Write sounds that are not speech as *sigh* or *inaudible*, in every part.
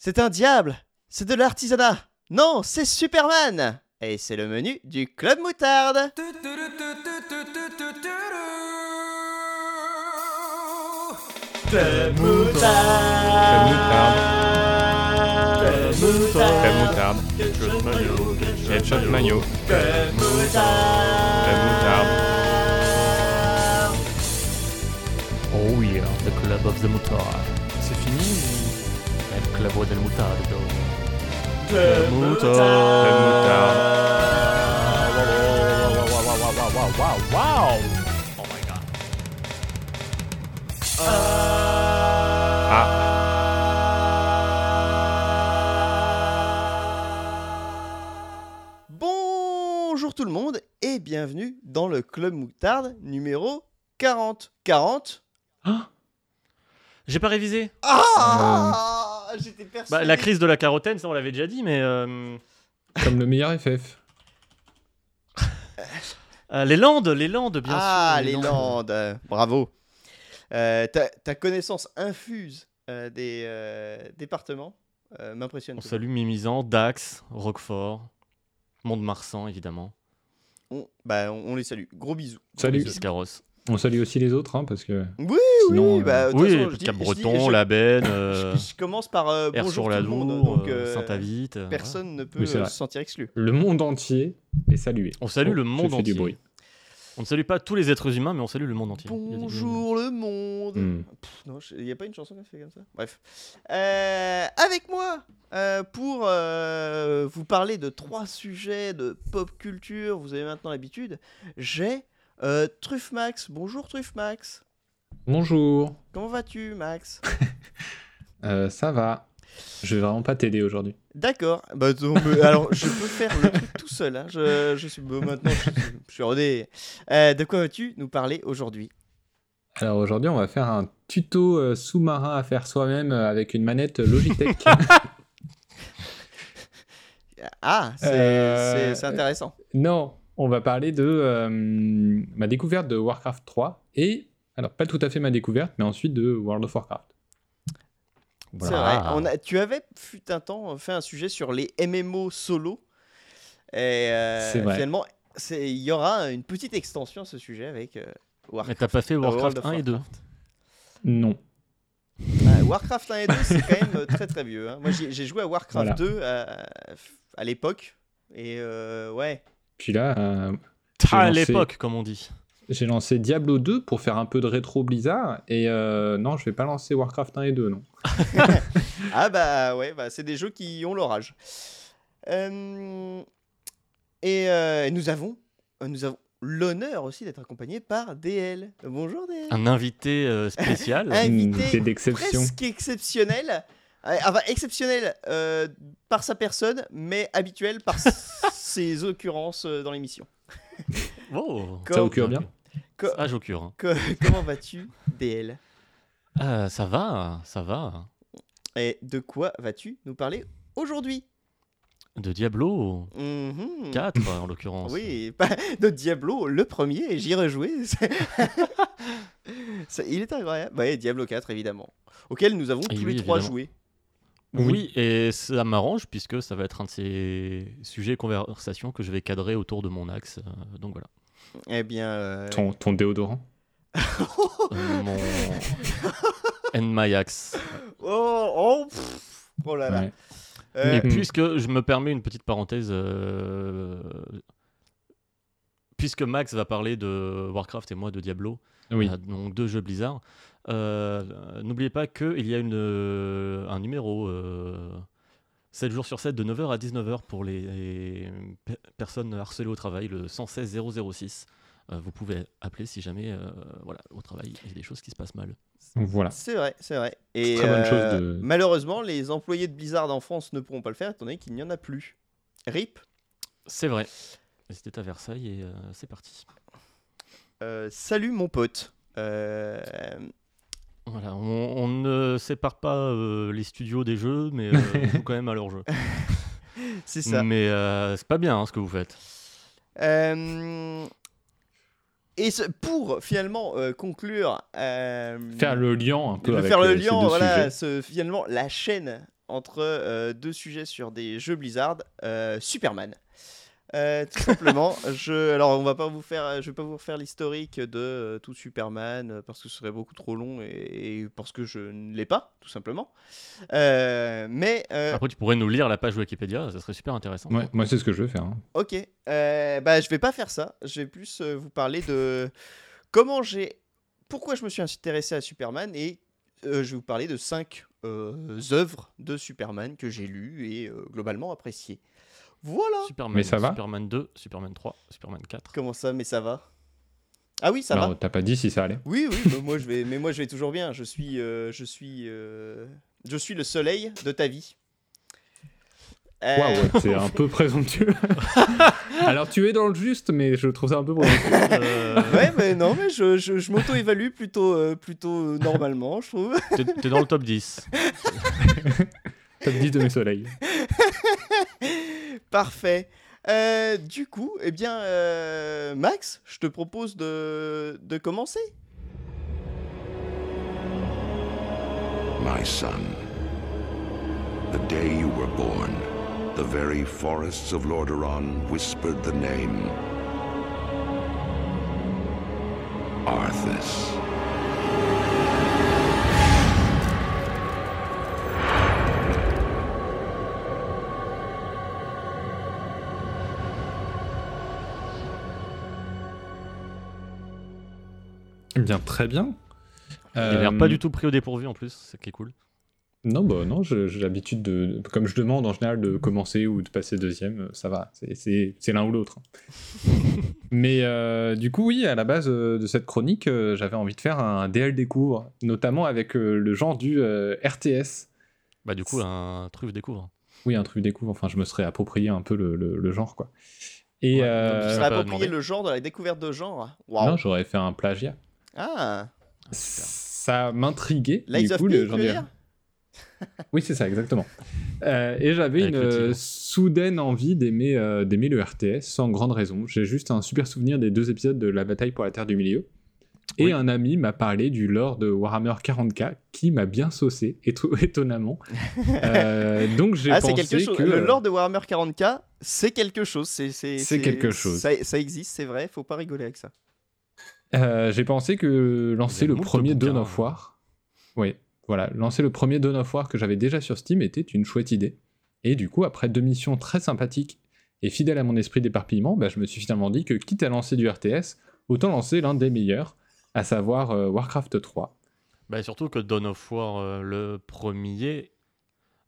C'est un diable C'est de l'artisanat Non, c'est Superman Et c'est le menu du Club Moutarde Club Club Crème moutarde. Mayo. Oh yeah, the club of the moutarde. Del. Wow! Oh my god. Ah, Bonjour tout le monde et bienvenue dans le Club Moutarde numéro 40. 40 J'ai pas révisé. Ah J'étais Bah, la crise de la carotène, ça on l'avait déjà dit, mais euh, Comme le meilleur FF. *laughs* euh, les Landes, les Landes, bien ah, sûr. les Landes, euh, bravo. Euh, ta, ta connaissance infuse euh, des euh, départements euh, m'impressionne. On salue Mimizan, Dax, Roquefort, Mont-de-Marsan évidemment, On, bah, on, on les salue. Gros bisous. Salut. Biscarrosse. On salue aussi les autres, hein, parce que Oui, sinon, oui, euh, bah, Oui, façon, je dis- je La Benne, je, euh, je commence par euh, bonjour sur tout la le monde, donc euh, Saint-Avite. personne ne peut Oui, euh, se sentir exclu. le monde entier est salué. On salue Oh, le monde entier. du bruit. On ne salue pas tous les êtres humains, mais on salue le monde entier. Bonjour le monde. Hmm. Pff, non, il n'y a pas une chanson qui fait comme ça? Bref. Euh, avec moi, euh, pour euh, vous parler de trois sujets de pop culture, vous avez maintenant l'habitude, j'ai euh, Truff Max. Bonjour Truff Max. Bonjour. Comment vas-tu Max? *laughs* Euh, ça va. Je vais vraiment pas t'aider aujourd'hui. D'accord. Bah, euh, alors, je peux faire le truc tout seul. hein. Je, je suis bon, maintenant, je, suis- je suis rodé. Euh, de quoi vas-tu nous parler aujourd'hui? Alors aujourd'hui, on va faire un tuto euh, sous-marin à faire soi-même avec une manette Logitech. *laughs* Ah, c'est intéressant. non, on va parler de euh, ma découverte de Warcraft 3 et alors pas tout à fait ma découverte, mais ensuite de World of Warcraft. C'est vrai. On a, tu avais, fut un temps, fait un sujet sur les MMO solo. Et euh, C'est vrai. finalement, c'est- il y aura une petite extension à ce sujet avec euh, Mais Warcraft. t'as pas fait Warcraft of 1 et 2 Warcraft. Non. Ah, Warcraft 1 et 2, c'est quand même euh, très très vieux. hein. Moi, j'ai j'ai joué à Warcraft Voilà. 2 à, à l'époque. Et euh, ouais. Puis là, euh, À l'époque, comme on dit. j'ai lancé Diablo 2 pour faire un peu de rétro Blizzard et euh, non, je vais pas lancer Warcraft 1 et 2 non. *laughs* *laughs* Ah bah ouais, bah, c'est des jeux qui ont leur âge. Euh, et euh, nous avons, nous avons l'honneur aussi d'être accompagné par DL. Bonjour DL. Un invité euh, spécial. *laughs* Invité d'exception. presque exceptionnel. Euh, Enfin, exceptionnel euh, par sa personne, mais habituel par *laughs* ses occurrences euh, dans l'émission. *laughs* Oh. Ça occure bien. co- Ah, j'occure. hein. co- comment vas-tu, DL Ah, ça va, ça va. Et de quoi vas-tu nous parler aujourd'hui? De Diablo Mhm. 4, en l'occurrence. Oui, de Diablo, le premier, j'y *laughs* Ça, il est incroyable. Bah, et Diablo 4, évidemment. Auquel nous avons Et tous oui, les trois évidemment. joué. Oui, et ça m'arrange puisque ça va être un de ces sujets de conversation que je vais cadrer autour de mon axe. euh, donc voilà. Eh bien. euh, Ton, ton déodorant. Euh, mon. *laughs* And my axe. Oh, oh, pff, oh là là. Ouais. Euh, Mais Mm. puisque je me permets une petite parenthèse, euh, puisque Max va parler de Warcraft et moi de Diablo, Oui. euh, donc deux jeux Blizzard, n'oubliez pas qu'il y a une, euh, un numéro euh, 7 jours sur 7 de 9h à 19h pour les, les pe- personnes harcelées au travail, le 116 006. Euh, vous pouvez appeler si jamais euh, voilà, au travail il y a des choses qui se passent mal. Voilà. C'est vrai, c'est vrai. Et Très bonne euh, chose de- malheureusement, les employés de Blizzard en France ne pourront pas le faire étant donné qu'il n'y en a plus. RIP. C'est vrai. C'était à Versailles et euh, c'est parti. Euh, salut mon pote. Voilà, on, on ne sépare pas euh, les studios des jeux, mais *laughs* euh, on joue quand même à leur jeu. *laughs* c'est ça. Mais euh, c'est pas bien hein, ce que vous faites. Euh, Et ce- pour finalement euh, conclure, euh, Faire le lien un peu avec faire le lien, voilà, ce- finalement la chaîne entre euh, deux sujets sur des jeux Blizzard. Euh, Superman. Euh, tout simplement, je, alors on va pas vous faire, je vais pas vous refaire l'historique de euh, tout Superman euh, parce que ce serait beaucoup trop long et, et parce que je ne l'ai pas, tout simplement. Euh, mais euh, Après, tu pourrais nous lire la page Wikipédia, ça serait super intéressant. Ouais, moi, c'est ce que je veux faire. hein. Ok, euh, bah je vais pas faire ça. Je vais plus euh, vous parler de comment j'ai, pourquoi je me suis intéressé à Superman et euh, je vais vous parler de cinq euh, œuvres de Superman que j'ai lues et euh, globalement appréciées. Voilà. Superman, Mais ça va Superman 2, Superman 3, Superman 4. Comment ça, mais ça va Ah oui, ça Alors, va. t'as pas dit si ça allait Oui, oui, mais moi je vais, mais moi je vais toujours bien. Je suis, euh, je suis, euh, je suis le soleil de ta vie. Euh, Waouh, c'est un peu présomptueux. *laughs* Alors, tu es dans le juste, mais je trouve ça un peu présomptueux. Euh, Ouais, mais non, mais je, je, je m'auto-évalue plutôt, euh, plutôt normalement, je trouve. T'es t'es dans le top 10. *laughs* Top 10 de mes soleils. *laughs* Parfait. Euh, du coup, eh bien, euh, Max, je te propose de, de commencer. My son, the day you were born, the very forests of Lordaeron whispered the name Arthas. Eh Bien, très bien. Il a l'air pas Euh, du tout pris au dépourvu en plus, c'est qui est cool. Non, bah non, j'ai l'habitude de. Comme je demande en général de commencer ou de passer deuxième, euh, ça va, c'est- l'un ou l'autre. *laughs* Mais euh, du coup, oui, à la base de cette chronique, j'avais envie de faire un DL découvre, notamment avec le genre du euh, RTS. Bah, du coup, un truc découvre. Oui, un truc découvre, enfin, je me serais approprié un peu le, le- le genre, quoi. Et Ouais, euh, Tu ça serais approprié le genre de la découverte de genre. Waouh. non, j'aurais fait un plagiat. Ah, Ça m'intriguait. Lies du of coup, P, genre dire? Oui, c'est ça, exactement. Euh, et j'avais une euh, soudaine envie d'aimer euh, d'aimer le RTS sans grande raison. J'ai juste un super souvenir des deux épisodes de la bataille pour la Terre du Milieu. Et Oui. un ami m'a parlé du lore de Warhammer 40k qui m'a bien saucé, éto- *laughs* étonnamment. Euh, donc j'ai Ah, c'est pensé quelque chose. que... Le lore de Warhammer 40k, c'est quelque chose. C'est quelque chose. Ça, ça existe, c'est vrai. Faut pas rigoler avec ça. Euh, j'ai pensé que lancer le premier. Dawn of War, oui, voilà, lancer le premier Dawn of War que j'avais déjà sur Steam était une chouette idée. Et du coup, après deux missions très sympathiques et fidèles à mon esprit d'éparpillement, bah, je me suis finalement dit que quitte à lancer du RTS, autant lancer l'un des meilleurs, à savoir euh, Warcraft 3. Bah, surtout que Dawn of War, euh, le premier,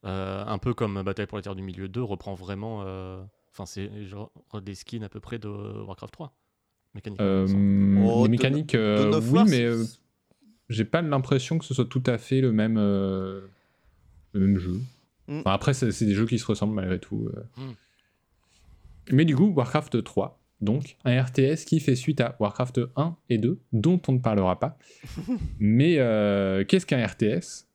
un peu comme Bataille pour la Terre du Milieu 2, reprend vraiment. Enfin, c'est genre des skins à peu près de Warcraft 3. Euh. Oh, les mécaniques, euh, oui, mais euh, j'ai pas l'impression que ce soit tout à fait le même, euh, le même jeu. Mm. Enfin, après, c'est c'est des jeux qui se ressemblent malgré tout. euh. Mm. Mais du coup, Warcraft 3, donc un RTS qui fait suite à Warcraft 1 et 2, dont on ne parlera pas. *laughs* Mais euh, qu'est-ce qu'un RTS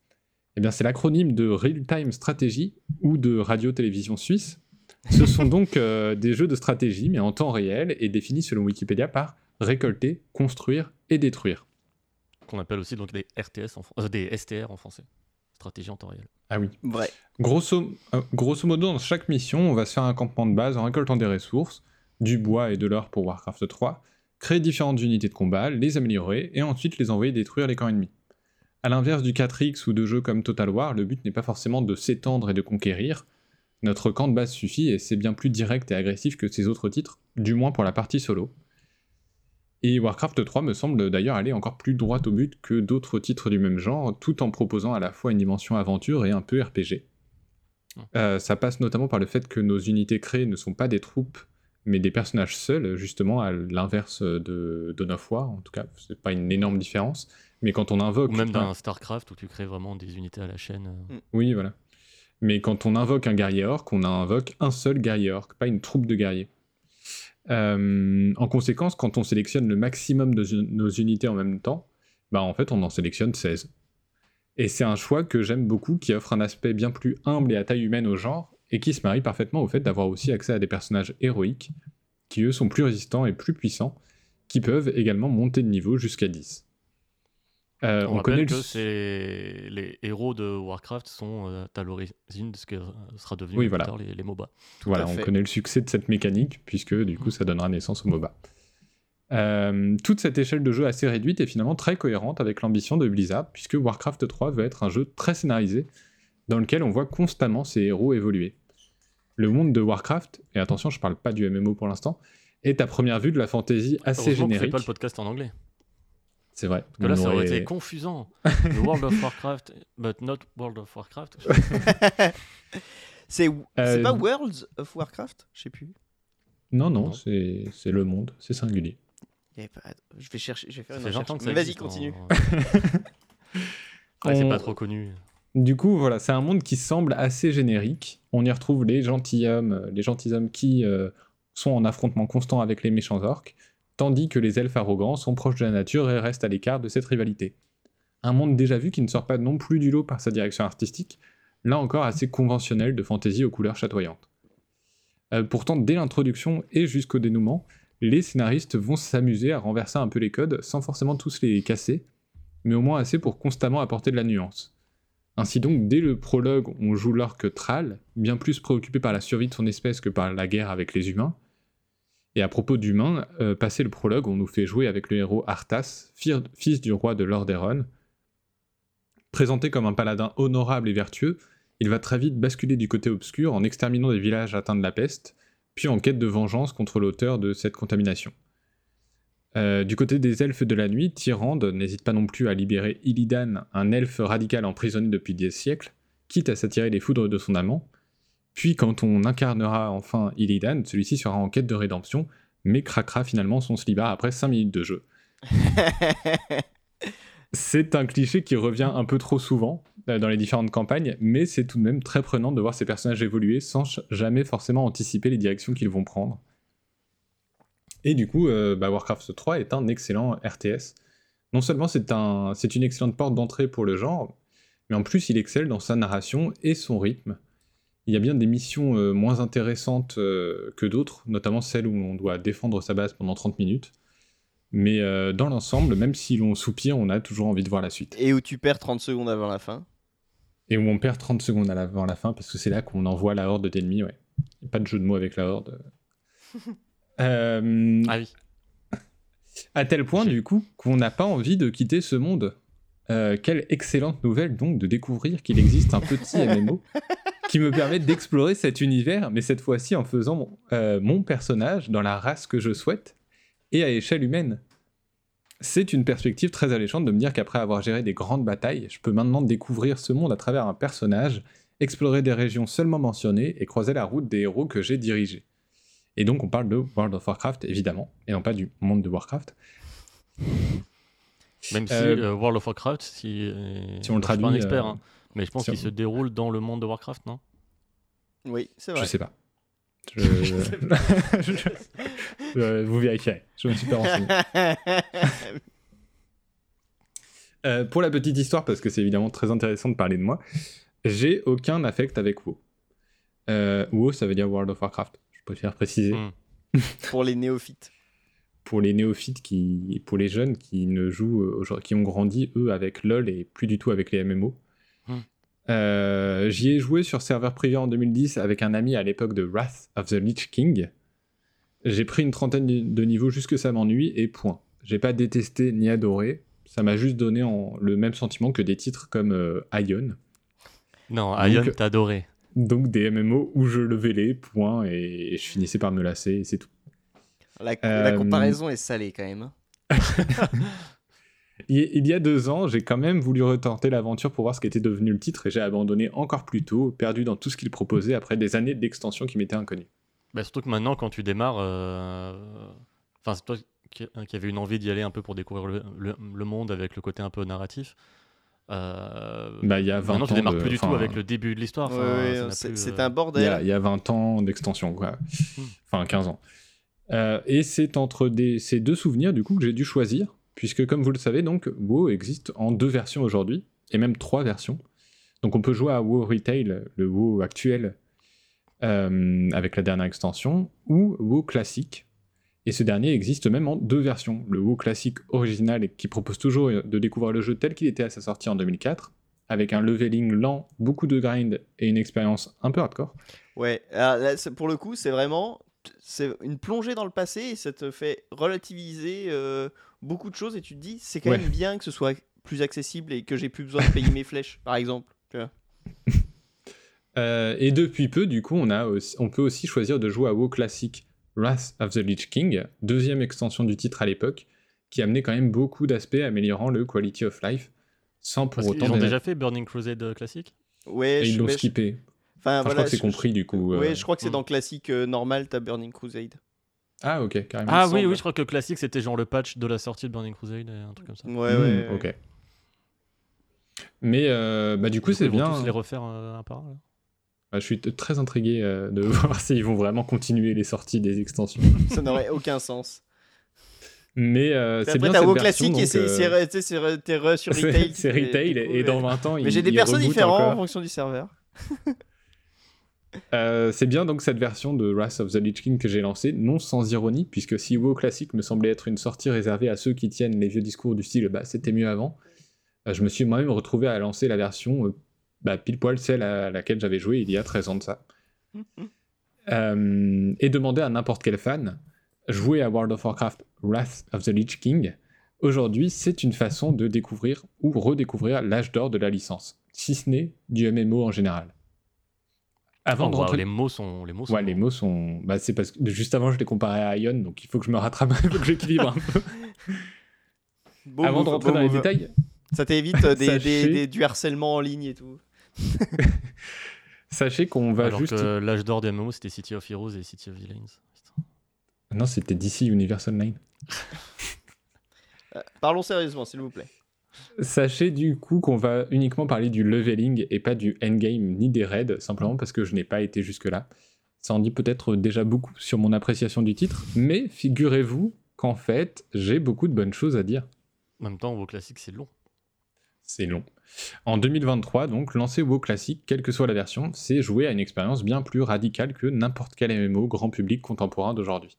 Eh bien, c'est l'acronyme de Real Time Strategy ou de Radio-Télévision Suisse. Ce sont donc euh, des jeux de stratégie, mais en temps réel, et définis selon Wikipédia par récolter, construire et détruire. Qu'on appelle aussi donc des RTS en euh, des STR en français. Stratégie en temps réel. Ah oui. Vrai. Grosso, euh, grosso modo, dans chaque mission, on va se faire un campement de base en récoltant des ressources, du bois et de l'or pour Warcraft 3, créer différentes unités de combat, les améliorer et ensuite les envoyer détruire les camps ennemis. A l'inverse du 4X ou de jeux comme Total War, le but n'est pas forcément de s'étendre et de conquérir. Notre camp de base suffit et c'est bien plus direct et agressif que ces autres titres, du moins pour la partie solo. Et Warcraft 3 me semble d'ailleurs aller encore plus droit au but que d'autres titres du même genre, tout en proposant à la fois une dimension aventure et un peu RPG. Euh, ça passe notamment par le fait que nos unités créées ne sont pas des troupes, mais des personnages seuls, justement à l'inverse de Dawn of War, en tout cas, c'est pas une énorme différence. Mais quand on invoque. Ou même un- dans StarCraft où tu crées vraiment des unités à la chaîne. euh. Oui, voilà. Mais quand on invoque un guerrier orc, on invoque un seul guerrier orc, pas une troupe de guerriers. Euh, en conséquence, quand on sélectionne le maximum de nos unités en même temps, bah en fait on en sélectionne 16. Et c'est un choix que j'aime beaucoup, qui offre un aspect bien plus humble et à taille humaine au genre, et qui se marie parfaitement au fait d'avoir aussi accès à des personnages héroïques, qui eux sont plus résistants et plus puissants, qui peuvent également monter de niveau jusqu'à 10. Euh, On, connaît le... que c'est les héros de Warcraft sont euh, à l'origine de ce que sera devenu Oui, plus voilà. tard les, les MOBA. Voilà, on connaît le succès de cette mécanique, puisque du coup, ça donnera naissance au MOBA. Euh, toute cette échelle de jeu assez réduite est finalement très cohérente avec l'ambition de Blizzard, puisque Warcraft 3 veut être un jeu très scénarisé, dans lequel on voit constamment ses héros évoluer. Le monde de Warcraft, et attention, je parle pas du MMO pour l'instant, est à première vue de la fantasy assez générique. pas le podcast en anglais. C'est vrai. Parce que là, ça aurait été confusant. *laughs* The World of Warcraft, but not World of Warcraft. *laughs* C'est Euh, pas Worlds of Warcraft? Je sais plus. Non, non, Non. c'est c'est le monde, c'est singulier. Pas- Je vais chercher, je vais faire une fait recherche. 20 ans que ça Mais Vas-y, continue. hein. Ouais, c'est On- pas trop connu. Du coup, voilà, c'est un monde qui semble assez générique. On y retrouve les gentilshommes, euh, les gentilshommes qui euh, sont en affrontement constant avec les méchants orques, tandis que les elfes arrogants sont proches de la nature et restent à l'écart de cette rivalité. Un monde déjà vu qui ne sort pas non plus du lot par sa direction artistique, là encore assez conventionnel de fantaisie aux couleurs chatoyantes. Euh, pourtant, dès l'introduction et jusqu'au dénouement, les scénaristes vont s'amuser à renverser un peu les codes sans forcément tous les casser, mais au moins assez pour constamment apporter de la nuance. Ainsi donc, dès le prologue, on joue l'orque Thrall, bien plus préoccupé par la survie de son espèce que par la guerre avec les humains. Et à propos d'humains, euh, passé le prologue, on nous fait jouer avec le héros Arthas, fils du roi de Lordaeron. Présenté comme un paladin honorable et vertueux, il va très vite basculer du côté obscur en exterminant des villages atteints de la peste, puis en quête de vengeance contre l'auteur de cette contamination. Euh, du côté des elfes de la nuit, Tyrande n'hésite pas non plus à libérer Illidan, un elfe radical emprisonné depuis des siècles, quitte à s'attirer les foudres de son amant. Puis quand on incarnera enfin Illidan, celui-ci sera en quête de rédemption, mais craquera finalement son slibard après 5 minutes de jeu. *laughs* C'est un cliché qui revient un peu trop souvent euh, dans les différentes campagnes, mais c'est tout de même très prenant de voir ces personnages évoluer sans jamais forcément anticiper les directions qu'ils vont prendre. Et du coup, euh, bah, Warcraft 3 est un excellent RTS. Non seulement c'est un, c'est une excellente porte d'entrée pour le genre, mais en plus il excelle dans sa narration et son rythme. Il y a bien des missions euh, moins intéressantes euh, que d'autres, notamment celles où on doit défendre sa base pendant 30 minutes. Mais euh, dans l'ensemble, même si l'on soupire, on a toujours envie de voir la suite. Et où tu perds 30 secondes avant la fin. Et où on perd 30 secondes avant la fin, parce que c'est là qu'on envoie la horde d'ennemis, ouais. Pas de jeu de mots avec la horde. *laughs* Euh, Ah oui. à tel point, du coup, qu'on n'a pas envie de quitter ce monde. Euh, quelle excellente nouvelle, donc, de découvrir qu'il existe un petit MMO *laughs* qui me permet d'explorer cet univers, mais cette fois-ci en faisant mon, euh, mon personnage dans la race que je souhaite et à échelle humaine. C'est une perspective très alléchante de me dire qu'après avoir géré des grandes batailles, je peux maintenant découvrir ce monde à travers un personnage, explorer des régions seulement mentionnées et croiser la route des héros que j'ai dirigés. Et donc on parle de World of Warcraft, évidemment, et non pas du monde de Warcraft. Même si Euh, euh, World of Warcraft, si, Si on le je suis pas un traduit, expert, euh, hein, mais je pense qu'il se déroule dans le monde de Warcraft, non? Oui, c'est Je vrai. sais pas. *laughs* Je... Je- *laughs* je- Vous vérifierez. Je me suis pas renseigné. *laughs* Euh, pour la petite histoire, parce que c'est évidemment très intéressant de parler de moi, j'ai aucun affect avec WoW. Euh, WoW, ça veut dire World of Warcraft. Je préfère préciser. Mm. Pour les néophytes. Pour les néophytes, qui, pour les jeunes qui ne jouent, euh, aujourd'hui- qui ont grandi eux avec LoL et plus du tout avec les MMO. Mm. Euh, J'y ai joué sur serveur privé en 2010 avec un ami à l'époque de Wrath of the Lich King. J'ai pris une trentaine de niveaux jusque ça m'ennuie et point. J'ai pas détesté ni adoré. Ça m'a juste donné en- le même sentiment que des titres comme euh, Ion. Non, Ion, t'as adoré. Donc des MMO où je levais les points et, et je finissais par me lasser et c'est tout. La, la Euh, comparaison est salée quand même. *laughs* hein. Il y a deux ans, j'ai quand même voulu retenter l'aventure pour voir ce qu'était devenu le titre et j'ai abandonné encore plus tôt, perdu dans tout ce qu'il proposait après des années d'extension qui m'étaient inconnues. Bah, surtout que maintenant, quand tu démarres, euh, enfin, c'est toi qui, qui avait une envie d'y aller un peu pour découvrir le, le- le monde avec le côté un peu narratif. Euh, Bah, il y a 20 maintenant, tu ans démarres de- plus du tout avec le début de l'histoire. Enfin, ouais, c'est plus, euh, un bordel. il y a 20 ans d'extension, quoi. Hmm. Enfin, 15 ans. Euh, et c'est entre des, ces deux souvenirs, du coup, que j'ai dû choisir, puisque, comme vous le savez, donc, WoW existe en deux versions aujourd'hui, et même trois versions. Donc, on peut jouer à WoW Retail, le WoW actuel, euh, avec la dernière extension, ou WoW classique. Et ce dernier existe même en deux versions. Le WoW classique original qui propose toujours de découvrir le jeu tel qu'il était à sa sortie en 2004, avec un leveling lent, beaucoup de grind et une expérience un peu hardcore. Ouais, là, pour le coup, c'est vraiment c'est une plongée dans le passé et ça te fait relativiser euh, beaucoup de choses et tu te dis c'est quand Ouais. même bien que ce soit plus accessible et que j'ai plus besoin de payer mes flèches, par exemple. tu vois. *laughs* Euh, et depuis peu, du coup, on, a aussi- on peut aussi choisir de jouer à WoW classique Wrath of the Lich King, deuxième extension du titre à l'époque, qui amenait quand même beaucoup d'aspects améliorant le quality of life, sans pour Parce autant... ont des- déjà fait Burning Crusade euh, classique Ouais, Et je, ils l'ont mais je- skippé. Enfin, Enfin, je voilà, crois que c'est je- compris, du coup. euh. Ouais, je crois que c'est dans classique euh, normal, t'as Burning Crusade. Ah, ok, carrément. Ah oui, oui, je crois que classique c'était genre le patch de la sortie de Burning Crusade, et un truc comme ça. Ouais, Hmm, ouais. ouais. ok. Mais euh, bah, du coup, c'est ils vont bien. tous les refaire euh, un par un. là. Bah, je suis très intrigué euh, de *laughs* voir s'ils vont vraiment continuer les sorties des extensions. *laughs* Ça n'aurait aucun sens. Mais euh, c'est Après, bien t'as cette WoW version, classique et donc, c'est euh, c'est re- sur *laughs* retail. c'est retail et, coup, et dans ouais. 20 ans, Mais j'ai des rebootent différents en fonction du serveur. Euh, c'est bien donc cette version de Wrath of the Lich King que j'ai lancée, non sans ironie, puisque si WoW classique me semblait être une sortie réservée à ceux qui tiennent les vieux discours du style bah c'était mieux avant, euh, je me suis moi-même retrouvé à lancer la version euh, bah, pile poil celle à laquelle j'avais joué il y a 13 ans de ça. *laughs* Euh, et demander à n'importe quel fan, jouer à World of Warcraft Wrath of the Lich King, aujourd'hui c'est une façon de découvrir ou redécouvrir l'âge d'or de la licence, si ce n'est du MMO en général. Avant Oh, de wow, rentrer... les mots sont les mots sont Ouais, les mots sont. Bah, c'est parce que juste avant, je les comparais à Ion, donc il faut que je me rattrape, *laughs* il faut que j'équilibre un peu. Beau avant de rentrer dans les détails, Ça t'évite euh, des, Sachez- des- des- du harcèlement en ligne et tout. *laughs* sachez qu'on va Alors juste. que l'âge d'or des MMO c'était City of Heroes et City of Villains. Non, c'était DC Universe Online. Euh, parlons sérieusement, s'il vous plaît. Sachez du coup qu'on va uniquement parler du leveling et pas du endgame ni des raids, simplement parce que je n'ai pas été jusque-là. Ça en dit peut-être déjà beaucoup sur mon appréciation du titre, mais figurez-vous qu'en fait, j'ai beaucoup de bonnes choses à dire. En même temps, WoW classique c'est long. C'est long. En 2023, donc, lancer WoW classique, quelle que soit la version, c'est jouer à une expérience bien plus radicale que n'importe quel MMO grand public contemporain d'aujourd'hui.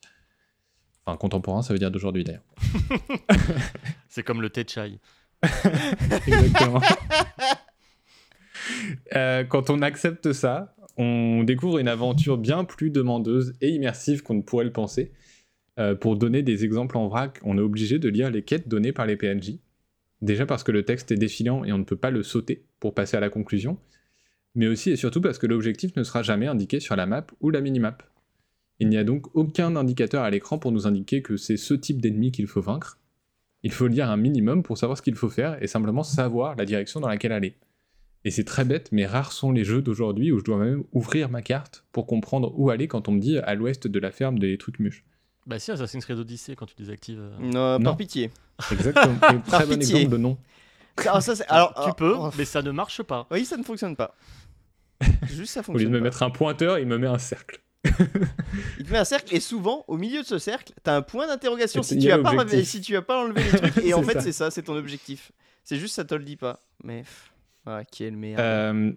Enfin, contemporain, ça veut dire d'aujourd'hui d'ailleurs. *laughs* C'est comme le Techai. *laughs* Exactement. Euh, quand on accepte ça, on découvre une aventure bien plus demandeuse et immersive qu'on ne pourrait le penser. Euh, pour donner des exemples en vrac, on est obligé de lire les quêtes données par les PNJ. Déjà parce que le texte est défilant et on ne peut pas le sauter pour passer à la conclusion, mais aussi et surtout parce que l'objectif ne sera jamais indiqué sur la map ou la minimap. Il n'y a donc aucun indicateur à l'écran pour nous indiquer que c'est ce type d'ennemi qu'il faut vaincre. Il faut lire un minimum pour savoir ce qu'il faut faire et simplement savoir la direction dans laquelle aller. Et c'est très bête, mais rares sont les jeux d'aujourd'hui où je dois même ouvrir ma carte pour comprendre où aller quand on me dit à l'ouest de la ferme des trucs mûches. Bah si, Assassin's Creed Odyssey quand tu désactives. euh, Non, Non. par pitié. Exactement. *laughs* Très bon pitié. exemple de non. Ah, ça, c'est- alors, tu ah, peux, oh, mais ça ne marche pas. Oui, ça ne fonctionne pas. *laughs* Juste ça Au lieu fonctionne. de me pas. mettre un pointeur, il me met un cercle. Il te met un cercle et souvent, au milieu de ce cercle, t'as un point d'interrogation si tu, as pas enlevé- si tu as pas enlevé les trucs. *laughs* Et en fait, c'est ça, c'est ton objectif. C'est juste ça te le dit pas. Mais. Ah, qui est le meilleur Euh,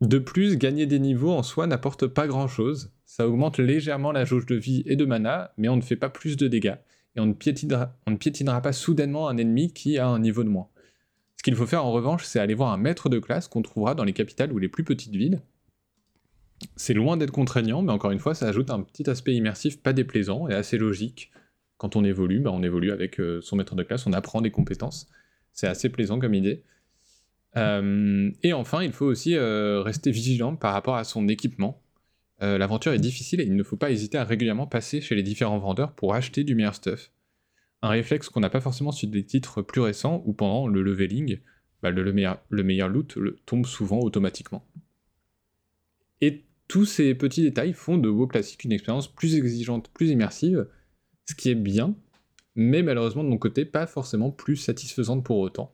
de plus, gagner des niveaux en soi n'apporte pas grand chose. Ça augmente légèrement la jauge de vie et de mana, mais on ne fait pas plus de dégâts. Et on ne piétinera, on ne piétinera pas soudainement un ennemi qui a un niveau de moins. Ce qu'il faut faire en revanche, c'est aller voir un maître de classe qu'on trouvera dans les capitales ou les plus petites villes. C'est loin d'être contraignant, mais encore une fois, ça ajoute un petit aspect immersif pas déplaisant et assez logique. Quand on évolue, bah, on évolue avec euh, son maître de classe, on apprend des compétences. C'est assez plaisant comme idée. Euh, et enfin, il faut aussi euh, rester vigilant par rapport à son équipement. L'aventure est difficile et il ne faut pas hésiter à régulièrement passer chez les différents vendeurs pour acheter du meilleur stuff. Un réflexe qu'on n'a pas forcément sur des titres plus récents où pendant le leveling, bah, le, le meilleur, le meilleur loot tombe souvent automatiquement. Tous ces petits détails font de WoW Classic une expérience plus exigeante, plus immersive, ce qui est bien, mais malheureusement de mon côté pas forcément plus satisfaisante pour autant.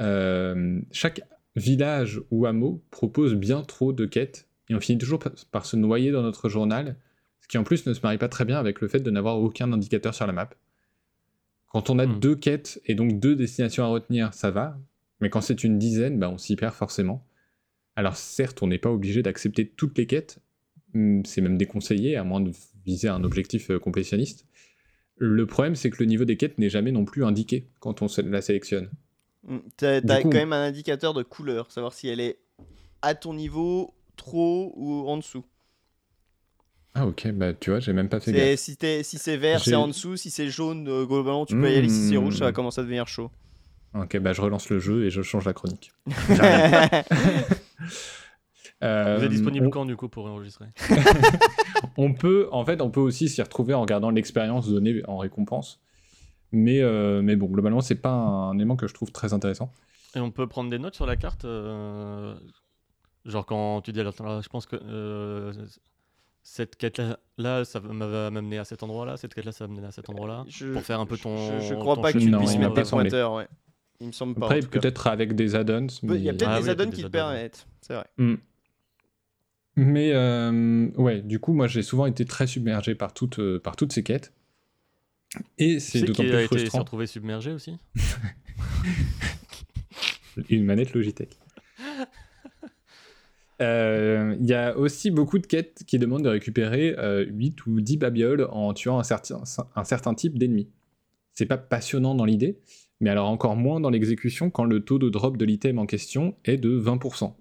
Euh, chaque village ou hameau propose bien trop de quêtes et on finit toujours par, se noyer dans notre journal, ce qui en plus ne se marie pas très bien avec le fait de n'avoir aucun indicateur sur la map. Quand on a Hmm. deux quêtes et donc deux destinations à retenir, ça va, mais quand c'est une dizaine, bah, on s'y perd forcément. Alors certes, on n'est pas obligé d'accepter toutes les quêtes, hmm, c'est même déconseillé à moins de viser un objectif euh, complétionniste, Le problème, c'est que le niveau des quêtes n'est jamais non plus indiqué quand on la sélectionne. Mm. T'as coup- quand même un indicateur de couleur, savoir si elle est à ton niveau, trop ou en dessous. Ah ok, bah tu vois, j'ai même pas fait gaffe. C'est- Si, si c'est vert, c'est en dessous. Si c'est jaune, euh, globalement, tu peux y aller. Si c'est rouge, ça va Mm. commencer à devenir chaud. Ok, bah je relance le jeu et je change la chronique. *laughs* *laughs* Euh, Vous êtes disponible on- quand du coup pour enregistrer? *laughs* On peut, en fait, on peut aussi s'y retrouver en regardant l'expérience donnée en récompense. Mais, euh, mais bon, globalement, c'est pas un élément que je trouve très intéressant. Et on peut prendre des notes sur la carte euh, Genre quand tu dis, alors, je pense que euh, cette quête-là, là, ça va m'amener à cet endroit-là, cette quête-là, ça va m'amener à cet endroit-là. Je- Pour faire un peu ton. Je, je crois ton pas que tu puisses mettre des pointeurs, ouais. Il me semble pas. Après, tout cas. peut-être avec des add-ons. Il y a peut-être Ah des oui, add-ons qui te permettent. C'est vrai. Mais euh, ouais, du coup, moi, j'ai souvent été très submergé par toutes, euh, par toutes ces quêtes. Et Tu c'est d'autant plus a été s'est frustrant. retrouvé submergé aussi? *laughs* Une manette Logitech. Euh, Il y a aussi beaucoup de quêtes qui demandent de récupérer euh, 8 ou 10 babioles en tuant un certain, un certain type d'ennemi. C'est pas passionnant dans l'idée, mais alors encore moins dans l'exécution quand le taux de drop de l'item en question est de 20%.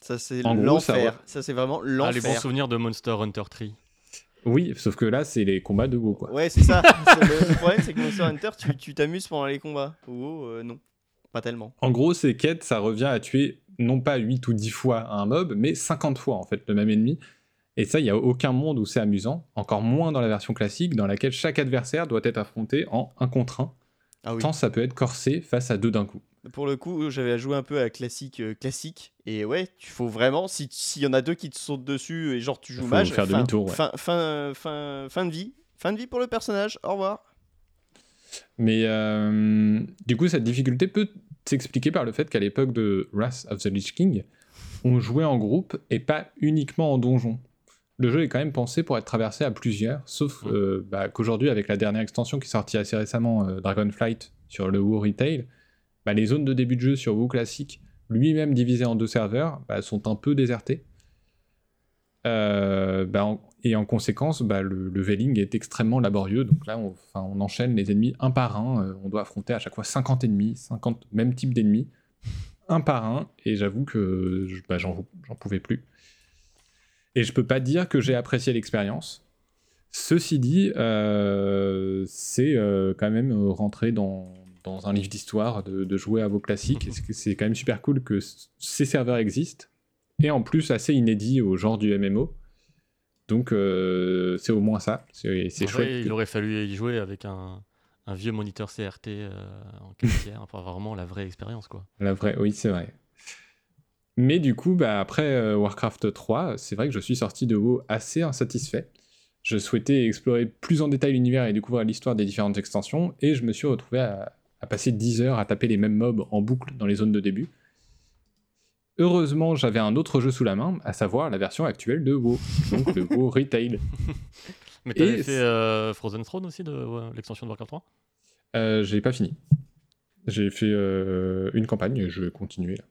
Ça, c'est ça l'enfer. va. Ça, c'est vraiment Ah, les l'enfer. bons souvenirs de Monster Hunter 3. Oui, sauf que là, c'est les combats de WoW, quoi. Ouais, c'est ça. C'est *laughs* le, le problème, c'est que Monster Hunter, tu t'amuses pendant les combats. Oh, euh, non. Pas tellement. En gros, ces quêtes, ça revient à tuer non pas 8 ou 10 fois un mob, mais 50 fois, en fait, le même ennemi. Et ça, il n'y a aucun monde où c'est amusant, encore moins dans la version classique, dans laquelle chaque adversaire doit être affronté en 1 contre 1, Ah oui. tant ça peut être corsé face à deux d'un coup. Pour le coup, j'avais joué un peu à classique, euh, classique. Et ouais, tu faut vraiment, si- s'il y en a deux qui te sautent dessus et genre tu joues mage, faire fin, demi-tour, ouais. fin, fin, fin, fin de vie. Fin de vie pour le personnage. Au revoir. Mais euh, du coup, cette difficulté peut s'expliquer par le fait qu'à l'époque de Wrath of the Lich King, on jouait en groupe et pas uniquement en donjon. Le jeu est quand même pensé pour être traversé à plusieurs, sauf Mm. euh, bah, qu'aujourd'hui, avec la dernière extension qui est sortie assez récemment, euh, Dragonflight, sur le WoW Retail, bah, les zones de début de jeu sur WoW classique, lui-même divisé en deux serveurs, bah, sont un peu désertées. Euh, en- et en conséquence, bah, le leveling est extrêmement laborieux. Donc là, on, enfin, on enchaîne les ennemis un par un. on doit affronter à chaque fois 50 ennemis, 50 mêmes types d'ennemis, un par un. Et j'avoue que je- j'en j'en pouvais plus. Et je peux pas dire que j'ai apprécié l'expérience. Ceci dit, euh, c'est euh, quand même euh, rentrer dans, dans un livre d'histoire de, de jouer à vos classiques. C'est- quand même super cool que ces serveurs existent. Et en plus, assez inédit au genre du MMO. Donc, euh, c'est au moins ça. C'est vrai. Il aurait fallu y jouer avec un, un vieux moniteur CRT en 4 tiers pour avoir vraiment la vraie expérience. quoi. La vraie, oui, c'est vrai. Mais du coup, bah, après euh, Warcraft 3, c'est vrai que je suis sorti de WoW assez insatisfait. Je souhaitais explorer plus en détail l'univers et découvrir l'histoire des différentes extensions, et je me suis retrouvé à, à passer 10 heures à taper les mêmes mobs en boucle dans les zones de début. Heureusement, j'avais un autre jeu sous la main, à savoir la version actuelle de WoW, donc le WoW *laughs* Retail. Mais t'avais fait euh, Frozen Throne aussi de l'extension de Warcraft 3 Euh, j'ai pas fini. J'ai fait une campagne je vais continuer là.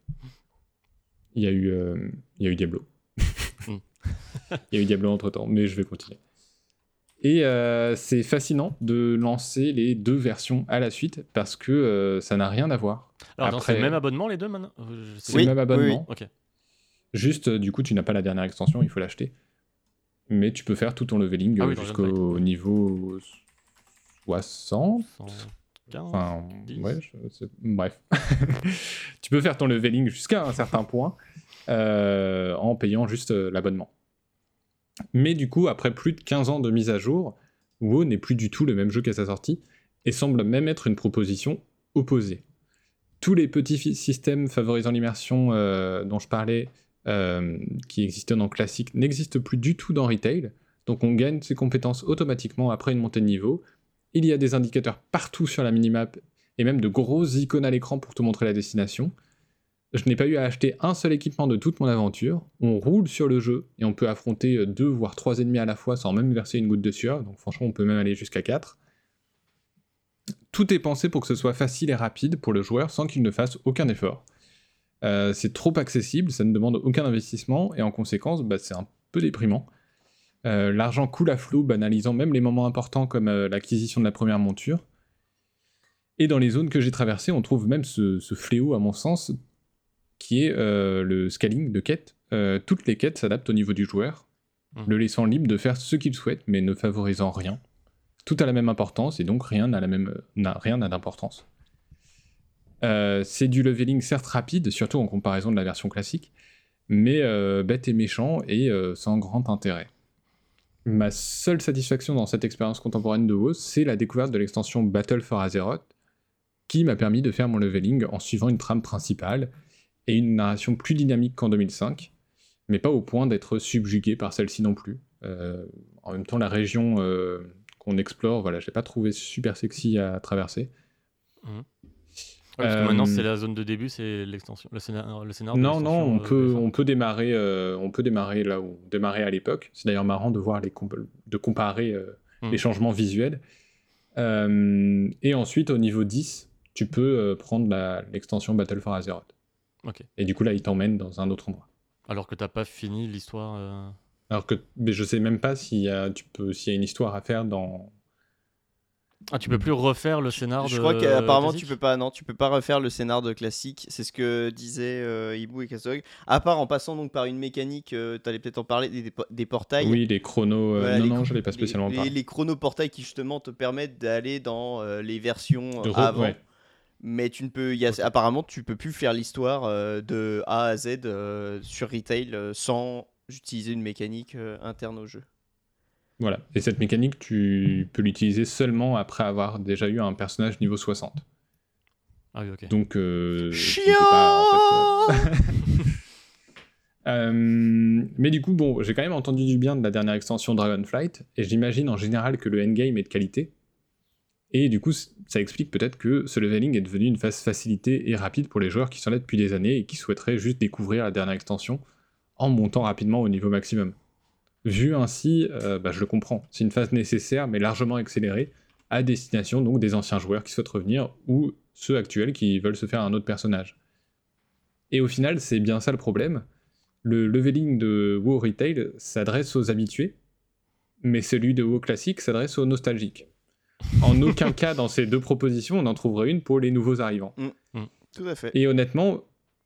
Il y a eu, euh, il y a eu Diablo. *laughs* Mm. *laughs* il y a eu Diablo entre temps, mais je vais continuer. Et euh, c'est fascinant de lancer les deux versions à la suite parce que euh, ça n'a rien à voir. Alors, Après- c'est le même abonnement les deux maintenant? C'est Oui, le même abonnement. Juste, du coup, tu n'as pas la dernière extension, il faut l'acheter. Mais tu peux faire tout ton leveling Ah jusqu'au niveau 60. 115 Enfin, 10. ouais, je- bref. *laughs* tu peux faire ton leveling jusqu'à un certain point euh, en payant juste euh, l'abonnement. Mais du coup, après plus de 15 ans de mise à jour, WoW n'est plus du tout le même jeu qu'à sa sortie et semble même être une proposition opposée. Tous les petits systèmes favorisant l'immersion euh, dont je parlais, euh, qui existaient dans Classic, n'existent plus du tout dans Retail. Donc on gagne ses compétences automatiquement après une montée de niveau. Il y a des indicateurs partout sur la minimap et même de grosses icônes à l'écran pour te montrer la destination. Je n'ai pas eu à acheter un seul équipement de toute mon aventure. On roule sur le jeu et on peut affronter deux voire trois ennemis à la fois sans même verser une goutte de sueur. Donc franchement, on peut même aller jusqu'à 4. Tout est pensé pour que ce soit facile et rapide pour le joueur sans qu'il ne fasse aucun effort. Euh, c'est trop accessible, ça ne demande aucun investissement et en conséquence, bah, c'est un peu déprimant. Euh, L'argent coule à flot, banalisant même les moments importants comme euh, l'acquisition de la première monture. Et dans les zones que j'ai traversées, on trouve même ce, ce fléau, à mon sens, qui est euh, le scaling de quêtes. Euh, toutes les quêtes s'adaptent au niveau du joueur, Mhm. le laissant libre de faire ce qu'il souhaite, mais ne favorisant rien. Tout a la même importance, et donc rien n'a la même, n'a- rien n'a d'importance. Euh, c'est du leveling certes rapide, surtout en comparaison de la version classique, mais bête et méchant et sans grand intérêt. Ma seule satisfaction dans cette expérience contemporaine de WoW, c'est la découverte de l'extension Battle for Azeroth, qui m'a permis de faire mon leveling en suivant une trame principale et une narration plus dynamique qu'en 2005, mais pas au point d'être subjugué par celle-ci non plus. Euh, en même temps, la région euh, qu'on explore, voilà, je l'ai pas trouvé super sexy à traverser. Ouais, parce que maintenant, Euh, c'est la zone de début, c'est l'extension, le scénar, le scénar Non, non, on euh, peut, on peut démarrer, euh, on peut démarrer là où on démarrait à l'époque. C'est d'ailleurs marrant de voir les comp- de comparer euh, Mm. les changements visuels. Euh, et ensuite, au niveau 10, tu peux euh, prendre l'extension Battle for Azeroth. Ok. Et du coup, là, il t'emmène dans un autre endroit. Alors que t'as pas fini l'histoire. euh, Alors que mais je sais même pas s'il y a, tu peux, s'il y a une histoire à faire dans. Ah, tu peux plus refaire le scénar de. Je crois qu'apparemment tu peux pas, non, tu peux pas refaire le scénar de classique. C'est ce que disaient euh, Ibu et Kazog. À part en passant donc par une mécanique, tu allais peut-être en parler des, des po- des portails. Oui, les chronos. euh, Voilà, non, les non, je l'ai pas spécialement les, parlé. les chronoportails qui justement te permettent d'aller dans euh, les versions De euh, avant. ouais. Mais tu ne peux, il y a, apparemment, tu peux plus faire l'histoire euh, de A à Z euh, sur retail euh, sans utiliser une mécanique euh, interne au jeu. Voilà. Et cette mécanique, tu peux l'utiliser seulement après avoir déjà eu un personnage niveau 60. Ah oui, ok. Donc. euh, Chiant peux pas, en fait, euh, *laughs* Euh, mais du coup, bon, j'ai quand même entendu du bien de la dernière extension Dragonflight, et j'imagine en général que le endgame est de qualité. Et du coup, ça explique peut-être que ce leveling est devenu une phase facilitée et rapide pour les joueurs qui sont là depuis des années et qui souhaiteraient juste découvrir la dernière extension en montant rapidement au niveau maximum. Vu ainsi, euh, bah, je le comprends. C'est une phase nécessaire mais largement accélérée à destination donc des anciens joueurs qui souhaitent revenir ou ceux actuels qui veulent se faire un autre personnage. Et au final, c'est bien ça le problème. Le leveling de WoW Retail s'adresse aux habitués, mais celui de WoW classique s'adresse aux nostalgiques. En aucun *laughs* cas dans ces deux propositions, on en trouverait une pour les nouveaux arrivants. Tout à fait. Et honnêtement,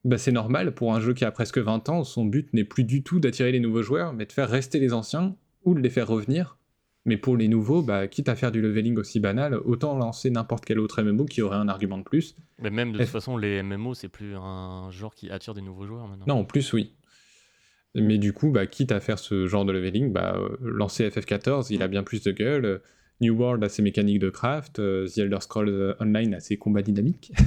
bah, c'est normal pour un jeu qui a presque 20 ans, son but n'est plus du tout d'attirer les nouveaux joueurs, mais de faire rester les anciens ou de les faire revenir. Mais pour les nouveaux, bah, quitte à faire du leveling aussi banal, autant lancer n'importe quel autre MMO qui aurait un argument de plus. Mais même de F- toute façon, les MMO, c'est plus un genre qui attire des nouveaux joueurs maintenant. Non, en plus, oui. Mais du coup, bah, quitte à faire ce genre de leveling, bah, euh, lancer FF14, il a bien plus de gueule. New World a ses mécaniques de craft, euh, The Elder Scrolls euh, Online a ses combats dynamiques. *laughs*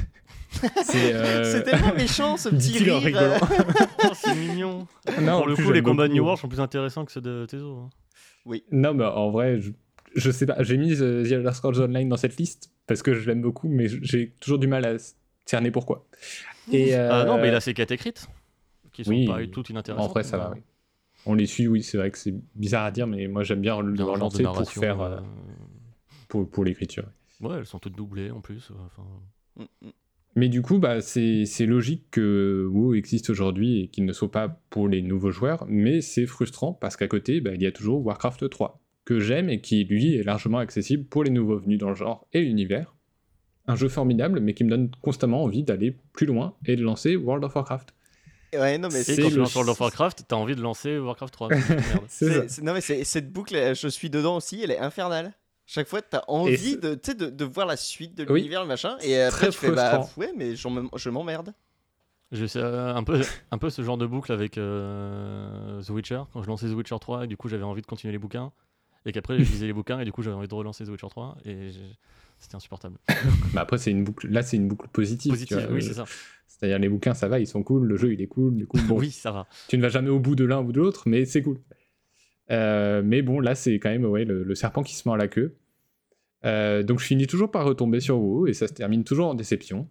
c'est euh, *laughs* tellement méchant ce petit rire. rigolant. *laughs* Oh, c'est mignon. Non, Pour le coup, les combats de. New World sont plus intéressants que ceux de Tezo. hein. Non, mais en vrai, je, je sais pas. J'ai mis euh, The Elder Scrolls Online dans cette liste parce que je l'aime beaucoup, mais j'ai toujours du mal à cerner pourquoi. Et, Ah non, euh, mais il a ses quêtes écrites, qui sont oui, pas toutes inintéressantes. En vrai, ça va, euh, oui. On les suit, oui, c'est vrai que c'est bizarre à dire, mais moi j'aime bien le relancer pour faire euh, euh, pour, pour l'écriture. Ouais, elles sont toutes doublées en plus. enfin, Mm, mm. Mais du coup, bah, c'est logique que WoW existe aujourd'hui et qu'il ne soit pas pour les nouveaux joueurs, mais c'est frustrant parce qu'à côté, bah, il y a toujours Warcraft 3, que j'aime et qui, lui, est largement accessible pour les nouveaux venus dans le genre et l'univers. Un jeu formidable, mais qui me donne constamment envie d'aller plus loin et de lancer World of Warcraft. Ouais, non, mais C'est quand tu lances World of Warcraft, t'as envie de lancer Warcraft 3. putain de merde. C'est ça. C'est- c'est- non, mais cette boucle, je suis dedans aussi, elle est infernale. Chaque fois, t'as envie de, tu sais, de, de voir la suite de Oui. l'univers, le machin, et après Très tu fais bah frustrant. ouais, mais je m'emmerde. J'ai euh, un peu, un peu ce genre de boucle avec euh, The Witcher. Quand je lançais The Witcher 3, et du coup j'avais envie de continuer les bouquins. Et qu'après je lisais les bouquins, et du coup j'avais envie de relancer The Witcher 3. Et c'était insupportable. Mais *laughs* après, c'est une boucle. Là, c'est une boucle positive. tu vois. oui, c'est ça. C'est-à-dire, les bouquins, ça va, ils sont cool, le jeu, il est cool. Du coup, *laughs* bon, oui, ça va. tu ne vas jamais au bout de l'un ou de l'autre, mais c'est cool. Euh, mais bon, là, c'est quand même ouais, le, le serpent qui se mord la queue. Euh, donc, je finis toujours par retomber sur WoW et ça se termine toujours en déception.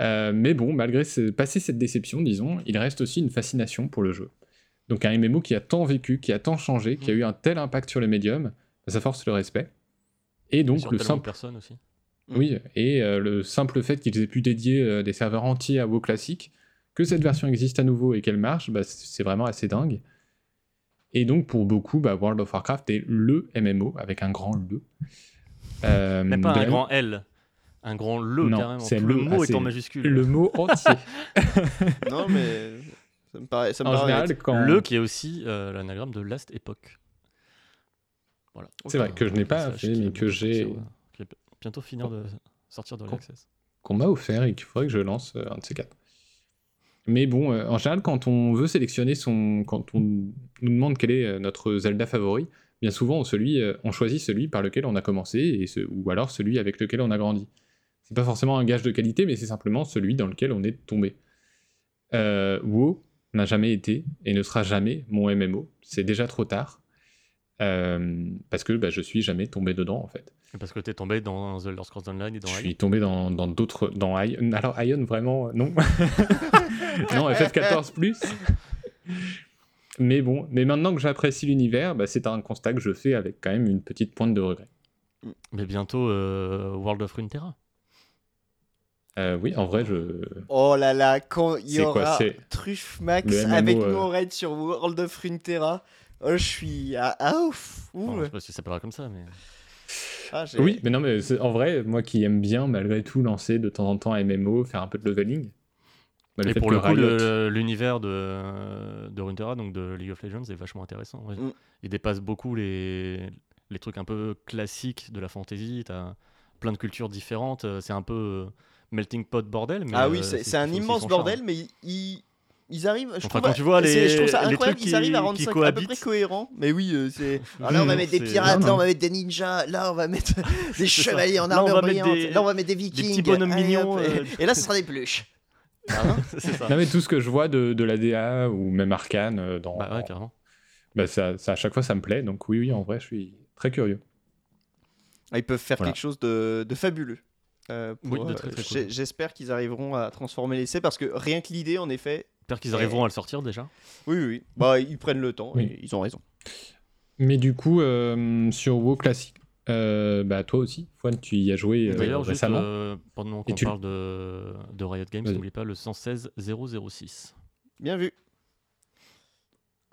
Euh, mais bon, malgré ce, passer cette déception, disons, il reste aussi une fascination pour le jeu. Donc, un MMO qui a tant vécu, qui a tant changé, qui a eu un tel impact sur le médium, ça force le respect. Et donc, Sur le simple personnes aussi. oui, et euh, le simple fait qu'ils aient pu dédier euh, des serveurs entiers à WoW classique, que cette version existe à nouveau et qu'elle marche, bah, c'est vraiment assez dingue. Et donc, pour beaucoup, bah, World of Warcraft est le MMO, avec un grand le. Euh, Même pas un grand L, un grand le Non, carrément. le- le mot ah, est en majuscule. Le mot *laughs* entier. Non, mais ça me paraît. Ça me en paraît général, quand. Le qui est aussi euh, l'anagramme de Last Epoch. Voilà. C'est vrai que je n'ai pas fait, mais que j'ai- euh, bientôt finir de sortir de l'Access. qu'on m'a offert et qu'il faudrait que je lance euh, un de ces quatre. Mais bon, euh, en général, quand on veut sélectionner son. Quand on nous demande quel est euh, notre Zelda favori, bien souvent euh, on choisit celui par lequel on a commencé, et ou alors celui avec lequel on a grandi. C'est pas forcément un gage de qualité, mais c'est simplement celui dans lequel on est tombé. WoW n'a jamais été et ne sera jamais mon MMO. C'est déjà trop tard. Parce que bah, je suis jamais tombé dedans en fait. Parce que t'es tombé dans The Elder Scrolls Online et dans Je Ion. suis tombé dans d'autres. Dans Ion. Alors, Ion, vraiment, euh, non. *laughs* non, FF14 plus. Mais bon, mais maintenant que j'apprécie l'univers, bah, c'est un constat que je fais avec quand même une petite pointe de regret. Mais bientôt euh, World of Runeterra. Euh, oui, en vrai, je. Oh là là, quand il y quoi, aura c'est Truffe Max MMO, avec euh, nous en raid sur World of Runeterra, oh, je suis. Ah, ah, ouf, Bon, ouh. je sais pas si ça s'appellera comme ça, mais. Ah, Oui, mais non, mais en vrai, moi qui aime bien, malgré tout, lancer de temps en temps MMO, faire un peu de leveling. bah, Et fait pour le coup, le- l'univers de, de Runeterra, donc de League of Legends, est vachement intéressant. ouais. Mm. Il dépasse beaucoup les, les trucs un peu classiques de la fantasy. T'as plein de cultures différentes. euh, C'est un peu euh, melting pot bordel. Mais, Ah oui, euh, c'est un immense charme. bordel, mais ils, ils- arrivent. Je, Enfin, trouve, quand tu vois c'est- les- je trouve ça les incroyable, ils arrivent à rendre ça à peu près cohérent. Mais oui, euh, c'est. *laughs* Alors là, on va mettre des pirates, là, on va mettre des ninjas, là, on va mettre *laughs* des ça. chevaliers en Là, armure mettre brillante, des- là, on va mettre des vikings. petits bonhommes allez, mignons, hop, euh. Et là, ce sera des peluches. *laughs* c'est ça. Non, mais tout ce que je vois de, de la DA ou même Arcane euh, dans. Bah ouais, carrément. bah, ça, ça, à chaque fois, ça me plaît. Donc, oui, oui, en vrai, je suis très curieux. Ah, Ils peuvent faire Voilà. quelque chose de, de fabuleux. Euh, pour, Oui, de euh, cool. J'espère qu'ils arriveront à transformer l'essai parce que rien que l'idée, en effet. J'espère qu'ils arriveront à le sortir déjà. Oui, oui, oui. Bah, ils prennent le temps Oui. et ils ont raison. Mais du coup, euh, sur WoW classique, euh, bah toi aussi, Fouane, tu y as joué euh, D'ailleurs, juste récemment. euh, pendant qu'on tu- parle de, de Riot Games, Vas-y. n'oubliez pas le 116 006. Bien vu.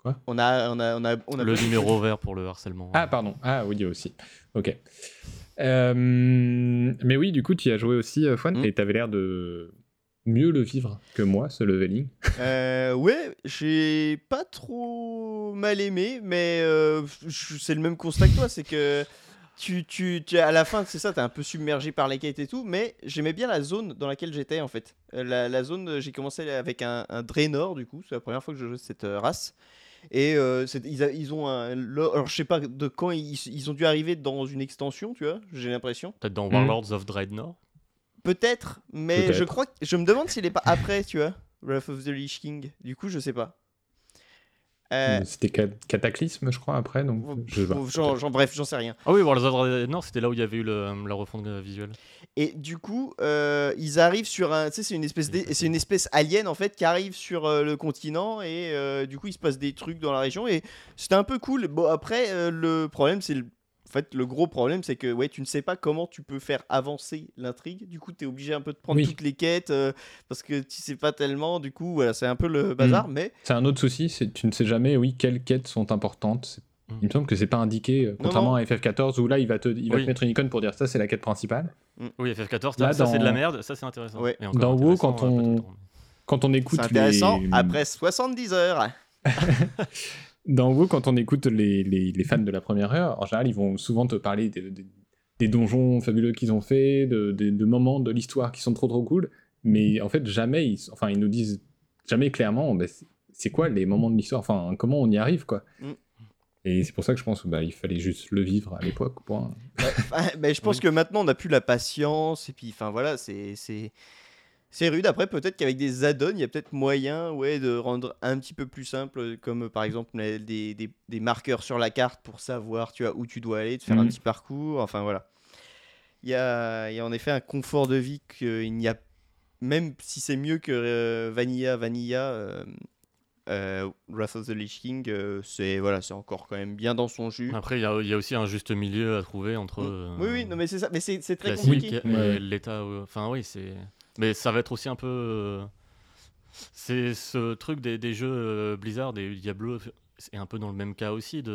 Quoi? On a, on a, on a, on a Le numéro vert pour le harcèlement. Ah, pardon. Ah, oui, aussi. Ok. Euh, mais oui, du coup, tu y as joué aussi, Fouane, Mm. et t'avais l'air de mieux le vivre que moi, ce leveling. *laughs* Euh, ouais, j'ai pas trop mal aimé, mais euh, c'est le même constat que toi, c'est que tu, tu, tu- à la fin, c'est ça, t'es un peu submergé par les quêtes et tout, mais j'aimais bien la zone dans laquelle j'étais en fait. Euh, La, la zone, euh, j'ai commencé avec un, un Draenor du coup, c'est la première fois que je joue cette race. Et euh, ils, a- ils ont un. lo- Alors je sais pas de quand ils, ils ont dû arriver dans une extension, tu vois, j'ai l'impression. Peut-être dans. Warlords of Dreadnought. Peut-être, mais je crois que je me demande s'il est pas après, tu vois, Wrath of the Lich King. Du coup, je sais pas. Euh, C'était Ca- Cataclysme, je crois, après, donc je sais pas. Genre, genre, bref, j'en sais rien. Ah oui, Warlords of Dreadnought, c'était là où il y avait eu le- la refonte visuelle. Et du coup, euh, ils arrivent sur un. Tu sais, c'est une espèce, c'est une espèce alien en fait qui arrive sur euh, le continent et euh, du coup, il se passe des trucs dans la région et c'était un peu cool. Bon, après, euh, le problème, c'est le. En fait, le gros problème, c'est que ouais, tu ne sais pas comment tu peux faire avancer l'intrigue. Du coup, tu es obligé un peu de prendre Oui. toutes les quêtes euh, parce que tu sais pas tellement. Du coup, voilà, c'est un peu le bazar. Mm. Mais C'est un autre souci, c'est tu ne sais jamais, oui, quelles quêtes sont importantes. C'est- Mm. Il me semble que c'est pas indiqué, euh, contrairement non. à FF14 où là il va te, il va Oui. te mettre une icône pour dire ça c'est la quête principale. Oui, FF14, Là, ça c'est de la merde, ça c'est intéressant. Ouais. Et Dans WoW, quand on-. Quand on écoute c'est intéressant les... après 70 heures. *laughs* Dans WoW, quand on écoute les, les- les fans de la première heure, en général, ils vont souvent te parler des, des- des donjons fabuleux qu'ils ont fait, de, de- de moments de l'histoire qui sont trop trop cool, mais en fait, jamais, ils, enfin, ils nous disent jamais clairement, bah, c'est- quoi les moments de l'histoire, enfin, comment on y arrive, quoi? Mm. Et c'est pour ça que je pense qu'il bah, il fallait juste le vivre à l'époque, point. Enfin, *laughs* mais je pense Oui. que maintenant on n'a plus la patience et puis enfin voilà c'est c'est rude après peut-être qu'avec des add-ons il y a peut-être moyen ouais de rendre un petit peu plus simple comme euh, par exemple des, des, des marqueurs sur la carte pour savoir tu vois où tu dois aller de faire un Mhm. petit parcours enfin voilà il y a, il y a en effet un confort de vie qu'il n'y a même si c'est mieux que euh, Vanilla Vanilla euh, euh, Wrath of the Lich King euh, c'est voilà c'est encore quand même bien dans son jus Après, il y, a- il y a aussi un juste milieu à trouver entre. Euh, oui oui non mais c'est ça mais c'est c'est très compliqué Ouais. l'état. euh, Enfin, oui, c'est. Mais ça va être aussi un peu. euh, C'est ce truc des, jeux euh, Blizzard, des Diablo, c'est un peu dans le même cas aussi de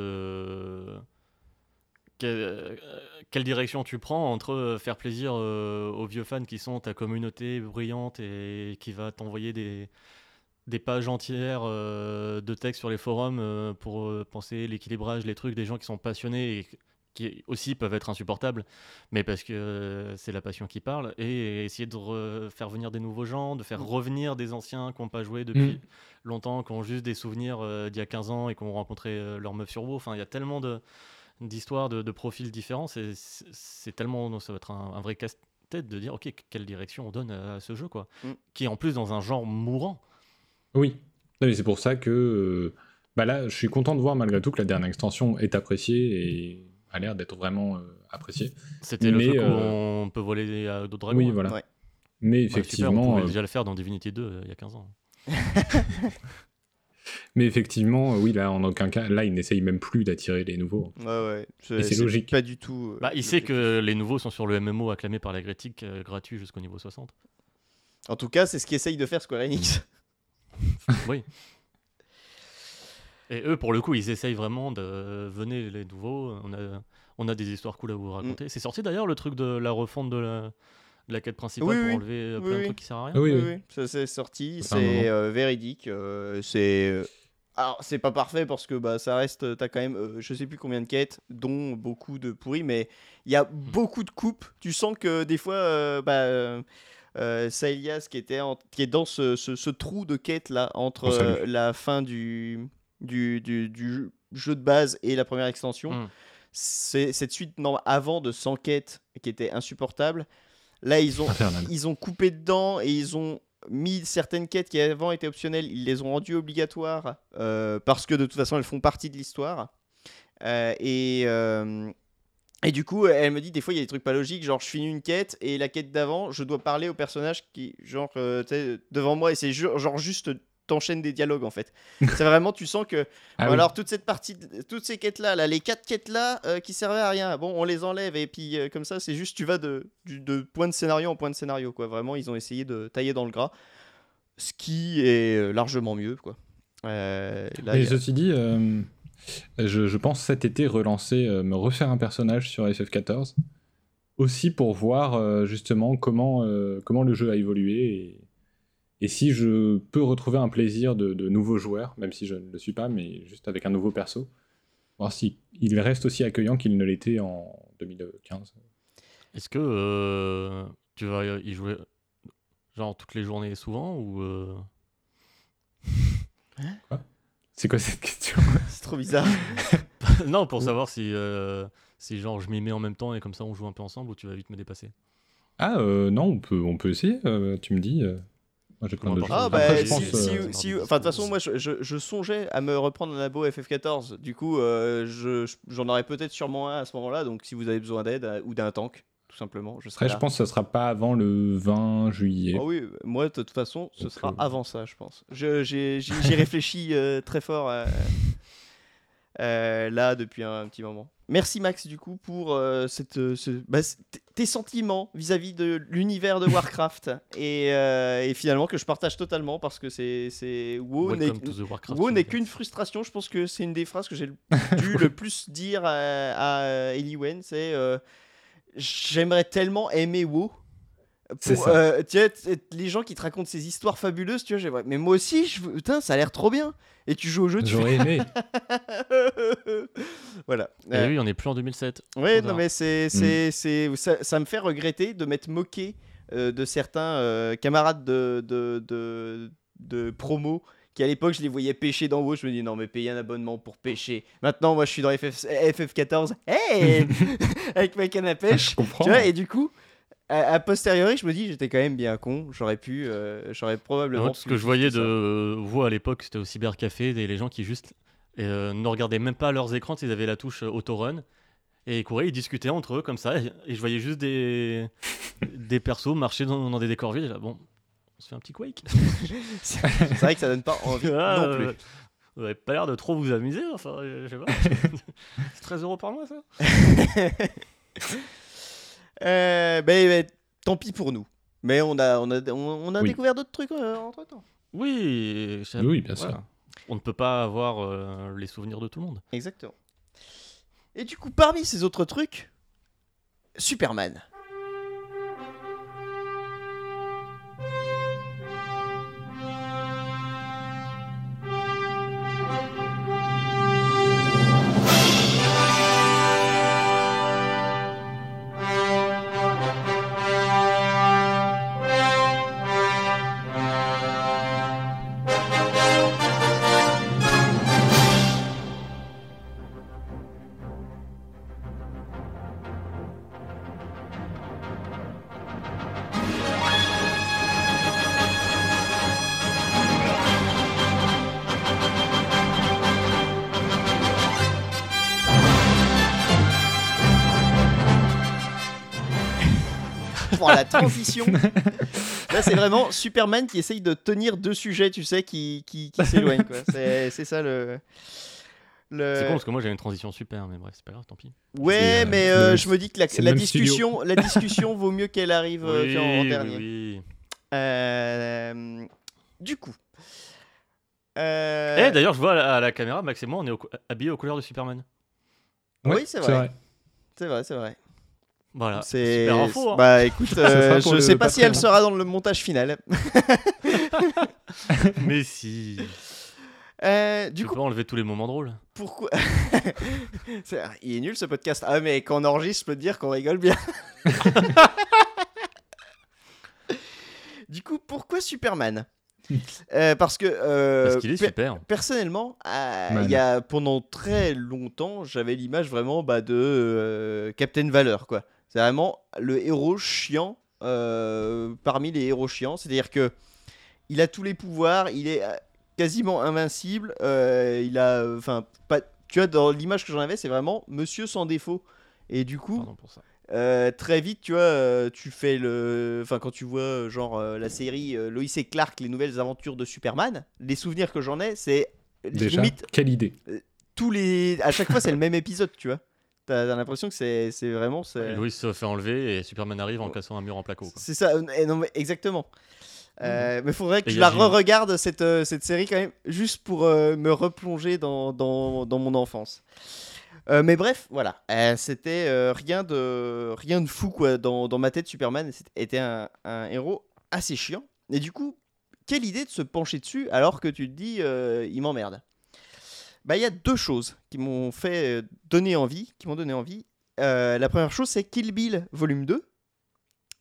euh, quelle direction tu prends entre faire plaisir aux vieux fans qui sont ta communauté brillante et qui va t'envoyer des, des pages entières de texte sur les forums pour penser l'équilibrage, les trucs des gens qui sont passionnés et qui aussi peuvent être insupportables, mais parce que euh, c'est la passion qui parle, et essayer de re- faire venir des nouveaux gens, de faire revenir des anciens qui n'ont pas joué depuis Mm. longtemps, qui ont juste des souvenirs euh, d'il y a 15 ans et qui ont rencontré euh, leur meuf sur WoW. Enfin, il y a tellement de d'histoires, de, de profils différents, c'est- tellement, non, ça va être un, un vrai casse-tête de dire, ok, quelle direction on donne à, à ce jeu, quoi, Mm. qui est en plus dans un genre mourant. Oui. C'est pour ça que bah là, je suis content de voir malgré tout que la dernière extension est appréciée et a l'air d'être vraiment euh, appréciée. C'était le truc où euh, on peut voler à d'autres dragons. oui, hein. voilà. Ouais. Mais Ouais, super, on effectivement, pouvait euh, déjà le faire dans Divinity 2 euh, il y a 15 ans. *laughs* mais effectivement, oui, là, en aucun cas, là, il n'essaye même plus d'attirer les nouveaux. Ouais, ouais. Et c'est logique. Pas du tout. euh, Bah, il sait que les nouveaux sont sur le MMO acclamé par la critique euh, gratuit jusqu'au niveau 60. En tout cas, c'est ce qu'essaye de faire Square Enix. Oui. *laughs* Et eux, pour le coup, ils essayent vraiment de venez les nouveaux. On a, on a des histoires cool à vous raconter. Mm. C'est sorti d'ailleurs le truc de la refonte de la, de la quête principale Oui, pour oui. enlever euh, Oui, plein de trucs qui servent à rien. Ah oui, Oui, oui. oui, ça c'est sorti, c'est euh, véridique. euh, c'est. euh, Alors, c'est pas parfait parce que bah, ça reste. T'as quand même, euh, je sais plus combien de quêtes, dont beaucoup de pourris, mais il y a beaucoup de coupes. Tu sens que des fois, euh, bah. euh, euh, Saelias qui, était en- qui est dans ce, ce- ce trou de quête là entre euh, la fin du, du, du- du jeu de base et la première extension. Mm. C'est cette suite non, avant de 100 quêtes qui était insupportable. Là, ils ont, Infernal. ils ont coupé dedans et ils ont mis certaines quêtes qui avant étaient optionnelles, ils les ont rendues obligatoires euh, parce que de toute façon elles font partie de l'histoire. Euh, et, euh, et du coup, elle me dit des fois il y a des trucs pas logiques, genre je finis une quête et la quête d'avant, je dois parler au personnage qui, genre, tu sais, devant moi et c'est genre juste t'enchaînes des dialogues en fait. *laughs* c'est vraiment, tu sens que Ah Bon, oui. Alors toute cette partie, toutes ces quêtes là, les quatre quêtes là euh, qui servaient à rien, bon on les enlève et puis euh, comme ça c'est juste tu vas de, du- de point de scénario en point de scénario quoi. Vraiment ils ont essayé de tailler dans le gras, ce qui est euh, largement mieux quoi. Euh, là, Mais a- ceci dit, je, je pense cet été relancer, me refaire un personnage sur FF14, aussi pour voir justement comment, comment le jeu a évolué et, et si je peux retrouver un plaisir de, de nouveaux joueurs, même si je ne le suis pas, mais juste avec un nouveau perso. Voir si il reste aussi accueillant qu'il ne l'était en 2015. Est-ce que euh, tu vas y jouer genre toutes les journées souvent ou euh, C'est quoi cette question? *laughs* C'est trop bizarre. *laughs* non pour savoir si euh, si genre je m'y mets en même temps et comme ça on joue un peu ensemble ou tu vas vite me dépasser? Ah euh, non, on peut, on peut essayer, euh, tu me dis. Moi j'ai plein de Ah. Ah bah Après, je si, pense, si- euh, si- de toute façon moi je, je- je songeais à me reprendre un abo FF14. Du coup euh, je- je- j'en aurais peut-être sûrement un à ce moment-là. Donc si vous avez besoin d'aide euh, ou d'un tank tout simplement, je serai Après, là. je pense que ce sera pas avant le 20 juillet. Ah oui, moi de toute façon, ce Donc, sera euh, avant ça, je pense. Je- J'ai j'y j'y réfléchis euh, très fort euh, là depuis un, petit moment. Merci Max du coup pour euh, cette, euh, ce- bah, tes sentiments vis-à-vis de l'univers de Warcraft *laughs* et, euh, et finalement que je partage totalement parce que c'est WoW n'est WoW qu'une frustration. Je pense que c'est une des phrases que j'ai *laughs* dû le plus dire à, à Eliwen. C'est j'aimerais tellement aimer WoW. C'est Pour, ça. euh, tu vois, les gens qui te racontent ces histoires fabuleuses, tu vois, mais moi aussi, je, putain, ça a l'air trop bien. Et tu joues au jeu, tu J'aurais aimé. fais- *laughs* voilà. Et Euh, oui, on est plus en 2007. Ouais, non, mais c'est, Mm. c'est, c'est, ça, ça me fait regretter de m'être moqué euh, de certains euh, camarades de, de, de, de promo qui à l'époque je les voyais pêcher dans WoW. Je me dis non, mais payer un abonnement pour pêcher. Maintenant, moi je suis dans FF, FF14, hey *laughs* *laughs* Avec ma canne à pêche. Je comprends. tu vois, et du coup, a posteriori, je me dis j'étais quand même bien con. J'aurais pu, euh, j'aurais probablement. Tout ce que je voyais de euh, vous à l'époque, c'était au cybercafé, des les gens qui juste euh, ne regardaient même pas leurs écrans, ils avaient la touche euh, autorun. Et ils couraient, ils discutaient entre eux comme ça, et, et je voyais juste des, *laughs* des persos marcher dans, dans des décors vides. là, bon, on se fait un petit quake. *laughs* C'est vrai que ça donne pas envie *laughs* Ah, non plus. euh, Vous avez pas l'air de trop vous amuser, enfin, je sais pas. C'est 13 euros par mois, ça? Euh, ben, ben, tant pis pour nous. Mais on a, on a, on, on a Oui. découvert d'autres trucs entre temps. Oui, ça- Oui, bien sûr. on ne peut pas avoir euh, les souvenirs de tout le monde. Exactement. Et du coup, parmi ces autres trucs, Superman. Transition. *laughs* Là, c'est vraiment Superman qui essaye de tenir deux sujets, tu sais, qui, qui, qui s'éloignent. *laughs* C'est ça le. le... C'est con parce que moi j'avais une transition super, mais bref, c'est pas grave, tant pis. Ouais, euh, mais euh, je me dis que la, discussion, la discussion vaut mieux qu'elle arrive euh, Oui, en, dernier. oui. Euh, du coup. Euh, Eh, d'ailleurs, je vois à la, à la caméra, Max et moi, on est au- habillés aux couleurs de Superman. Oui, c'est vrai. c'est vrai, c'est vrai. Voilà, c'est super info. hein. Bah écoute, *laughs* euh, je sais pas si elle sera dans le montage final. *laughs* Mais si. Euh, du Tu coup, peux enlever tous les moments drôles. pourquoi *laughs* Il est nul ce podcast. Ah mais quand on enregistre, je peux te dire qu'on rigole bien. du coup, pourquoi Superman? Euh, Parce que euh, Parce qu'il est per- super. personnellement, euh, il y a pendant très longtemps, j'avais l'image vraiment bah, de euh, Captain Valeur, quoi. C'est vraiment le héros chiant euh, parmi les héros chiants. C'est-à-dire que il a tous les pouvoirs, il est euh, quasiment invincible. euh, il a, enfin, pas. Tu vois, dans l'image que j'en avais, c'est vraiment Monsieur sans défaut. Et du coup, Pardon pour ça. euh, très vite, tu vois, tu fais le. Enfin, quand tu vois, genre, la série Lois et Clark, les nouvelles aventures de Superman, les souvenirs que j'en ai, c'est. Déjà, Limite, quelle idée. tous les. À chaque fois, c'est le même épisode, tu vois. T'as l'impression que c'est vraiment. Louis se fait enlever et Superman arrive en cassant un mur en placo. C'est ça, euh, non, mais exactement. Euh, Mais faudrait que Et je la re-regarde cette, euh, cette série quand même, juste pour euh, me replonger dans, dans, dans mon enfance. Euh, mais bref, voilà, c'était rien, de, rien de fou quoi. Dans, dans ma tête, Superman était un, un héros assez chiant. Et du coup, quelle idée de se pencher dessus alors que tu te dis, il m'emmerde? Bah, il y a deux choses qui m'ont fait euh, donner envie, qui m'ont donné envie. Euh, la première chose, c'est Kill Bill volume 2,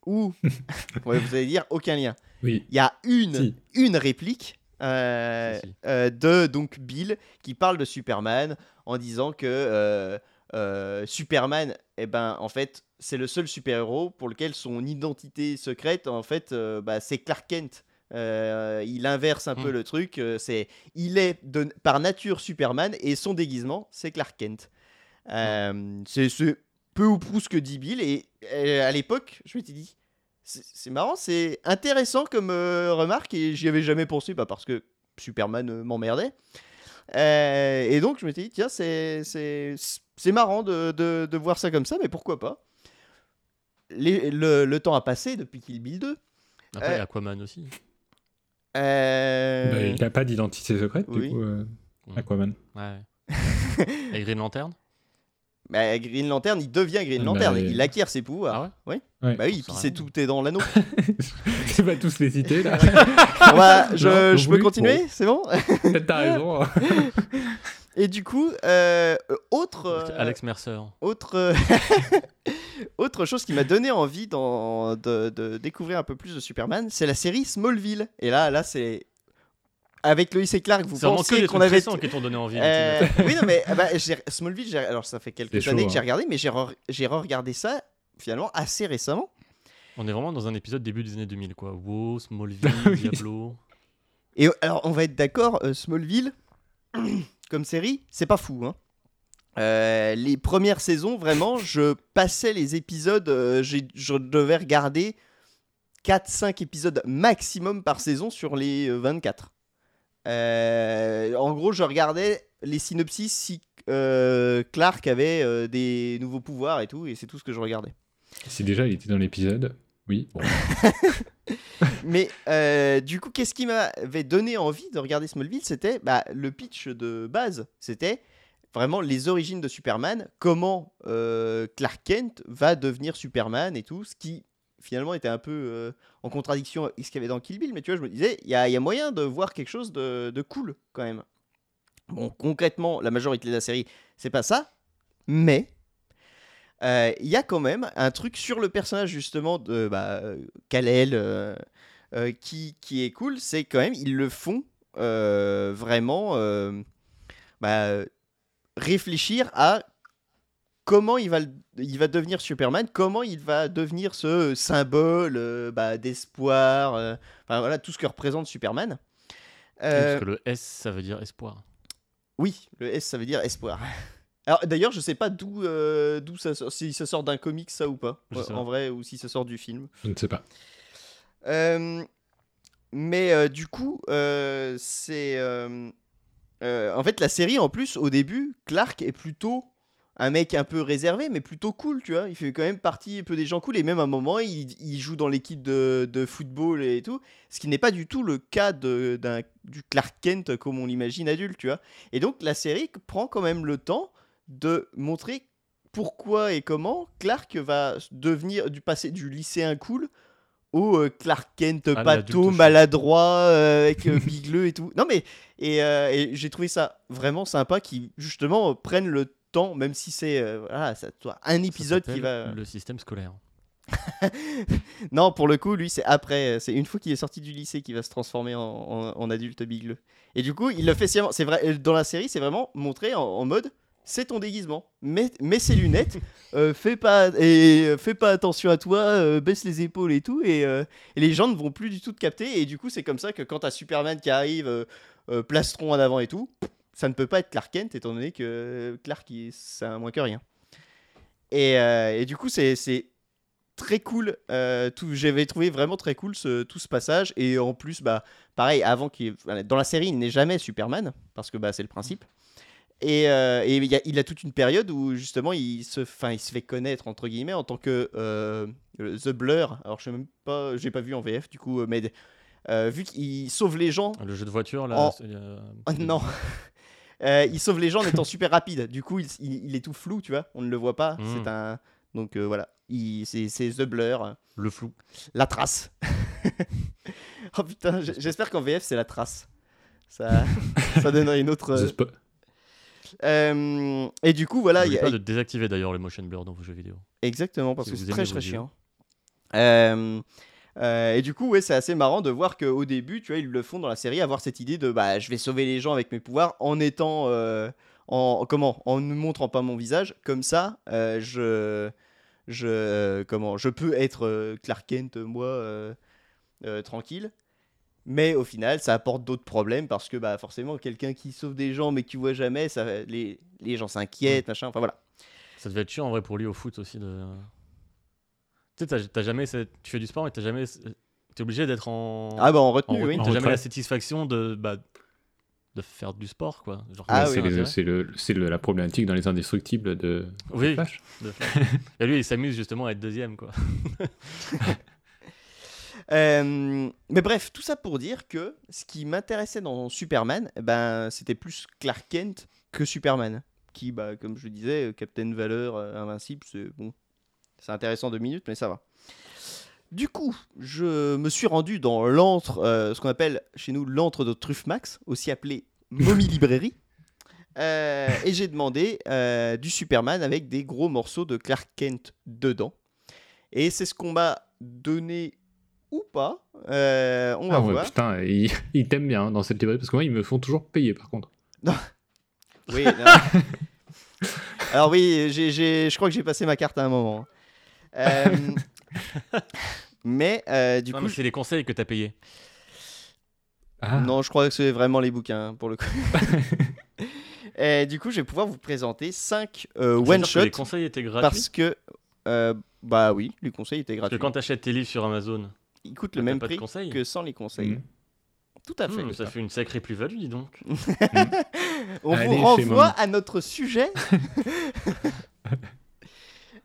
où, *laughs* ouais, vous allez dire, aucun lien. Oui. Il y a une, Si. une réplique euh, Si, si. euh, de donc Bill qui parle de Superman en disant que Superman, eh ben, en fait, c'est le seul super-héros pour lequel son identité secrète, en fait, bah, c'est Clark Kent. Euh, il inverse un peu Mm. le truc. euh, c'est, il est de- par nature Superman et son déguisement, c'est Clark Kent. Euh, c'est, c'est peu ou prou ce que dit Bill. Et, et à l'époque, je m'étais dit, c'est, marrant, c'est intéressant comme euh, remarque et j'y avais jamais pensé bah, parce que Superman euh, m'emmerdait. Euh, et donc je m'étais dit, tiens, c'est, c'est, c'est marrant de, de, de voir ça comme ça, mais pourquoi pas Les- le, le temps a passé depuis Kill Bill 2. Après, Aquaman aussi. Euh, Bah, il n'a pas d'identité secrète, oui. du coup, euh. Aquaman. Ouais. *laughs* et Green Lantern? Bah, Green Lantern, il devient Green Bah, Lantern, euh, il acquiert ses pouvoirs. Ah ouais? Ouais. Bah oui, puis c'est tout est dans l'anneau. *laughs* Je vais pas tous les citer, là. *laughs* On va- je, Non, je peux oui, continuer, bon. c'est bon? Peut-être t'as raison. hein. Et du coup, euh, autre, euh, Alex Mercer. autre, euh, *laughs* autre chose qui m'a donné envie d'en- de, de découvrir un peu plus de Superman, c'est la série Smallville. Et là, là, c'est avec Lois et Clark, vous C'est vraiment que pensiez qu'on avait. récents qui t'ont donné envie. Euh, oui, non, mais ah bah, j'ai- Smallville, j'ai- alors ça fait quelques C'est chaud, années que j'ai hein. regardé, mais j'ai re- j'ai re-regardé ça finalement assez récemment. On est vraiment dans un épisode début des années 2000, quoi. WoW, *laughs* Smallville. Diablo. Et alors, on va être d'accord, euh, Smallville, *clears throat* comme série, c'est pas fou. Hein. Euh, les premières saisons, vraiment, *laughs* je passais les épisodes, euh, je devais regarder 4-5 épisodes maximum par saison sur les euh, 24. Euh, en gros, je regardais les synopsis si euh, Clark avait euh, des nouveaux pouvoirs et tout, et c'est tout ce que je regardais. Si déjà il était dans l'épisode, Oui, bon. *laughs* Mais euh, du coup, qu'est-ce qui m'avait donné envie de regarder Smallville C'était bah, le pitch de base. C'était vraiment les origines de Superman, comment euh, Clark Kent va devenir Superman et tout, ce qui finalement était un peu euh, en contradiction avec ce qu'il y avait dans Kill Bill. Mais tu vois, je me disais, il y a, il y a moyen de voir quelque chose de, de cool quand même. Bon, concrètement, la majorité de la série, c'est pas ça, mais euh, il y a quand même un truc sur le personnage justement de bah, euh, Kal-El euh, euh, qui, qui est cool, c'est quand même ils le font vraiment bah, réfléchir à comment il va, il va devenir Superman, comment il va devenir ce symbole bah, d'espoir, enfin voilà tout ce que représente Superman. Parce que le S, ça veut dire espoir. oui, le S ça veut dire espoir. *laughs* Alors d'ailleurs, je sais pas d'où euh, d'où ça sort, si ça sort d'un comic ça ou pas, en vrai, ou si ça sort du film. Je ne sais pas. Euh, mais euh, du coup, c'est en fait la série en plus au début, Clark est plutôt un mec un peu réservé, mais plutôt cool, tu vois. Il fait quand même partie un peu des gens cool et même à un moment, il, il joue dans l'équipe de, de football et tout, ce qui n'est pas du tout le cas de, d'un, du Clark Kent comme on l'imagine adulte, tu vois. Et donc la série prend quand même le temps de montrer pourquoi et comment Clark va devenir du passé du lycéen cool au euh, Clark Kent pato chaud. maladroit euh, avec euh, *laughs* bigleux et tout. Non mais et, et j'ai trouvé ça vraiment sympa qu'ils justement prennent le temps, même si c'est voilà, ça doit un Ça épisode qui va. Le système scolaire. *laughs* Non, pour le coup, lui, c'est après, c'est une fois qu'il est sorti du lycée qu'il va se transformer en, en- en adulte bigleux. Et du coup, il le fait sciemment. C'est vrai, dans la série, c'est vraiment montré en, en mode c'est ton déguisement. Mets, mets ses lunettes, euh, fais, pas, et, euh, fais pas attention à toi, euh, baisse les épaules et tout, et, les gens ne vont plus du tout te capter. Et du coup, c'est comme ça que quand t'as Superman qui arrive, plastron en avant et tout, ça ne peut pas être Clark Kent, étant donné que Clark, c'est un moins que rien. Et, et du coup, c'est très cool. j'avais trouvé vraiment très cool tout ce passage. Et en plus, bah, pareil, avant qu'il, dans la série, il n'est jamais Superman parce que bah, c'est le principe. Et, euh, et il, a, il a toute une période où justement il se, enfin, il se fait connaître entre guillemets en tant que euh, The Blur. Alors je sais même pas, j'ai pas vu en VF du coup, euh, mais euh, vu qu'il sauve les gens. Le jeu de voiture, là. Oh. non. *laughs* Il sauve les gens en étant super rapide. Du coup, il, est tout flou, tu vois. On ne le voit pas. Mm. C'est un. Donc voilà. Il- C'est The Blur. Le flou. La trace. *laughs* oh putain, j'espère qu'en VF c'est la trace. Ça, *laughs* ça donnerait une autre. Euh, et du coup, voilà. il y N'oubliez a- pas de désactiver d'ailleurs le motion blur dans vos jeux vidéo. Exactement, parce Si que c'est très très chiant. Euh, euh, et du coup, ouais, c'est assez marrant de voir qu'au début, tu vois, ils le font dans la série, avoir cette idée de bah, je vais sauver les gens avec mes pouvoirs en étant. en, comment En ne montrant pas mon visage. Comme ça, je. Je, comment, je peux être Clark Kent, moi, tranquille. Mais au final, ça apporte d'autres problèmes parce que bah, forcément, quelqu'un qui sauve des gens mais que tu vois jamais, ça, les, les gens s'inquiètent, machin. Enfin voilà. Ça devait être chiant en vrai pour lui au foot aussi. De... Tu sais, t'as- jamais. Tu fais du sport, mais t'as jamais. T'es obligé d'être en. Ah bah en en retenue, re- oui. T'as En jamais la satisfaction de. Bah, de faire du sport, quoi. Ah oui. c'est le- la problématique dans les indestructibles de Oui. Flash. de faire. Et lui, il s'amuse justement à être deuxième, quoi. *laughs* Euh, mais bref, tout ça pour dire que ce qui m'intéressait dans Superman, eh ben, c'était plus Clark Kent que Superman. Qui, bah, comme je le disais, euh, Captain Valeur, euh, Invincible, c'est bon. C'est intéressant deux minutes, mais ça va. Du coup, je me suis rendu dans l'antre, euh, ce qu'on appelle chez nous l'antre de Truffmax, aussi appelé Mommy *laughs* Librairie. Euh, et j'ai demandé euh, du Superman avec des gros morceaux de Clark Kent dedans. Et c'est ce qu'on m'a donné ou pas. Euh, on va Ah ouais, voir. putain, ils il t'aiment bien hein, dans cette librairie parce que moi, ils me font toujours payer par contre. *laughs* Oui, non. Alors oui, je crois que j'ai passé ma carte à un moment. Euh, *laughs* mais euh, du Non, coup, c'est les conseils que t'as payés. Ah, non, je crois que c'est vraiment les bouquins pour le coup. *laughs* Et du coup, je vais pouvoir vous présenter 5 Je veux one dire que shot Les conseils étaient gratuits? parce que euh, bah oui, les conseils étaient Parce que gratuits. quand t'achètes tes livres sur Amazon, Ils coûtent t'as le même prix que sans les conseils. Mhm. Tout à fait. Hmm, Gustave. ça fait une sacrée plus-value, dis donc. *laughs* On Allez, vous renvoie à notre sujet. *laughs*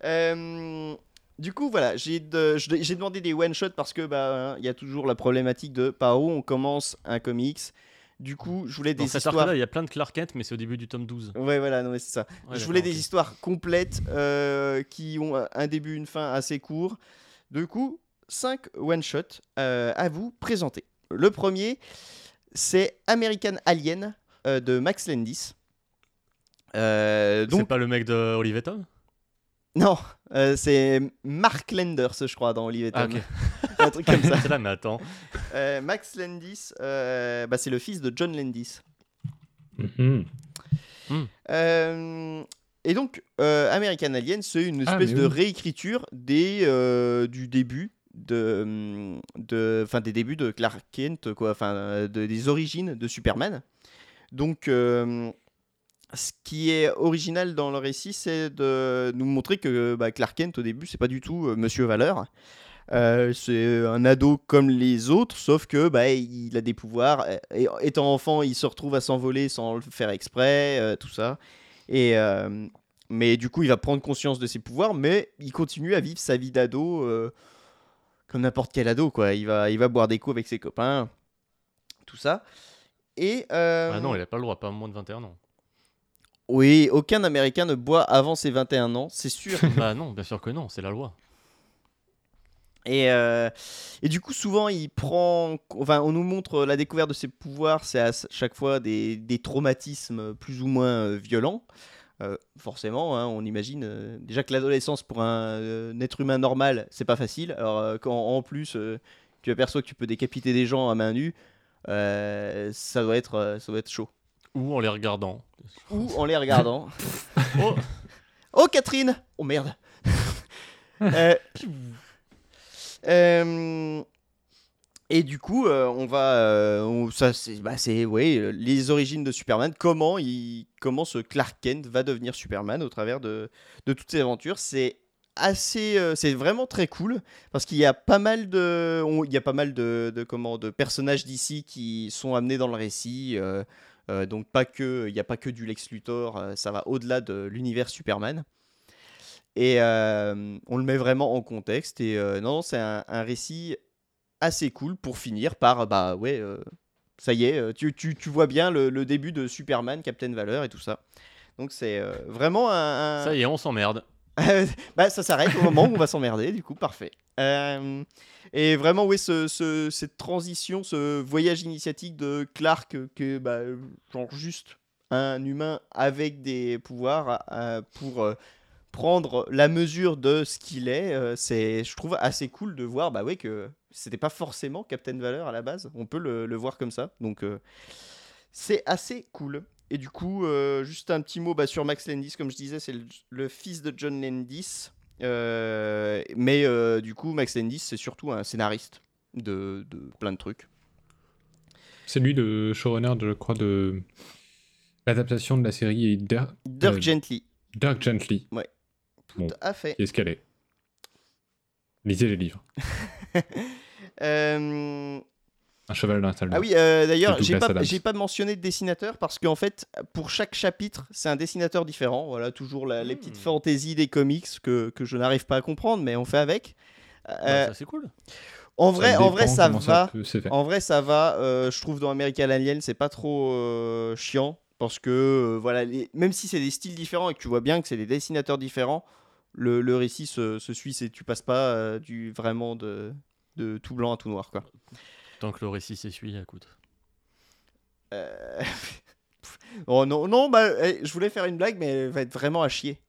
Euh, Du coup, voilà, j'ai de- je- j'ai demandé des one shot parce que bah hein, il y a toujours la problématique de par où on commence un comics. Du coup, je voulais Dans des cet histoires. il y a plein de Clark Kent, mais c'est au début du tome 12. Ouais, voilà, non, mais c'est ça. Ouais, je voulais des histoires complètes euh, qui ont un début, une fin assez court. Du coup, 5 one-shots euh, à vous présenter. Le premier, c'est American Alien euh, de Max Landis. Euh, C'est donc, pas le mec de Olive Tom? Non, euh, c'est Mark Landers, je crois, dans Olive et Ah, Tom. ok. *laughs* Un truc comme ça. *laughs* C'est là, mais attends. Euh, Max Landis, euh, bah, c'est le fils de John Landis. Mhm. Euh, et donc, euh, American Alien, c'est une Ah, espèce de oui. réécriture des, euh, du début de, hum, de, fin, des débuts de Clark Kent, quoi, enfin, de- des origines de Superman. Donc, euh, ce qui est original dans le récit, c'est de nous montrer que bah, Clark Kent, au début, c'est pas du tout euh, Monsieur Valeur. Euh, c'est un ado comme les autres, sauf que bah, il a des pouvoirs. Étant enfant, il se retrouve à s'envoler sans le faire exprès, tout ça. Et mais du coup, il va prendre conscience de ses pouvoirs, mais il continue à vivre sa vie d'ado comme n'importe quel ado, quoi. Il va, il va boire des coups avec ses copains, tout ça. Et euh, Ah non, il a pas le droit, pas moins de 21 ans. oui, aucun Américain ne boit avant ses 21 ans, c'est sûr. *laughs* bah non, bien sûr que non, c'est la loi. Et, euh, et du coup, souvent, il prend. Enfin, on nous montre la découverte de ses pouvoirs, c'est à chaque fois des, des traumatismes plus ou moins euh, violents. Euh, forcément, hein, on imagine euh, déjà que l'adolescence pour un, euh, un être humain normal, c'est pas facile. Alors, quand en plus tu aperçois que tu peux décapiter des gens à main nue, ça, doit être, ça doit être chaud. Ou en les regardant. Ou en les regardant. *laughs* Oh, Oh Catherine Oh merde *laughs* Et du coup, euh, on va, euh, ça c'est, bah, ouais, euh, les origines de Superman. Comment il, comment ce Clark Kent va devenir Superman au travers de, de toutes ces aventures. C'est assez, c'est vraiment très cool parce qu'il y a pas mal de, il y a pas mal de, de comment, de personnages d'ici qui sont amenés dans le récit. donc pas que, il n'y a pas que du Lex Luthor. ça va au-delà de l'univers Superman. Et on le met vraiment en contexte. Et non, c'est un récit assez cool pour finir par bah ouais, euh, ça y est, euh, tu, tu, tu vois bien le, le début de Superman, Captain Valeur et tout ça. Donc c'est euh, vraiment un, un- ça y est, on s'emmerde. *laughs* bah, ça s'arrête au moment où on va s'emmerder, du coup, parfait. Euh, et vraiment, oui, ce, ce- cette transition, ce voyage initiatique de Clark, euh, que bah, euh, genre juste un humain avec des pouvoirs euh, pour euh, prendre la mesure de ce qu'il est, euh, c'est, je trouve assez cool de voir, bah ouais, que c'était pas forcément Captain Valeur à la base. On peut le, le voir comme ça, donc euh, c'est assez cool. Et du coup, euh, juste un petit mot bah, sur Max Landis, comme je disais, c'est le, le fils de John Landis. Euh, mais du coup, Max Landis, c'est surtout un scénariste de, de plein de trucs. C'est lui le showrunner, je crois, de l'adaptation de la série Dirk, Dirk Gently, Dirk Gently. tout bon. à fait. Qui est-ce qu'elle est Lisez les livres. *laughs* Euh, Un cheval d'un salon. Ah oui, euh, d'ailleurs, j'ai pas, pas mentionné de dessinateur parce qu'en fait, pour chaque chapitre, c'est un dessinateur différent. Voilà, toujours la- les Hmm. petites fantaisies des comics que, que je n'arrive pas à comprendre, mais on fait avec. Bah, Euh, ça c'est cool. en vrai, en vrai, ça va. peut. En vrai, ça va. euh, je trouve dans American Alien, c'est pas trop euh, chiant parce que euh, voilà, les- même si c'est des styles différents et que tu vois bien que c'est des dessinateurs différents, le, le récit se, se suit. C'est tu passes pas euh, du vraiment de, de tout blanc à tout noir quoi. Tant que le récit s'essuie, écoute. Euh, *laughs* oh non, non, bah, eh, je voulais faire une blague, mais elle va être vraiment à chier.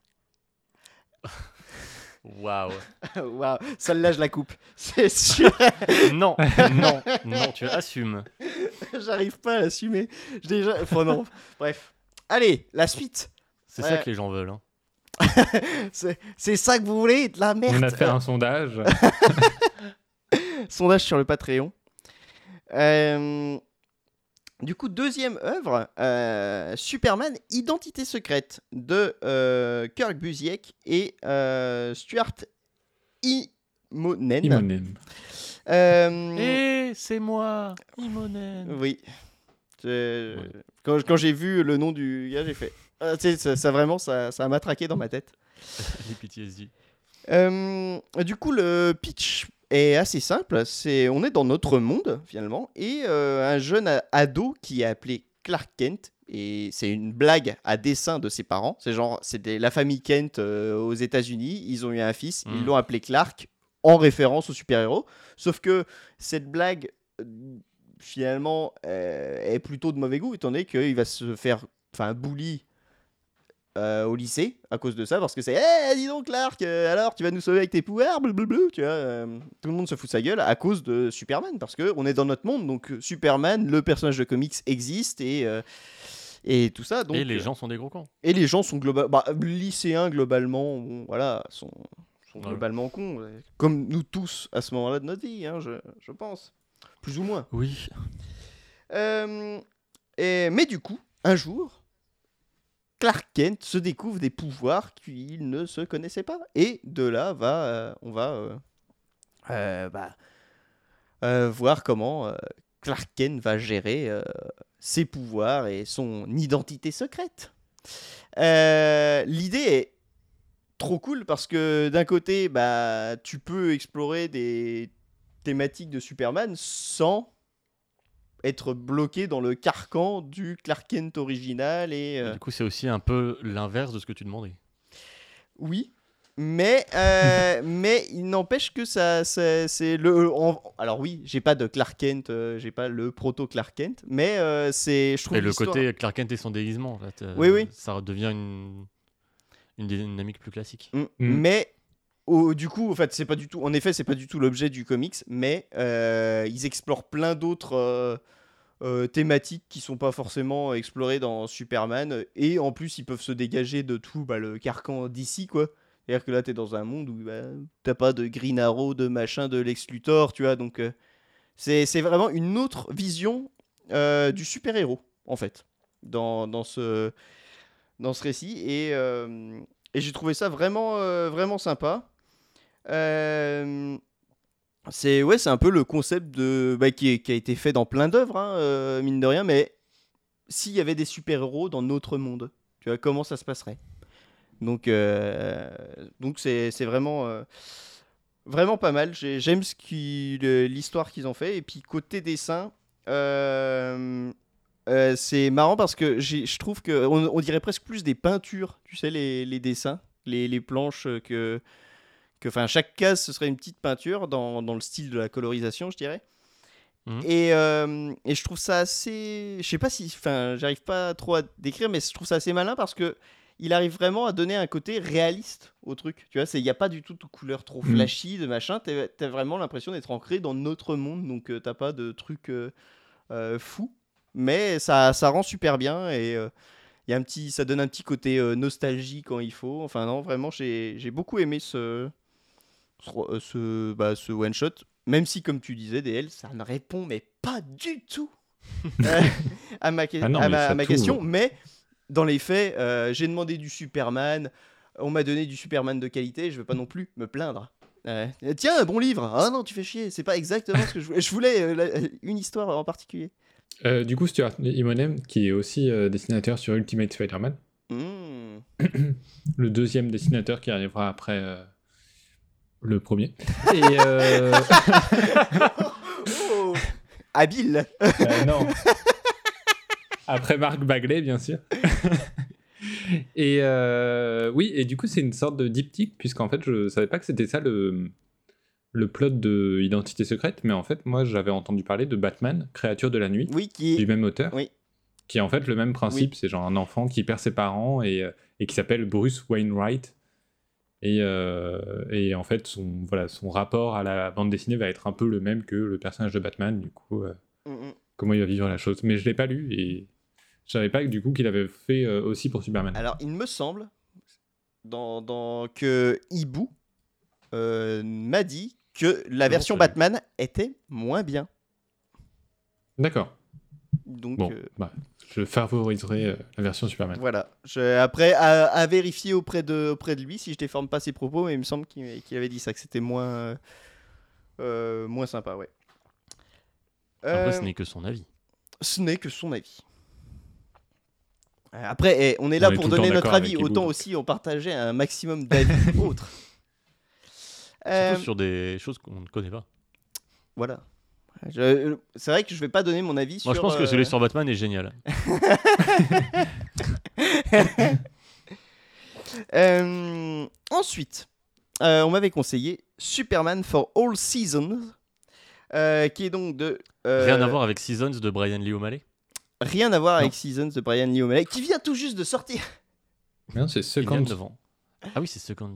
*laughs* Waouh. *laughs* Waouh, celle-là, je la coupe. C'est sûr, non, non, non, tu assumes. j'arrive pas à l'assumer. Je déjà, enfin, non. Bref, allez, la suite. C'est ça que les gens veulent. hein. *laughs* C'est ça que vous voulez, de la merde. On a fait un sondage. *laughs* sondage sur le Patreon. Euh, du coup, deuxième œuvre, euh, Superman Identité secrète de euh, Kirk Busiek et euh, Stuart Imonen. Imonen. Euh, Eh, c'est moi, Imonen. Oui. Quand j'ai vu le nom du gars, j'ai fait. Ah, tu sais, ça, ça vraiment, ça, ça m'a traqué dans ma tête. *laughs* Les PTSD. Euh, du coup, le pitch est assez simple. C'est, on est dans notre monde finalement, et euh, un jeune ado qui est appelé Clark Kent. Et c'est une blague à dessein de ses parents. C'est genre, c'était la famille Kent euh, aux États-Unis. Ils ont eu un fils, ils Mm. l'ont appelé Clark en référence au super-héros. Sauf que cette blague, finalement, est plutôt de mauvais goût, étant donné qu'il va se faire, enfin, bully euh, au lycée à cause de ça, parce que c'est Eh, dis donc, Clark, euh, alors tu vas nous sauver avec tes pouvoirs, blablabla, tu vois. euh, tout le monde se fout sa gueule à cause de Superman, parce que on est dans notre monde, donc Superman, le personnage de comics, existe et. euh, et tout ça. Donc, Et les gens sont des gros cons. et les gens sont globalement. Bah, lycéens, globalement, bon, voilà, sont, sont Ouais. globalement cons. ouais. Comme nous tous à ce moment-là de notre vie, hein, je, je pense. Plus ou moins. Oui. Euh, et, mais du coup, un jour, Clark Kent se découvre des pouvoirs qu'il ne se connaissait pas. Et de là, va, euh, on va euh, euh, bah, voir comment Clark Kent va gérer ses pouvoirs et son identité secrète. L'idée est trop cool parce que d'un côté, bah, tu peux explorer des thématiques de Superman sans être bloqué dans le carcan du Clark Kent original et Et euh, Du coup, c'est aussi un peu l'inverse de ce que tu demandais. oui mais euh, *laughs* mais il n'empêche que ça, ça- c'est le en- alors oui j'ai pas de Clark Kent euh, j'ai pas le proto Clark Kent mais euh, c'est je trouve Et le côté Clark Kent et son déguisement, en fait, euh, Oui, oui. ça devient une, une dynamique plus classique. Mm. Mm. Mais au- du coup, en fait, c'est pas du tout. En effet, c'est pas du tout l'objet du comics, mais euh, ils explorent plein d'autres euh, euh, thématiques qui sont pas forcément explorées dans Superman, et en plus, ils peuvent se dégager de tout bah, le carcan d'ici, quoi. C'est-à-dire que là, t'es dans un monde où bah, t'as pas de Green Arrow, de machin, de Lex Luthor, tu vois. Donc, c'est vraiment une autre vision du super-héros, en fait, dans, ce, dans ce récit. Et, et j'ai trouvé ça vraiment, vraiment sympa. Euh, c'est ouais, c'est un peu le concept de bah, qui, a été fait dans plein d'œuvres, hein, euh, mine de rien. Mais s'il y avait des super-héros dans notre monde, tu vois comment ça se passerait? Donc, euh, donc c'est vraiment, vraiment pas mal. J'ai- J'aime l'histoire qu'ils ont fait. Et puis côté dessin. c'est marrant parce que je trouve que on, dirait presque plus des peintures, tu sais, les, les dessins, les, les planches que, que, enfin, chaque case ce serait une petite peinture dans, dans le style de la colorisation, je dirais. Mhm. Et, euh, et je trouve ça assez, je sais pas si, enfin, j'arrive pas trop à décrire, mais je trouve ça assez malin parce que il arrive vraiment à donner un côté réaliste au truc. Tu vois, il n'y a pas du tout de couleurs trop Mhm. flashy, de machin. T'as as vraiment l'impression d'être ancré dans notre monde, donc euh, t'as pas de trucs euh, euh, fous. Mais ça, ça rend super bien et euh, y a un petit, ça donne un petit côté nostalgie quand il faut. Enfin non, vraiment, j'ai j'ai beaucoup aimé ce, ce, euh, ce, bah, ce one shot. Même si, comme tu disais, DL, ça ne répond mais pas du tout *laughs* euh, à ma, que- Ah non, à ma- à question. Mais dans les faits, euh, j'ai demandé du Superman. On m'a donné du Superman de qualité. Je veux pas non plus me plaindre. Euh, tiens, un bon livre. Ah non, tu fais chier. C'est pas exactement ce que je voulais. Je voulais euh, la- une histoire en particulier. Euh, du coup, Stuart Immonen, qui est aussi dessinateur sur Ultimate Spider-Man, Hmm. *clears throat* le deuxième dessinateur qui arrivera après le premier. Et euh, Oh, *laughs* habile. euh, non. Après Marc Bagley, bien sûr. *laughs* et euh, oui, et du coup, c'est une sorte de diptyque, puisqu'en fait, je savais pas que c'était ça le, le plot de Identité secrète, mais en fait, moi, j'avais entendu parler de Batman, créature de la nuit, Oui, qui du même auteur. Oui. Qui est en fait le même principe, c'est genre un enfant qui perd ses parents et, euh, et qui s'appelle Bruce Wainwright. Et, euh, et en fait, son, voilà, son rapport à la bande dessinée va être un peu le même que le personnage de Batman, du coup, euh, Mm, mm. comment il va vivre la chose. Mais je l'ai pas lu et je savais pas du coup qu'il avait fait euh, aussi pour Superman. Alors, il me semble dans, dans que Ibu euh, m'a dit que la version. Batman était moins bien. D'accord. Donc Bon, euh, bah, je favoriserai euh, la version Superman. voilà. Je- après, à, à vérifier auprès de, auprès de lui si je déforme pas ses propos, mais il me semble qu'il avait dit ça, que c'était moins, euh, euh, moins sympa, ouais. Après, ce n'est que son avis. ce n'est que son avis. Après, eh, on est là On pour donner notre avis, autant aussi en partager un maximum d'avis *laughs* autres. Euh, sur des choses qu'on ne connaît pas. Voilà. Je- C'est vrai que je vais pas donner mon avis sur. Moi, je pense que euh, celui sur Batman est génial. *laughs* Euh, ensuite, euh, on m'avait conseillé Superman for All Seasons, euh, qui est donc de. euh, Rien à voir avec Seasons de Brian Lee O'Malley? Rien à voir avec. Seasons de Brian Lee O'Malley, qui vient tout juste de sortir. Non, c'est Il vient de Second. devant. Ah oui, c'est Seconds.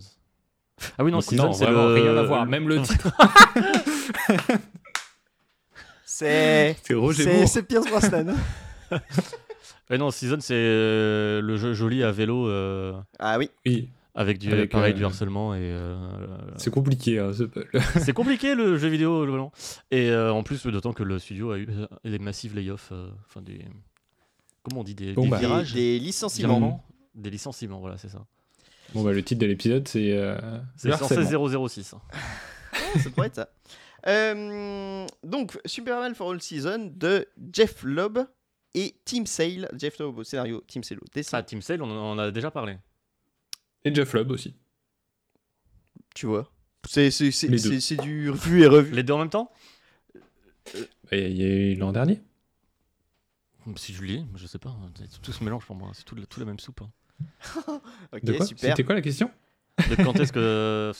Ah oui, non, Donc, Seasons, non, c'est vraiment, le... rien à voir. Même le *laughs* titre, *laughs* C'est. *laughs* c'est Roger C'est Moore. c'est Pierce Brosnan. *laughs* Eh non, Seasons, c'est euh, le jeu joli à vélo euh, ah oui. Oui, avec du, Avec, pareil, euh, du harcèlement. et euh, c'est compliqué. hein, *laughs* c'est compliqué le jeu vidéo, le volant. Et euh, en plus, d'autant que le studio a eu euh, des massifs layoffs, euh, enfin des. Comment on dit Des, Bon, des bah. Des, virages des licenciements. virements Des licenciements, voilà, c'est ça. Bon, bah, le titre de l'épisode, c'est. euh, C'est le harcèlement. 116 006. ça pourrait être ça. Euh, donc, Superman for All Season de Jeff Loeb et Tim Sale. Jeff Loeb au scénario, Tim Sale au dessin. Ah, Team Sale, on en a déjà parlé. Et Jeff Loeb aussi. Tu vois. C'est c'est- c'est- Les deux. c'est- c'est du vu et revu. Les deux en même temps? Et il y a eu l'an dernier. Si je lis, je sais pas. hein, c'est- Tout se mélange pour moi. C'est tout, la- tout la même soupe. hein. *laughs* Ok, super. C'était quoi la question? De quand est-ce que.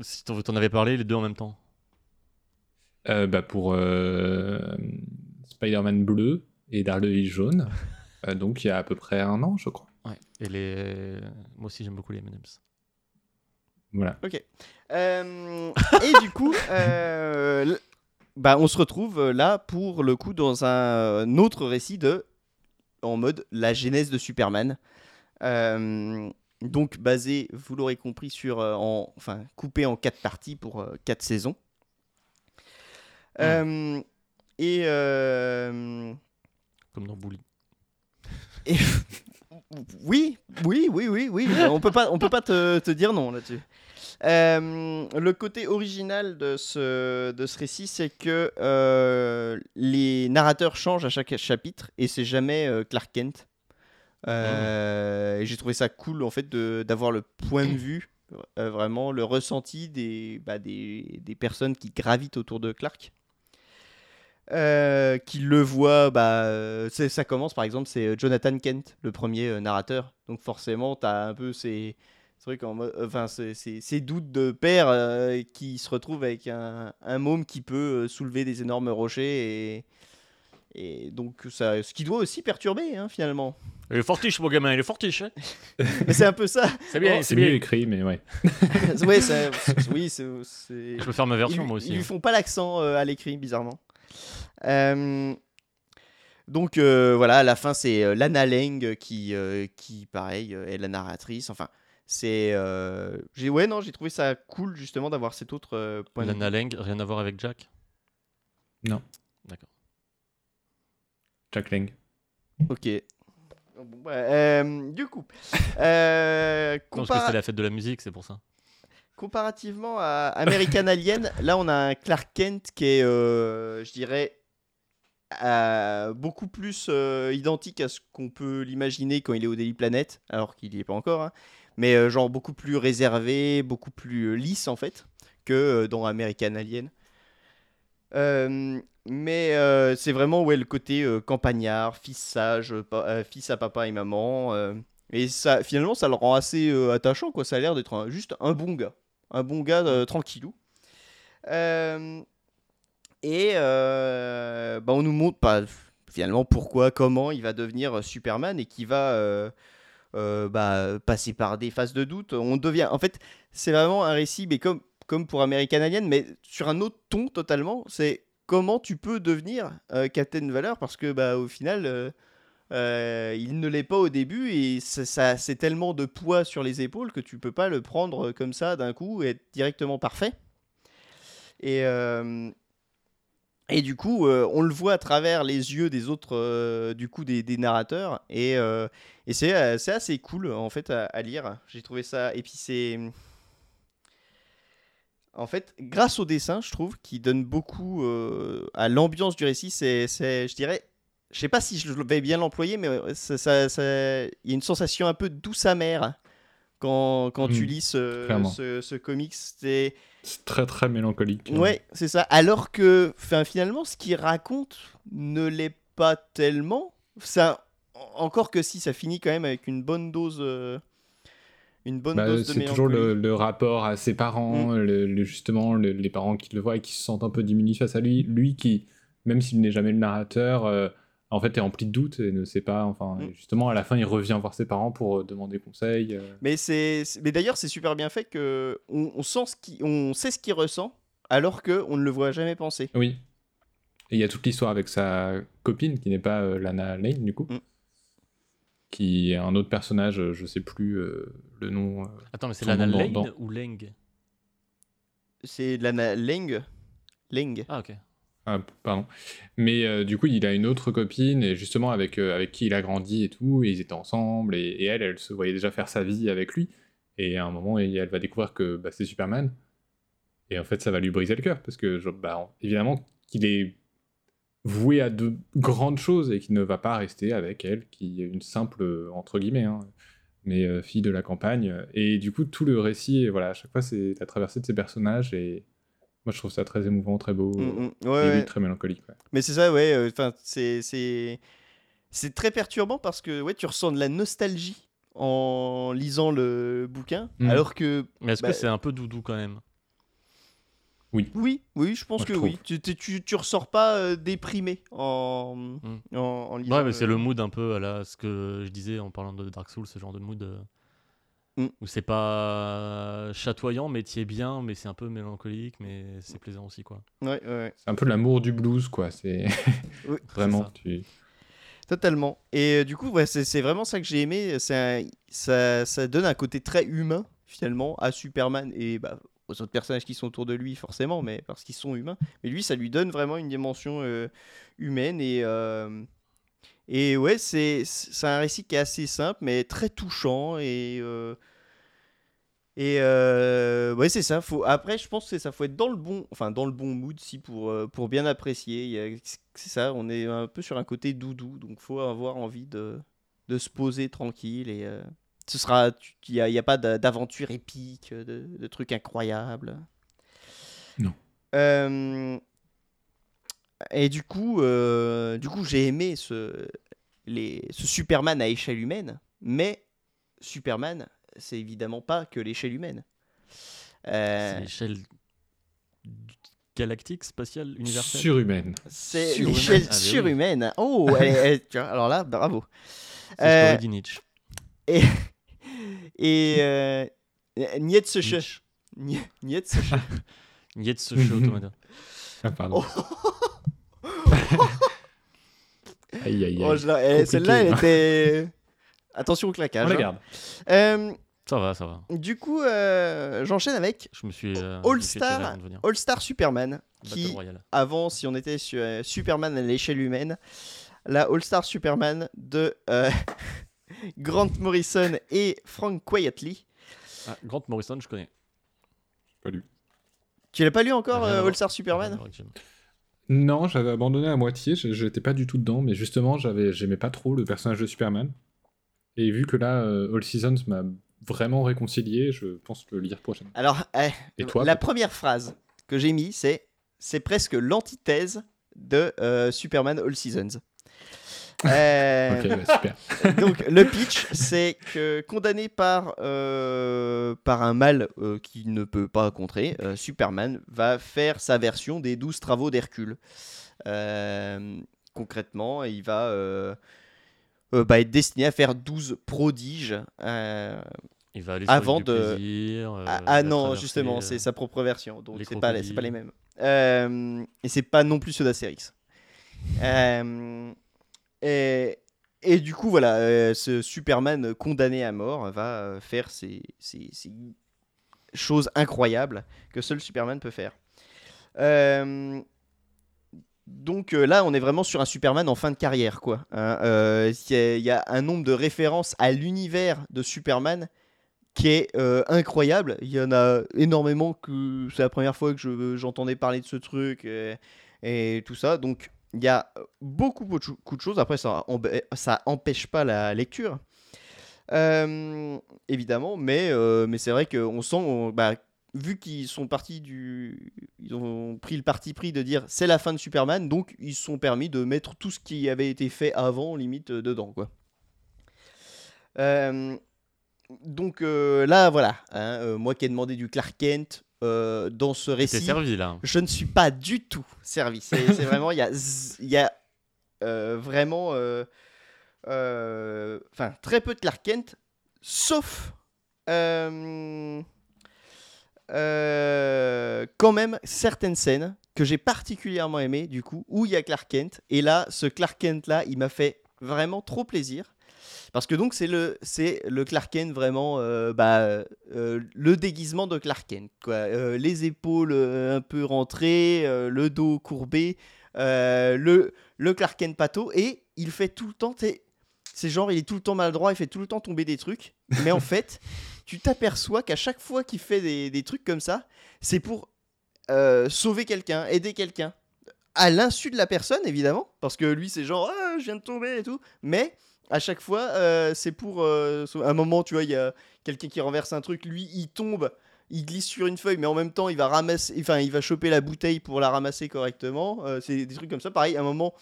Si t'en t'en avais parlé, les deux en même temps? Euh, bah, Pour euh, Spider-Man bleu et Daredevil jaune. *laughs* Euh, donc, il y a à peu près un an, je crois. Ouais. Et les. Moi aussi, j'aime beaucoup les M&M's. Voilà. Euh, et du coup, euh, bah, on se retrouve là pour le coup dans un, un autre récit de en mode la genèse de Superman. Euh, donc basé, vous l'aurez compris, sur euh, en, enfin coupé en quatre parties pour euh, quatre saisons. Euh, et euh, Comme dans Bully. et- *laughs* oui, oui, oui, oui, oui. On peut pas, on peut pas te, te dire non là-dessus. Euh, le côté original de ce, de ce récit, c'est que euh, les narrateurs changent à chaque chapitre et c'est jamais euh, Clark Kent. Euh, et J'ai trouvé ça cool en fait de- d'avoir le point de vue, euh, vraiment le ressenti des, bah, des, des personnes qui gravitent autour de Clark. Euh, qui le voient, bah, euh, ça commence par exemple, c'est euh, Jonathan Kent, le premier euh, narrateur. Donc forcément, tu as un peu ces, trucs en mode- enfin, ces, ces- ces doutes de père euh, qui se retrouvent avec un, un môme qui peut euh, soulever des énormes rochers et, et donc ça, ce qui doit aussi perturber hein, finalement. Il est fortiche, mon gamin, il est fortiche. hein. *laughs* Mais c'est un peu ça. c'est bien, Oh, c'est bien. écrit, mais ouais. *laughs* ouais, ça- *laughs* oui, c'est. Je peux faire ma version, ils, moi Ils aussi. lui hein. font pas l'accent euh, à l'écrit, bizarrement. Euh, donc euh, voilà, à la fin, c'est euh, Lana Lang qui, euh, qui, pareil, euh, est la narratrice. Enfin, c'est. euh, j'ai ouais, non, j'ai trouvé ça cool justement d'avoir cet autre euh, point de vue. Lana Lang, rien à voir avec Jack? Non. D'accord. Jack Lang. Ok. Bon, bah, euh, du coup, euh, Non, parce que compara- c'est la fête de la musique, c'est pour ça. comparativement à American Alien, là on a un Clark Kent qui est, euh, je dirais, beaucoup plus euh, identique à ce qu'on peut l'imaginer quand il est au Daily Planet, alors qu'il n'y est pas encore, hein. mais euh, genre beaucoup plus réservé, beaucoup plus euh, lisse en fait que dans American Alien. Mais c'est vraiment ouais, le côté campagnard, fils sage, fils à papa et maman. et ça, finalement, ça le rend assez attachant. Quoi. Ça a l'air d'être juste un bon gars. Un bon gars tranquillou. Et euh, bah, on nous montre pas finalement pourquoi, comment il va devenir euh, Superman et qui va euh, euh, bah, passer par des phases de doute. On devient, en fait, c'est vraiment un récit, mais comme, comme pour American Alien, mais sur un autre ton totalement. C'est comment tu peux devenir Captain Valeur parce que bah, au final. il ne l'est pas au début et c'est tellement de poids sur les épaules que tu peux pas le prendre comme ça d'un coup et être directement parfait. Et, et du coup, euh, on le voit à travers les yeux des autres, euh, du coup, des, narrateurs. Et, euh, c'est, assez cool, en fait, à, lire. J'ai trouvé ça... Et puis c'est... En fait, grâce au dessin, je trouve, qui donne beaucoup à l'ambiance du récit, c'est, je dirais... Je sais pas si je vais bien l'employer, mais euh, ça, ça- il y a une sensation un peu douce amère quand, quand tu Mm, lis ce, ce, ce comics. C'est très très mélancolique. ouais, c'est ça. Alors que, finalement, ce qu'il raconte ne l'est pas tellement. Ça, encore que si, ça finit quand même avec une bonne dose, euh, une bonne Bah, dose de c'est toujours le, le rapport à ses parents, le- le- justement le- les parents qui le voient et qui se sentent un peu diminués face à lui. Lui qui, même s'il n'est jamais le narrateur, euh, en fait est rempli de doutes et ne sait pas. Enfin, Mm. justement à la fin il revient voir ses parents pour euh, demander conseil. euh. Mais c'est, mais d'ailleurs, c'est super bien fait que on, on sent ce qui, on sait ce qu'il ressent, alors que on ne le voit jamais penser. Oui. Et il y a toute l'histoire avec sa copine qui n'est pas euh, Lana Lane du coup, Mm. qui est un autre personnage, je sais plus euh, le nom. euh. Attends, mais c'est Lana Lane dans- ou Leng? C'est Lana Leng. Leng. Ah, ok. Ah, pardon. Mais euh, du coup, il a une autre copine, et justement avec, euh, avec qui il a grandi et tout, et ils étaient ensemble, et, elle, elle se voyait déjà faire sa vie avec lui. Et à un moment, elle va découvrir que bah, c'est Superman. Et en fait, ça va lui briser le cœur, parce que, bah, évidemment, qu'il est voué à de grandes choses, et qu'il ne va pas rester avec elle, qui est une simple, euh, entre guillemets, hein, mais fille de la campagne. Et du coup, tout le récit, voilà, à chaque fois, c'est la traversée de ces personnages, et moi, je trouve ça très émouvant, très beau. Mm, euh, mm. Ouais, limite ouais. très mélancolique. ouais. Mais c'est ça, ouais. Enfin, c'est, c'est, c'est très perturbant parce que ouais, tu ressens de la nostalgie en lisant le bouquin, Mm. alors que Mais est-ce Bah, que c'est un peu doudou quand même? Oui, oui, je pense Moi, je que oui. Tu, tu, tu, tu ressors pas euh, déprimé en, en, en lisant. Ouais, mais c'est le mood un peu à la, ce que je disais en parlant de Dark Souls, ce genre de mood euh, Mm. où c'est pas chatoyant, mais t'y es bien, mais c'est un peu mélancolique, mais c'est plaisant aussi, quoi. Ouais, ouais, ouais. C'est un peu l'amour du blues, quoi. C'est Oui, *laughs* vraiment. Tu... Totalement. Et euh, du coup, ouais, c'est c'est vraiment ça que j'ai aimé. C'est un- ça, ça donne un côté très humain, finalement, à Superman et bah, aux autres personnages qui sont autour de lui, forcément, mais parce qu'ils sont humains. Mais lui, ça lui donne vraiment une dimension euh, humaine. Et, euh, et ouais, c'est c'est un récit qui est assez simple, mais très touchant. Et. euh, et euh, ouais, c'est ça. Faut... Après, je pense que c'est ça. Faut être dans le bon, enfin dans le bon mood si pour euh, pour bien apprécier. C'est ça. On est un peu sur un côté doudou, donc faut avoir envie de de se poser tranquille et euh, ce sera. Il y a, a pas d'a- d'aventure épique, de, de trucs incroyables. Non. Euh, et du coup, du coup, j'ai aimé ce les ce Superman à échelle humaine, mais Superman, c'est évidemment pas que l'échelle humaine. Euh, C'est l'échelle galactique, spatiale, universelle. Surhumaine. c'est surhumaine. l'échelle Ah, oui. surhumaine. Oh, *laughs* elle est- elle- tu vois, alors là, bravo. C'est Euh, Story d'Inich. Et euh, Nietzsche. Nietzsche. Nie- Nietzsche. *laughs* Nietzsche Automata. Ah, pardon. *laughs* aïe, aïe, aïe. Oh, eh, Celle-là, elle était. Attention au claquage. On la hein. garde. Euh, Ça va, ça va. du coup, euh, j'enchaîne avec Je me suis. euh, All Star. All Star Superman, Battle qui Royale. avant, si on était sur euh, Superman à l'échelle humaine, la All Star Superman de euh, *laughs* Grant Morrison et Frank Quietly. Ah, Grant Morrison, je connais. Pas lu. Tu l'as pas lu encore, euh. All Star Superman. Non, j'avais abandonné à moitié. je- J'étais pas du tout dedans, mais justement, j'avais, j'aimais pas trop le personnage de Superman. Et vu que là, euh, All Seasons m'a vraiment réconcilié, je pense le lire prochainement. Alors, eh, Et toi, la première phrase que j'ai mis, c'est c'est presque l'antithèse de euh, Superman All Seasons. *laughs* Euh, bah, super. *laughs* donc le pitch, c'est que condamné par, euh, par un mal euh, qu'il ne peut pas contrer, Superman va faire sa version des 12 travaux d'Hercule. Concrètement, il va bah, être destiné à faire 12 prodiges. euh, Il va aller Avant sur de- plaisir, euh, ah, ah non, justement, euh, c'est sa propre version, donc c'est pas, pas les mêmes. Euh, et c'est pas non plus ceux d'Astérix. Euh, et, et du coup, voilà, euh, ce Superman condamné à mort va euh, faire ces, ces- ces choses incroyables que seul Superman peut faire. Donc euh, là, on est vraiment sur un Superman en fin de carrière, quoi. hein. Euh, Il y, a- un nombre de références à l'univers de Superman qui est euh, incroyable. Il y en a énormément c'est la première fois que je- j'entendais parler de ce truc et, tout ça. Donc il y a beaucoup, beaucoup de choses. Après, ça, empêche pas la lecture. Évidemment, mais, c'est vrai qu'on sent, bah, vu qu'ils sont partis du. Ils ont pris le parti pris de dire c'est la fin de Superman, donc ils se sont permis de mettre tout ce qui avait été fait avant, limite, euh, dedans, quoi. Euh, donc euh, là, voilà, hein, euh, moi qui ai demandé du Clark Kent dans ce récit. servi là. Je ne suis pas du tout servi. C'est *laughs* vraiment, il y a, y a vraiment, enfin, très peu de Clark Kent, sauf euh, quand même certaines scènes que j'ai particulièrement aimées, du coup, où il y a Clark Kent. Et là, ce Clark Kent là, il m'a fait vraiment trop plaisir. Parce que donc c'est le, c'est le Clark Kent vraiment euh, bah, euh, le déguisement de Clark Kent. Quoi. Les épaules un peu rentrées, le dos courbé, le, le Clark Kent pato. Et il fait tout le temps, c'est genre il est tout le temps maladroit, il fait tout le temps tomber des trucs. Mais en *laughs* fait, tu t'aperçois qu'à chaque fois qu'il fait des, trucs comme ça, c'est pour euh, sauver quelqu'un, aider quelqu'un. À l'insu de la personne, évidemment, parce que lui, c'est genre, ah, je viens de tomber et tout. Mais à chaque fois, euh, c'est pour. euh, sau- un moment, tu vois, il y a quelqu'un qui renverse un truc, lui, il tombe, il glisse sur une feuille, mais en même temps, il va ramasser. Enfin, il va choper la bouteille pour la ramasser correctement. C'est des trucs comme ça. Pareil, à un moment,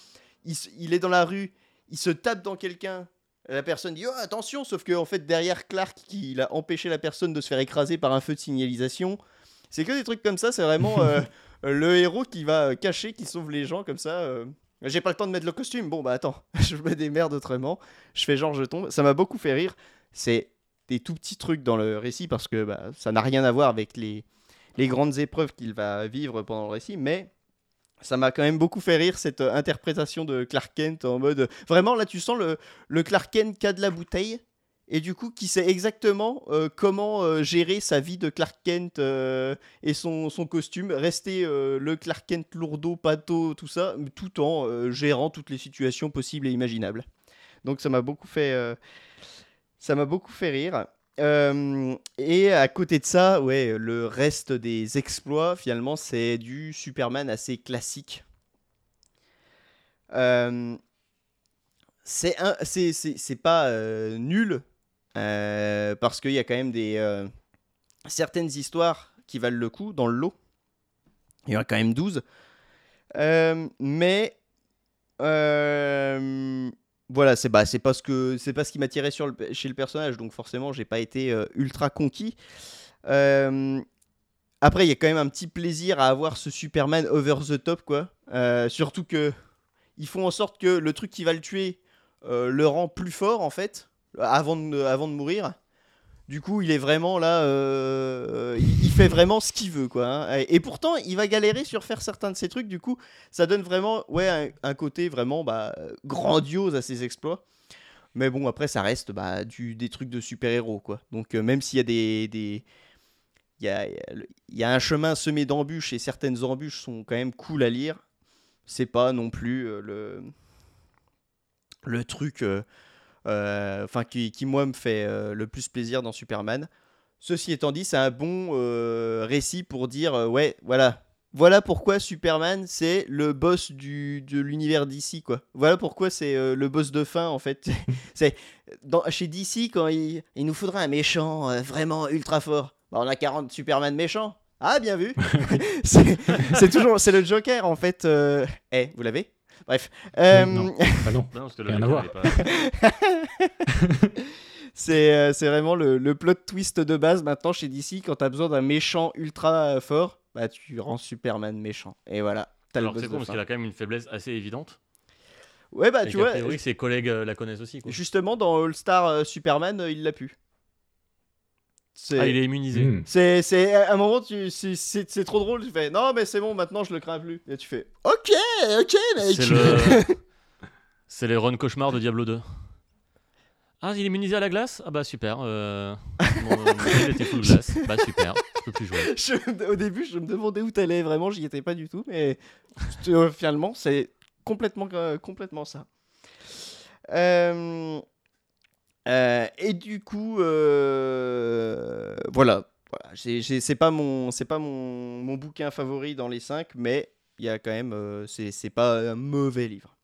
il, il est dans la rue, il se tape dans quelqu'un. La personne dit oh, attention, sauf que en fait derrière Clark qui il a empêché la personne de se faire écraser par un feu de signalisation. C'est que des trucs comme ça, c'est vraiment euh, *laughs* le héros qui va euh, cacher, qui sauve les gens comme ça. euh. J'ai pas le temps de mettre le costume. Bon bah attends, *laughs* je mets des merdes autrement. Je fais genre je tombe. Ça m'a beaucoup fait rire. C'est des tout petits trucs dans le récit parce que bah, ça n'a rien à voir avec les, les grandes épreuves qu'il va vivre pendant le récit, mais ça m'a quand même beaucoup fait rire cette euh, interprétation de Clark Kent en mode. euh, Vraiment, là, tu sens le, Clark Kent qui a de la bouteille et du coup qui sait exactement euh, comment gérer sa vie de Clark Kent et son, costume, rester le Clark Kent lourdeau, pato, tout ça, tout en gérant toutes les situations possibles et imaginables. Donc ça m'a beaucoup fait, ça m'a beaucoup fait rire. Euh, et à côté de ça, ouais, le reste des exploits, finalement, c'est du Superman assez classique. Euh, c'est pas euh, nul euh, parce qu'il y a quand même des certaines histoires qui valent le coup dans le lot. Il y en a quand même 12. Euh, mais voilà, c'est bah, pas ce que c'est pas ce qui m'attirait sur chez le personnage, donc forcément j'ai pas été euh, ultra conquis. Euh, après, il y a quand même un petit plaisir à avoir ce Superman over the top, quoi. Euh, surtout que ils font en sorte que le truc qui va le tuer le rend plus fort en fait, avant de mourir. Du coup, il est vraiment là, euh, il, il fait vraiment ce qu'il veut, quoi. hein. Et, pourtant, il va galérer sur faire certains de ces trucs. Du coup, ça donne vraiment, ouais, un, côté vraiment bah, grandiose à ses exploits. Mais bon, après, ça reste bah, des trucs de super-héros, quoi. Donc, euh, même s'il y a des, il y a, y a un chemin semé d'embûches et certaines embûches sont quand même cool à lire. C'est pas non plus euh, le, le truc euh, euh, enfin qui, qui, moi me fait euh, le plus plaisir dans Superman. Ceci étant dit, c'est un bon euh, récit pour dire euh, ouais, voilà. Voilà pourquoi Superman c'est le boss du, de l'univers d'ici quoi. Voilà pourquoi c'est euh, le boss de fin en fait. *laughs* c'est dans, chez DC quand il, il nous faudra un méchant euh, vraiment ultra fort. Bah, on a 40 Superman méchants. Ah bien vu. *laughs* *laughs* c'est toujours c'est le Joker en fait. euh. Eh vous l'avez? Bref. Euh, non. *laughs* Ah non. Non, parce que Rien à voir. *laughs* C'est euh, c'est vraiment le, le plot twist de base maintenant chez DC. Quand t'as besoin d'un méchant ultra euh, fort, bah tu rends Superman méchant. Et voilà, t'as le Alors c'est con parce qu'il a quand même une faiblesse assez évidente. Ouais, bah et tu vois, priori, ses collègues euh, la connaissent aussi. Quoi. justement dans All Star euh, Superman, euh, il l'a pu. Ah, il est immunisé. Hmm. c'est c'est- à un moment, tu- c'est- trop drôle. Tu fais non, mais c'est bon, maintenant je le crains plus. Et tu fais ok, ok, mec. C'est le... *laughs* C'est les run cauchemars de Diablo 2. Ah, il est immunisé à la glace? Ah bah super. euh, Mon, mon *laughs* était full glace. Bah super, je peux plus jouer. *laughs* Je- au début, je me demandais où t'allais vraiment, j'y étais pas du tout, mais euh, finalement, c'est complètement, euh, complètement ça. Euh, euh, et du coup, euh, voilà. voilà. J'ai- j'ai- C'est pas mon, c'est pas mon, mon bouquin favori dans les 5, mais il y a quand même, euh, c'est c'est pas un mauvais livre.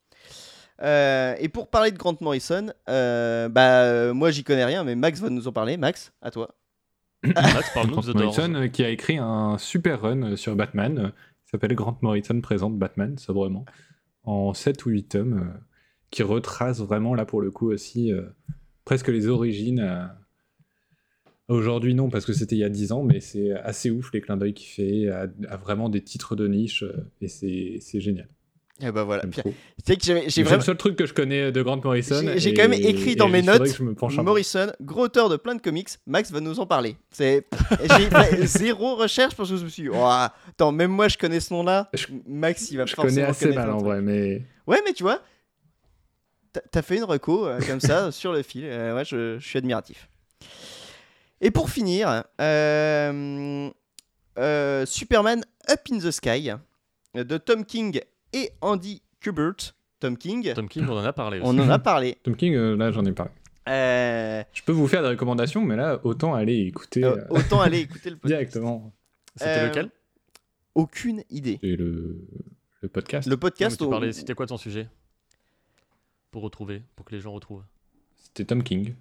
Euh, et pour parler de Grant Morrison, euh, bah, moi j'y connais rien, mais Max va nous en parler. Max, à toi. *coughs* Max, parle-nous Grant. Morrison qui a écrit un super run sur Batman qui s'appelle Grant Morrison présente Batman, sobrement, en 7 ou 8 tomes, euh, qui retrace vraiment là pour le coup aussi euh, presque les origines. euh, Aujourd'hui non, parce que c'était il y a 10 ans, mais c'est assez ouf les clins d'œil qu'il fait à, à vraiment des titres de niche euh, et c'est c'est génial. Et bah voilà. C'est vraiment. le seul truc que je connais de Grant Morrison. J'ai- quand même écrit et dans mes notes, je me. Morrison, gros auteur de plein de comics, Max va nous en parler. C'est *laughs* j'ai fait zéro recherche parce que je me suis dit, attends, même moi je connais ce nom-là. Max il va Je forcément connais assez mal en vrai, mais Ouais, mais tu vois, t'as- fait une reco euh, comme ça *laughs* sur le fil. Euh, ouais, je, je suis admiratif. Et pour finir, euh, euh, Superman Up in the Sky de Tom King et Andy Kubert. Tom King, Tom King, on en a parlé aussi. on en a parlé. *laughs* Tom King, euh, là j'en ai parlé. Euh, Je peux vous faire des recommandations, mais là autant aller écouter autant aller écouter le *laughs* podcast. directement. C'était Euh, lequel? Aucune idée. C'est le, le podcast. Le podcast. tu au- parlais- C'était quoi ton sujet? Pour retrouver, pour que les gens retrouvent. C'était Tom King.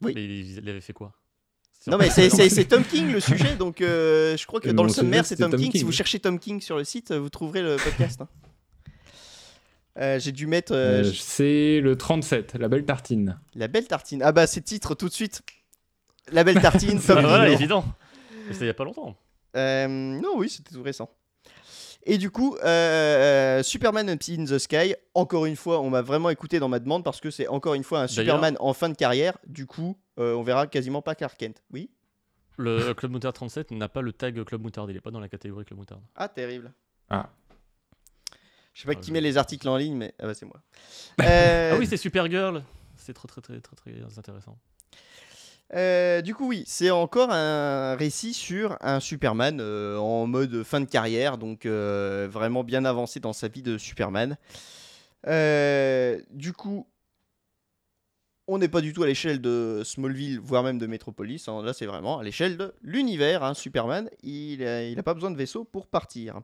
Oui. Mais il, il avait fait quoi? Non mais c'est- c'est c'est Tom King le *laughs* sujet, donc euh, je crois que dans le sommaire c'est Tom, King. Si vous cherchez Tom King sur le site, vous trouverez le podcast. hein. Euh, J'ai dû mettre euh, Euh, c'est le 37, La Belle Tartine. la belle tartine. Ah bah c'est titre tout de suite. La belle tartine. *laughs* Ah, Tom voilà, King. évident. C'était il y a pas longtemps. Euh, non oui c'était tout récent. Et du coup, euh, Superman Up in the Sky, encore une fois, on m'a vraiment écouté dans ma demande parce que c'est encore une fois un Superman en fin de carrière. Du coup, euh, on verra quasiment pas Clark Kent. Oui Le Club Moutard 37 n'a pas le tag Club Moutard, il est pas dans la catégorie Club Moutard. Ah, terrible. Ah. Je sais pas Ah, qui je- met les articles en ligne, mais ah bah, c'est moi. *laughs* Euh, Ah oui, c'est Supergirl. C'est très très très très très intéressant. Euh, du coup, oui, c'est encore un récit sur un Superman euh, en mode fin de carrière, donc euh, vraiment bien avancé dans sa vie de Superman. Du coup, on n'est pas du tout à l'échelle de Smallville, voire même de Metropolis. hein. Là, c'est vraiment à l'échelle de l'univers. hein. Superman, il n'a pas besoin de vaisseau pour partir.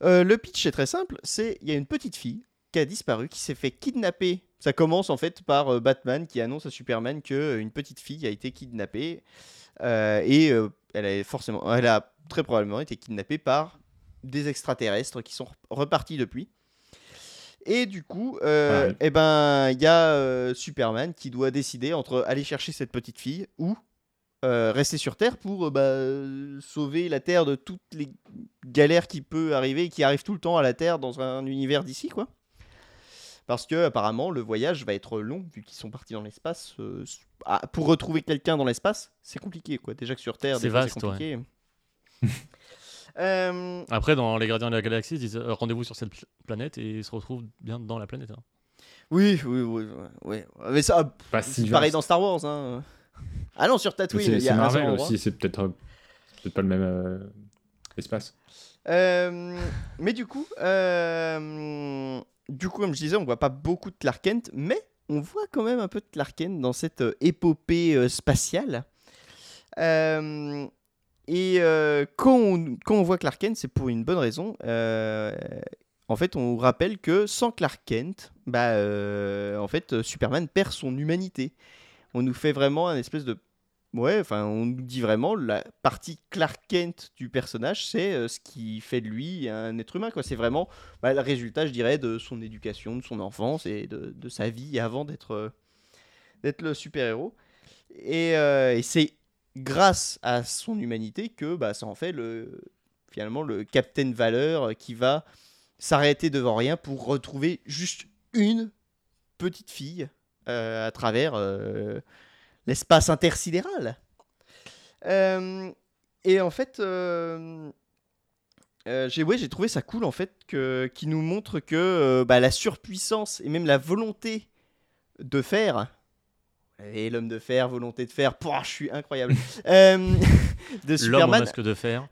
Le pitch est très simple. C'est il y a une petite fille qui a disparu, qui s'est fait kidnapper. Ça commence en fait par euh, Batman qui annonce à Superman que euh, une petite fille a été kidnappée euh, et euh, elle a forcément, elle a très probablement été kidnappée par des extraterrestres qui sont repartis depuis. Et du coup, euh, Ouais. eh ben, il y a Superman qui doit décider entre aller chercher cette petite fille ou rester sur Terre pour bah, sauver la Terre de toutes les galères qui peut arriver et qui arrivent tout le temps à la Terre dans un univers d'ici, quoi. Parce que apparemment le voyage va être long vu qu'ils sont partis dans l'espace. euh, ah, pour retrouver quelqu'un dans l'espace, c'est compliqué, quoi. Déjà que sur Terre, C'est fois, vaste, compliqué. *laughs* Euh, Après, dans Les Gardiens de la Galaxie, ils disent euh, rendez-vous sur cette pl- planète et ils se retrouvent bien dans la planète. hein. oui, oui, oui, oui. Mais ça, si pareil vaste. dans Star Wars. Hein. Ah non, sur Tatooine, C'est il y a Marvel aussi, c'est peut-être peut-être pas le même euh, espace. Euh, mais du coup, euh, du coup, comme je disais, on voit pas beaucoup de Clark Kent, mais on voit quand même un peu de Clark Kent dans cette euh, épopée euh, spatiale. Euh, et quand, on, voit Clark Kent, c'est pour une bonne raison. En fait, on rappelle que sans Clark Kent, bah, en fait, Superman perd son humanité. On nous fait vraiment un espèce de Ouais, enfin, on nous dit vraiment la partie Clark Kent du personnage, c'est euh, ce qui fait de lui un être humain. C'est vraiment bah, le résultat, je dirais, de son éducation, de son enfance et de, sa vie avant d'être euh, le super-héros. Et, euh, et c'est grâce à son humanité que bah, ça en fait le, finalement le Captain Valeur qui va s'arrêter devant rien pour retrouver juste une petite fille à travers l'espace intersidéral. Euh, et en fait, euh, euh, j'ai ouais, trouvé ça cool en fait que qui nous montre que euh, bah, la surpuissance et même la volonté de faire et l'homme de fer, volonté de faire, pouah, je suis incroyable. *laughs* Euh, de L'homme Superman, masque de fer.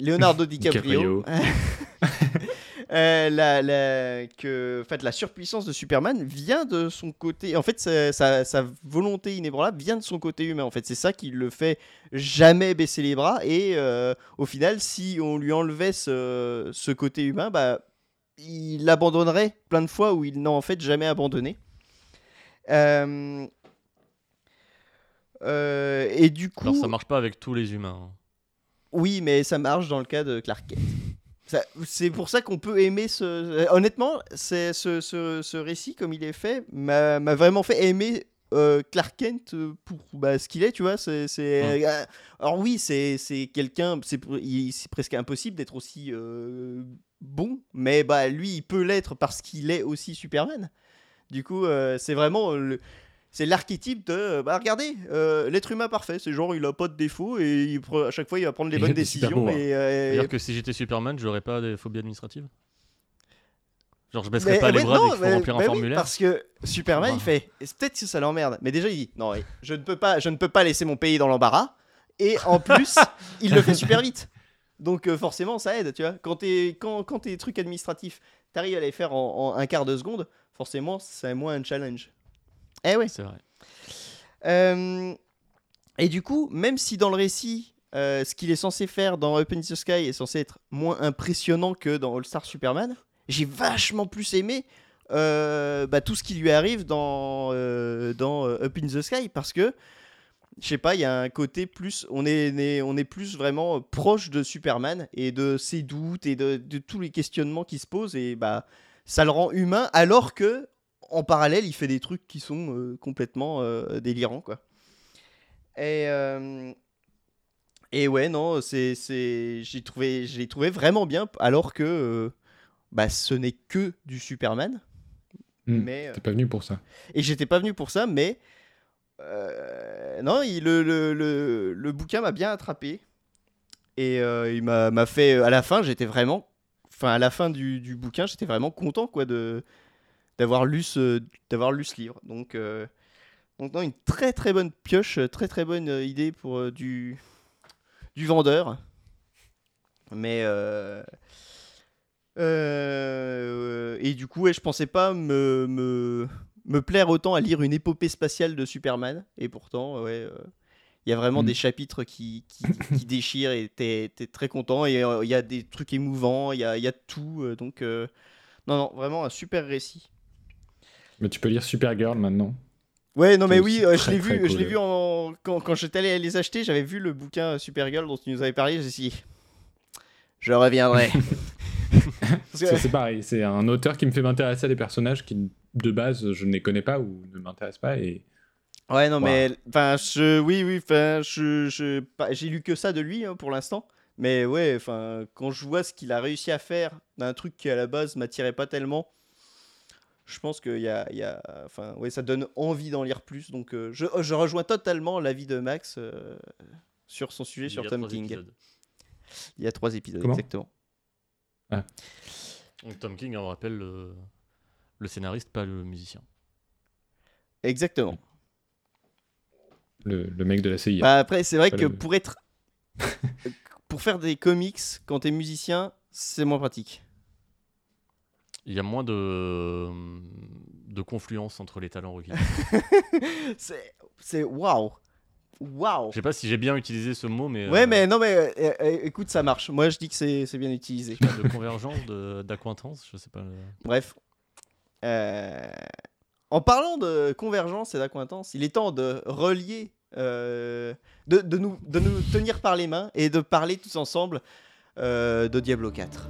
Leonardo *laughs* DiCaprio. *laughs* Euh, la, la- que, en fait, la surpuissance de Superman vient de son côté. En fait, sa, sa- sa volonté inébranlable vient de son côté humain. En fait, c'est ça qui le fait jamais baisser les bras. Et euh, au final, si on lui enlevait ce, ce côté humain, bah, il abandonnerait plein de fois où il n'a en fait jamais abandonné. Euh, euh, et du coup, Alors ça marche pas avec tous les humains. hein. oui, mais ça marche dans le cas de Clark Kent. C'est pour ça qu'on peut aimer ce. Honnêtement, c'est ce, ce- ce récit, comme il est fait, m'a vraiment fait aimer euh, Clark Kent pour bah, ce qu'il est, tu vois. C'est, euh, alors oui, c'est, quelqu'un, c'est, presque impossible d'être aussi euh, bon, mais bah lui, il peut l'être parce qu'il est aussi Superman. Du coup, euh, c'est vraiment le- c'est l'archétype de euh, bah regardez euh, l'être humain parfait c'est genre il a pas de défaut et il pre- à chaque fois il va prendre les bonnes décisions pouvoirs. et, euh, C'est-à-dire que si j'étais Superman, j'aurais pas des phobies administratives? Genre je baisserais Mais- pas les bras non, dès qu'il faut mais- remplir un bah oui, formulaire? parce que Superman, Bah. il fait. et c'est Peut-être que ça l'emmerde, mais déjà il dit non, je ne peux pas, je ne peux pas laisser mon pays dans l'embarras. Et en plus, *laughs* il le fait super vite. Donc euh, forcément, ça aide, tu vois. Quand t'es quand, quand tes trucs administratifs, t'arrives à les faire en, en un quart de seconde, forcément, c'est moins un challenge. Eh ouais. C'est vrai. Euh, et du coup, même si dans le récit, euh, ce qu'il est censé faire dans Open in the Sky est censé être moins impressionnant que dans All Star Superman, j'ai vachement plus aimé euh, bah, tout ce qui lui arrive dans, dans Up in the Sky parce que je sais pas, il y a un côté plus, on est, on est plus vraiment proche de Superman et de ses doutes et de, de tous les questionnements qui se posent et bah ça le rend humain alors que en parallèle il fait des trucs qui sont euh, complètement euh, délirants quoi. Et euh, et ouais non c'est c'est j'ai trouvé j'ai trouvé vraiment bien alors que bah ce n'est que du Superman Hmm. mais T'es pas venu pour ça. et j'étais pas venu pour ça, mais non, il- le, le, le, le bouquin m'a bien attrapé. Et il m'a m'a fait. À la fin, j'étais vraiment. Enfin, à la fin du, du bouquin, j'étais vraiment content quoi, de d'avoir lu, ce, d'avoir lu ce livre. Donc, euh, donc, non, une très très bonne pioche, très très bonne euh, idée pour euh, du, du vendeur. Mais. euh, et du coup, ouais, je pensais pas me, me, me plaire autant à lire une épopée spatiale de Superman. Et pourtant, ouais, euh, il y a vraiment Mm. des chapitres qui, qui, qui déchirent et t'es t'es très content. Et euh, il y a des trucs émouvants, il y a, y a tout. donc, non, non, vraiment un super récit. Mais tu peux lire Supergirl maintenant. Ouais, non, mais oui, euh, je l'ai vu, je l'ai vu en... quand, quand j'étais allé les acheter, j'avais vu le bouquin Supergirl dont tu nous avais parlé. J'ai dit, je reviendrai. *laughs* C'est c'est pareil, c'est un auteur qui me fait m'intéresser à des personnages qui, de base, je ne les connais pas ou ne m'intéressent pas. Et Ouais, non, Wow. mais enfin, je, oui, oui, enfin, je, j'ai lu que ça de lui hein, pour l'instant. Mais ouais, enfin, quand je vois ce qu'il a réussi à faire d'un truc qui à la base m'attirait pas tellement, je pense que y a, il y a, enfin, ouais, ça donne envie d'en lire plus. Donc, euh, je, je rejoins totalement l'avis de Max euh, sur son sujet Il y sur a Tom trois King. épisodes. Il y a trois épisodes, Comment exactement. Donc Tom King, on rappelle le, le scénariste, pas le musicien. Exactement. le, le mec de la CIA. Bah, après, c'est vrai Pas que le- pour être, *laughs* pour faire des comics quand t'es musicien, c'est moins pratique. Il y a moins de, de confluence entre les talents requis. *laughs* C'est, c'est waouh, waouh. Je sais pas si j'ai bien utilisé ce mot, mais. Ouais, euh, mais non, mais euh, euh, écoute, ça marche. Moi, je dis que c'est, c'est bien utilisé. *laughs* De convergence, de- d'acquaintance, je sais pas. Bref. Euh, En parlant de convergence et d'acquaintance, il est temps de relier, de, de nous, de nous tenir par les mains et de parler tous ensemble de Diablo 4.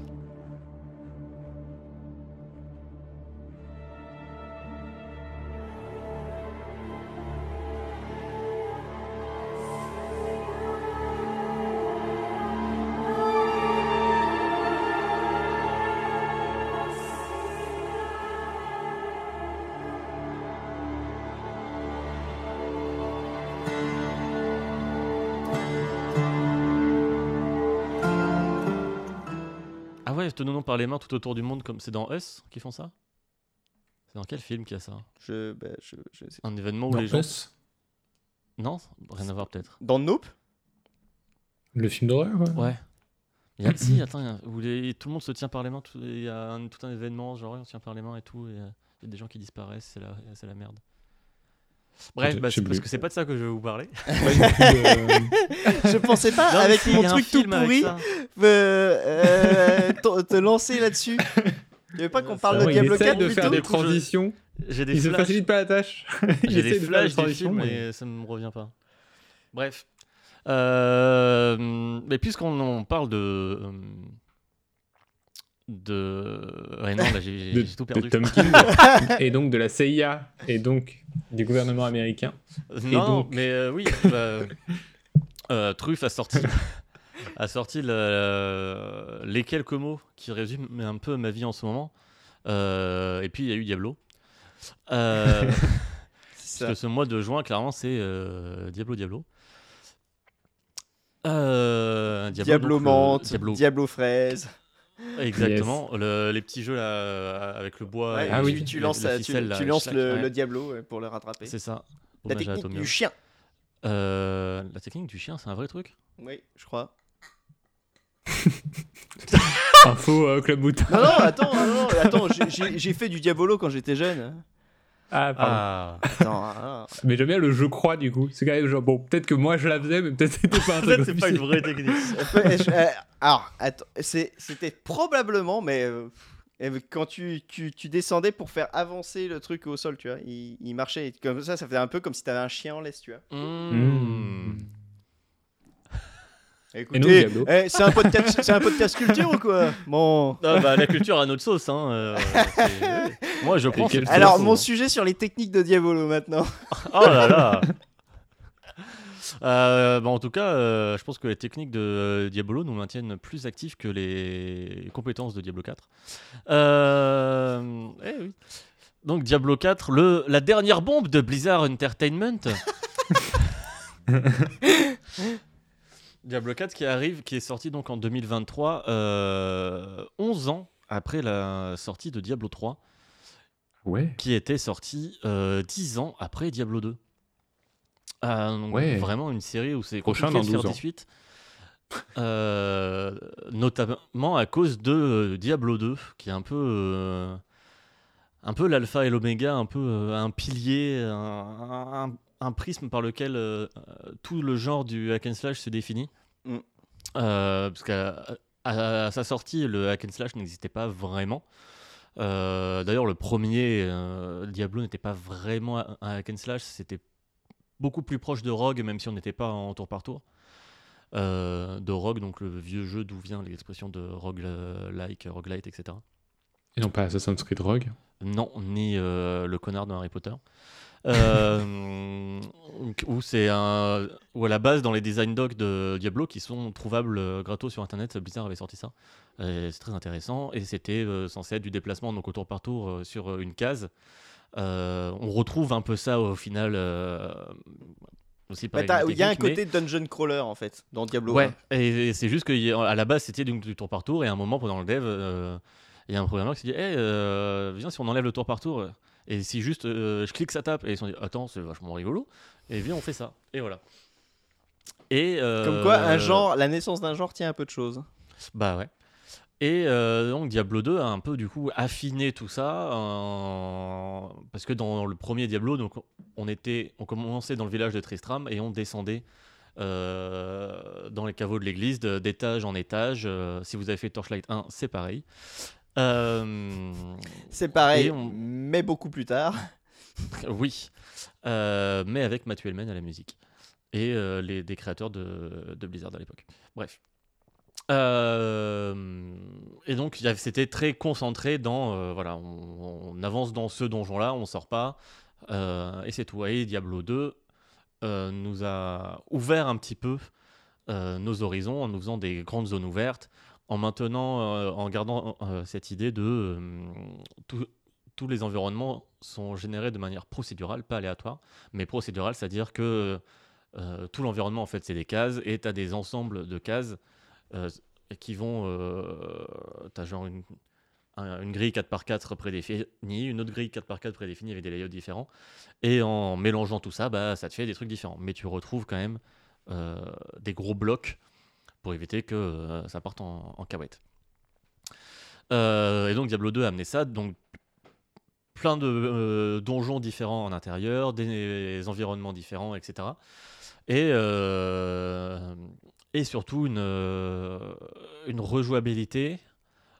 Tenons par les mains tout autour du monde, comme c'est dans Us qui font ça? C'est dans quel film qu'il y a ça? Je, bah, je, je sais. Un événement où Dans les gens. Us, Non Rien à voir peut-être. Dans Nope? Le film d'horreur ouais. Ouais. Il y a, si, attends, il y a- où les- tout le monde se tient par les mains, tout- il y a un- tout un événement, genre on se tient par les mains et tout, et euh, il y a des gens qui disparaissent, c'est la, c'est la merde. Bref, bah, parce plus. que c'est pas de ça que je vais vous parler. Tout de- *laughs* Je pensais pas, Non, avec si, mon truc tout pourri, euh, euh, te, te lancer là-dessus. avait pas qu'on parle Ah de Diablo il essaie 4 de faire des transitions. J'ai des Il se flashs. facilite pas la tâche. *laughs* J'ai des flashs du transitions, film, mais- mais ça me revient pas. Bref. Euh, mais puisqu'on en parle de. Euh, De. Ouais, non, là, j'ai de, j'ai tout de perdu. Tom King *laughs* et donc de la CIA et donc du gouvernement américain. Non, donc mais euh, oui. bah, euh, Truffe a sorti, a sorti le- les quelques mots qui résument un peu ma vie en ce moment. Euh, et puis il y a eu Diablo. Euh, *laughs* parce que ce mois de juin, clairement, c'est euh, Diablo Diablo. Euh, Diablo, Diablo donc, le- menthe, Diablo, Diablo fraise. Exactement. Le- les petits jeux là, euh, avec le bois. Ouais, et Ah oui. tu lances, la la- tu, là, tu lances le, ouais. le Diablo pour le rattraper. C'est ça. La technique du chien. Euh, la technique du chien, c'est un vrai truc? Oui, je crois. *laughs* Info euh, Club Boutard. Non, non, attends, non, non, attends, j'ai fait du Diabolo quand j'étais jeune. Ah, pardon. Ah, Attends, ah, Mais j'aime bien le je crois du coup. C'est quand même genre, bon, peut-être que moi je la faisais, mais peut-être c'était pas un *laughs* truc peut-être c'est pas une vraie technique. *laughs* Euh, alors, attends, c'était probablement, mais euh, quand tu, tu, tu descendais pour faire avancer le truc au sol, tu vois, il, il marchait comme ça, ça faisait un peu comme si t'avais un chien en laisse, tu vois. Mmh. Écoutez, eh, c'est un podcast, c'est un podcast culture ou quoi? Bon. Ah bah, la culture a notre sauce. Hein. euh, Moi, je sauce Alors, sauce. mon sujet sur les techniques de Diabolo maintenant. *laughs* Oh là là Euh, bah, en tout cas, euh, je pense que les techniques de euh, Diablo nous maintiennent plus actifs que les compétences de Diablo 4. Euh, eh oui. Donc Diablo 4, le, la dernière bombe de Blizzard Entertainment. *laughs* Diablo 4 qui arrive, qui est sorti donc en 2023, euh, 11 ans après la sortie de Diablo 3 Ouais. qui était sorti euh, 10 ans après Diablo 2. Euh, donc Ouais. Vraiment une série où c'est Prochain dans faire 12 des suites. Euh, notamment à cause de euh, Diablo 2, qui est un peu, euh, un peu l'alpha et l'oméga, un peu euh, un pilier, un, un- un prisme par lequel euh, euh, tout le genre du hack and slash se définit. Mm. Euh, parce qu'à à- à sa sortie, le hack and slash n'existait pas vraiment. Euh, D'ailleurs, le premier euh, Diablo n'était pas vraiment un hack and slash, c'était beaucoup plus proche de Rogue, même si on n'était pas en tour par tour. Euh, de Rogue, donc le vieux jeu d'où vient l'expression de rogue-like, roguelite, etc. Et non pas Assassin's Creed Rogue? Non, ni euh, le connard de Harry Potter. Euh, où c'est un où à la base dans les design docs de Diablo qui sont trouvables euh, gratos sur internet Blizzard avait sorti ça. C'est très intéressant. Et c'était euh, censé être du déplacement donc au tour par tour euh, sur euh, une case. On retrouve un peu ça au final aussi Bah, Il y a un mais- côté dungeon crawler en fait dans Diablo. Ouais, et, et c'est juste qu'à la base c'était du tour par tour et à un moment pendant le dev, il y a un programmeur qui s'est dit hey, viens si on enlève le tour par tour et si juste euh, je clique ça tape et ils se sont dit attends c'est vachement rigolo et viens on fait ça et voilà. Et euh, Comme quoi, un genre, la naissance d'un genre tient un peu de choses. Bah ouais. Et euh, donc Diablo 2 a un peu du coup affiné tout ça parce que dans le premier Diablo donc on était on commençait dans le village de Tristram et on descendait euh, dans les caveaux de l'église d'étage en étage. Si vous avez fait Torchlight 1, c'est pareil. Euh, C'est pareil, on- mais beaucoup plus tard. *laughs* oui, Euh, mais avec Matthew Hellman à la musique et euh, les, des créateurs de, de Blizzard à l'époque. Bref. Euh, et donc c'était très concentré dans euh, voilà, on, on avance dans ce donjon-là, on sort pas euh, et c'est tout. Et Diablo 2 euh, nous a ouvert un petit peu nos horizons en nous faisant des grandes zones ouvertes, en maintenant, euh, en gardant euh, cette idée de euh, tous les environnements sont générés de manière procédurale, pas aléatoire, mais procédurale, c'est-à-dire que tout l'environnement en fait c'est des cases et tu as des ensembles de cases qui vont, tu as genre une, un- une grille 4x4 prédéfinie, une autre grille 4x4 prédéfinie avec des layouts différents, et en mélangeant tout ça, bah, ça te fait des trucs différents, mais tu retrouves quand même des gros blocs pour éviter que euh, ça parte en, en. Euh, et donc Diablo 2 a amené ça, donc plein de euh, donjons différents en intérieur, des environnements différents, etc. Et, et surtout une, une rejouabilité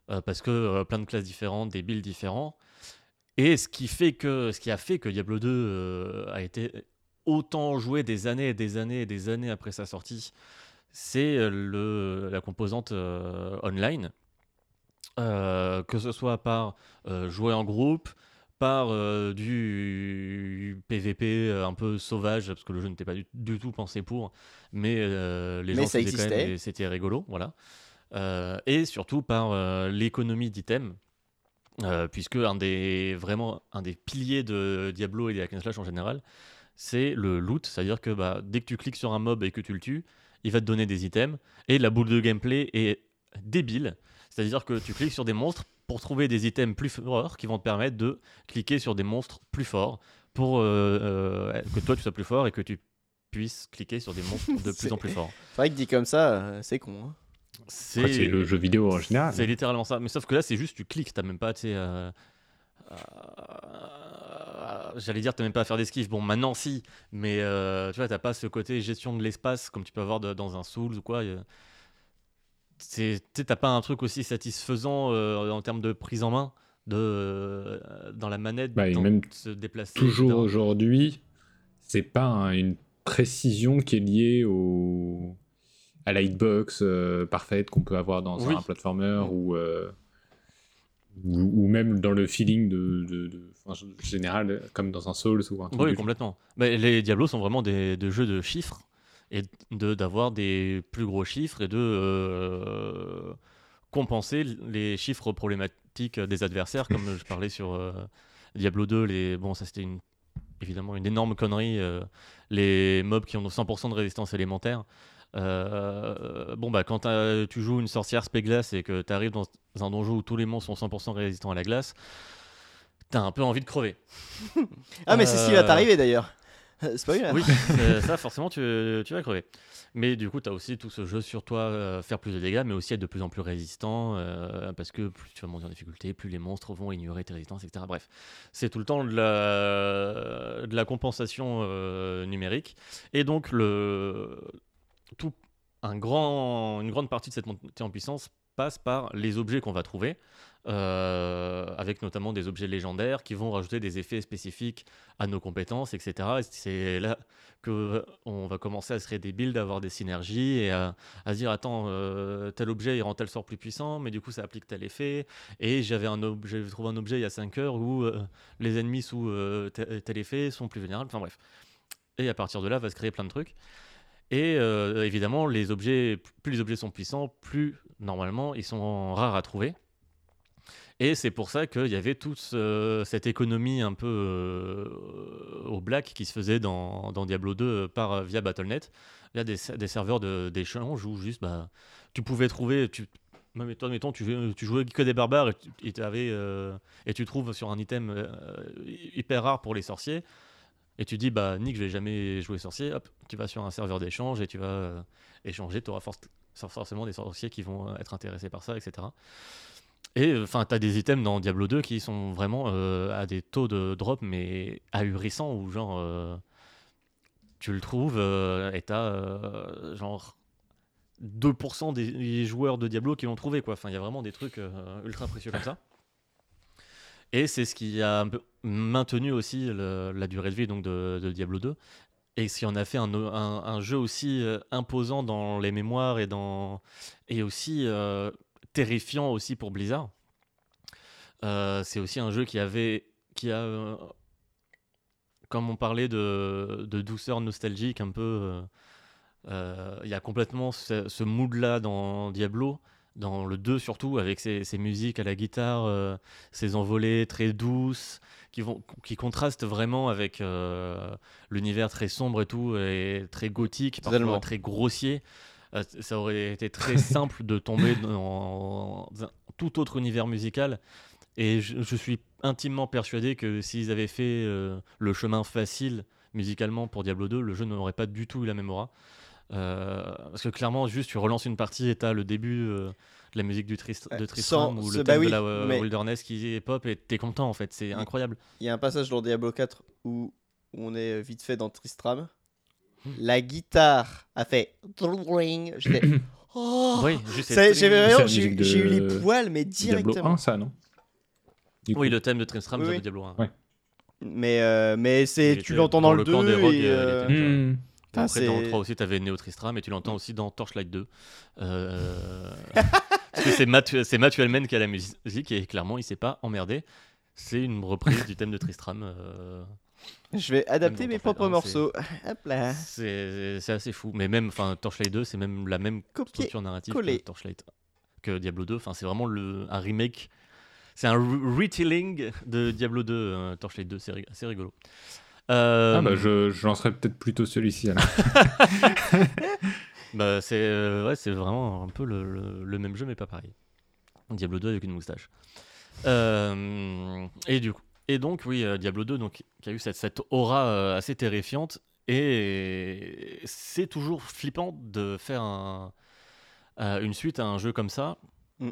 parce que plein de classes différentes, des builds différents. Et ce qui, fait que, ce qui a fait que Diablo 2 euh, a été autant joué des années et des années et des années après sa sortie, c'est euh, le, la composante euh, online. Euh, que ce soit par jouer en groupe, par euh, du PVP un peu sauvage, parce que le jeu n'était pas du, du tout pensé pour, mais euh, les Mais gens ça faisaient quand même, c'était rigolo, voilà. Euh, et surtout par l'économie d'items, puisque un des, vraiment un des piliers de Diablo et des hack and slash en général, c'est le loot, c'est-à-dire que bah, dès que tu cliques sur un mob et que tu le tues, il va te donner des items, et la boule de gameplay est débile, c'est-à-dire que tu cliques sur des monstres pour trouver des items plus forts qui vont te permettre de cliquer sur des monstres plus forts pour euh, euh, que toi tu sois plus fort et que tu puisses cliquer sur des monstres de *laughs* plus en plus forts. C'est vrai que dit comme ça, euh, c'est con. hein. C'est le jeu vidéo en général. c'est littéralement ça. Mais sauf que là, c'est juste tu cliques, t'as même pas, tu sais. euh, J'allais dire, t'as même pas à faire d'esquive. Bon, maintenant, si. Mais euh, tu vois, t'as pas ce côté gestion de l'espace comme tu peux avoir de- dans un Souls ou quoi. c'est- t'as pas un truc aussi satisfaisant euh, en termes de prise en main de, euh, dans la manette, Bah, et même se déplacer. Toujours etc. aujourd'hui, c'est pas un- une précision qui est liée au à la hitbox parfaite qu'on peut avoir dans Oui. un platformer ou, ou ou même dans le feeling de, de, de- général comme dans un Souls ou un truc Oui, complètement. Mais les Diablos sont vraiment des, des jeux de chiffres et de d'avoir des plus gros chiffres et de euh, compenser les chiffres problématiques des adversaires, comme je parlais sur euh, Diablo 2. Les, bon, ça c'était évidemment une énorme connerie. euh, les mobs qui ont 100% de résistance élémentaire. Euh, bon, bah, quand t'as- tu joues une sorcière spé glace et que tu arrives dans un donjon où tous les monstres sont 100% résistants à la glace, t'as un peu envie de crever. *laughs* Ah, mais c'est ce qui va Euh, t'arriver d'ailleurs. Spoiler. Oui, *laughs* ça forcément tu, tu vas crever. Mais du coup, tu as aussi tout ce jeu sur toi, euh, faire plus de dégâts, mais aussi être de plus en plus résistant, euh, parce que plus tu vas monter en difficulté, plus les monstres vont ignorer tes résistances, etc. Bref, c'est tout le temps de la, de la compensation euh, numérique. Et donc, le, tout, une grande partie de cette montée en puissance passe par les objets qu'on va trouver, euh, avec notamment des objets légendaires qui vont rajouter des effets spécifiques à nos compétences, etc. Et c'est là que on va commencer à se créer des builds, à avoir des synergies et à, se dire attends euh, tel objet il rend tel sort plus puissant, mais du coup ça applique tel effet. Et j'avais un ob- j'avais trouvé un objet il y a 5 heures où euh, les ennemis sous tel effet sont plus vulnérables. Enfin bref. Et à partir de là va se créer plein de trucs. Et euh, évidemment, plus les objets sont puissants, plus normalement ils sont rares à trouver. Et c'est pour ça qu'il y avait toute ce- cette économie un peu euh, au black qui se faisait dans, Diablo 2 euh, par, via Battle.net, via des, des serveurs d'échange où juste bah, tu pouvais trouver. Tu, toi, mettons, tu, jouais- que des barbares et tu, trouves sur un item hyper rare pour les sorciers. Et tu dis, bah, Nick, je vais jamais jouer sorcier. Hop, tu vas sur un serveur d'échange et tu vas euh, échanger. Tu auras forcément des sorciers qui vont euh, être intéressés par ça, etc. Et enfin, tu as des items dans Diablo 2 qui sont vraiment euh, à des taux de drop, mais ahurissants, où genre, euh, tu le trouves euh, et tu as genre 2% des joueurs de Diablo qui l'ont trouvé, quoi. Enfin, il y a vraiment des trucs euh, ultra précieux comme ça. Et c'est ce qui a maintenu aussi la durée de vie donc, de, Diablo 2. Et ce qui en a fait un, jeu aussi euh, imposant dans les mémoires et, dans, et aussi euh, terrifiant aussi pour Blizzard. Euh, c'est aussi un jeu qui avait qui a comme on parlait de, douceur nostalgique un peu il y a complètement ce, ce mood là dans Diablo dans le 2 surtout avec ses, ses musiques à la guitare euh, ces envolées très douces qui vont qui contrastent vraiment avec euh, l'univers très sombre et tout et très gothique parfois Totalement. très grossier Euh, ça aurait été très *laughs* simple de tomber dans un tout autre univers musical et je, je suis intimement persuadé que s'ils avaient fait euh, le chemin facile musicalement pour Diablo 2, le jeu n'aurait pas du tout eu la même aura. Euh, parce que clairement, juste tu relances une partie et t'as le début euh, de la musique du Trist Ouais, de Tristram sans- ou le bah thème oui, de la euh, mais- Wilderness qui est pop et t'es content en fait, c'est incroyable. Il y a un passage dans Diablo 4 où on est euh, vite fait dans Tristram. Hmm. La guitare a fait. J'étais. *coughs* Oh Oui, J'ai C'est vraiment- la j'ai musique de j'ai eu les poils, mais Diablo directement. 1, ça, non? Du coup. Oui, le thème de Tristram Oui, oui. de Diablo 1. Ouais. Mais, euh, mais c'est, tu l'entends dans dans, le le camp 2 des rogues, et, euh, euh. Putain, Après, dans le c'est- 3 aussi, t'avais Neo Tristram, et tu l'entends aussi dans Torchlight 2. *laughs* Euh, Parce que c'est Matthew, c'est Matthew Hellman qui a la musique, et clairement, il s'est pas emmerdé. C'est une reprise du thème de Tristram. euh, Je vais adapter mes propres 1, morceaux. *laughs* C'est assez fou. Mais même, enfin, Torchlight 2, c'est même la même Copier. structure narrative coller. que Torchlight, que Diablo 2. Enfin, c'est vraiment le, un remake. C'est un re- retelling de Diablo 2, euh, Torchlight 2. C'est rigolo. Euh, Ah bah je, je lancerai peut-être plutôt celui-ci *laughs* bah, c'est euh, ouais, c'est vraiment un peu le, le- le même jeu, mais pas pareil. Diablo 2 avec une moustache. Euh, et du coup, et donc oui, euh, Diablo 2, donc qui a eu cette, cette aura euh, assez terrifiante, et c'est toujours flippant de faire un- euh, une suite à un jeu comme ça. Mm.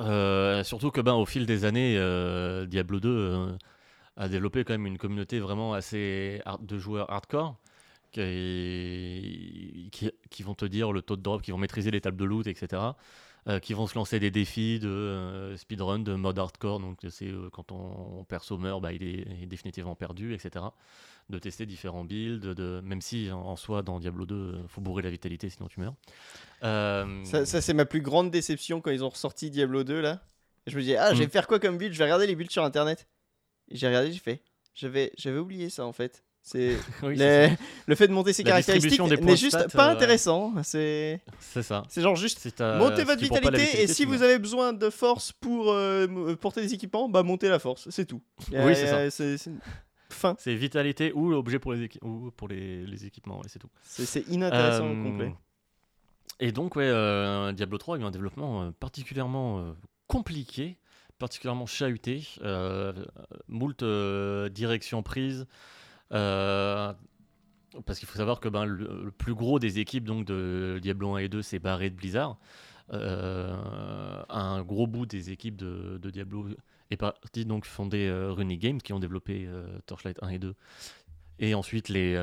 Euh, surtout que ben, au fil des années, euh, Diablo 2 euh, a développé quand même une communauté vraiment assez de joueurs hardcore qui, qui, qui vont te dire le taux de drop, qui vont maîtriser les tables de loot, etc. euh, qui vont se lancer des défis de euh, speedrun, de mode hardcore, donc c'est euh, quand ton perso meurt, bah, il, est, il est définitivement perdu, etc. De tester différents builds, de, même si en, en soi dans Diablo 2, il faut bourrer la vitalité sinon tu meurs. Ça, ça, c'est ma plus grande déception quand ils ont ressorti Diablo 2 là. Je me dis, ah, je vais Mm. faire quoi comme build? Je vais regarder les builds sur internet. J'ai regardé, j'ai fait. J'avais, j'avais oublié ça en fait. C'est *laughs* oui, c'est les- le fait de monter ses La caractéristiques n'est juste stats, pas euh, intéressant. C'est, ça. C'est ça. c'est genre juste Si t'as- montez votre vitalité et si vous avez besoin de force pour euh, porter des équipements, bah montez la force, c'est tout. Oui, c'est ça. Euh, Fin. C'est vitalité ou objet pour les, équi- ou pour les, les équipements, et c'est tout. C'est inintéressant au Euh, complet. Et donc, ouais, euh, Diablo 3 a eu un développement euh, particulièrement euh, compliqué, particulièrement chahuté, euh, moult euh, directions prises. euh, parce qu'il faut savoir que ben, le, le plus gros des équipes donc, de Diablo 1 et 2, c'est barré de Blizzard. Euh, un gros bout des équipes de, de Diablo est parti donc fonder euh, Running Games qui ont développé euh, Torchlight 1 et 2. Et ensuite les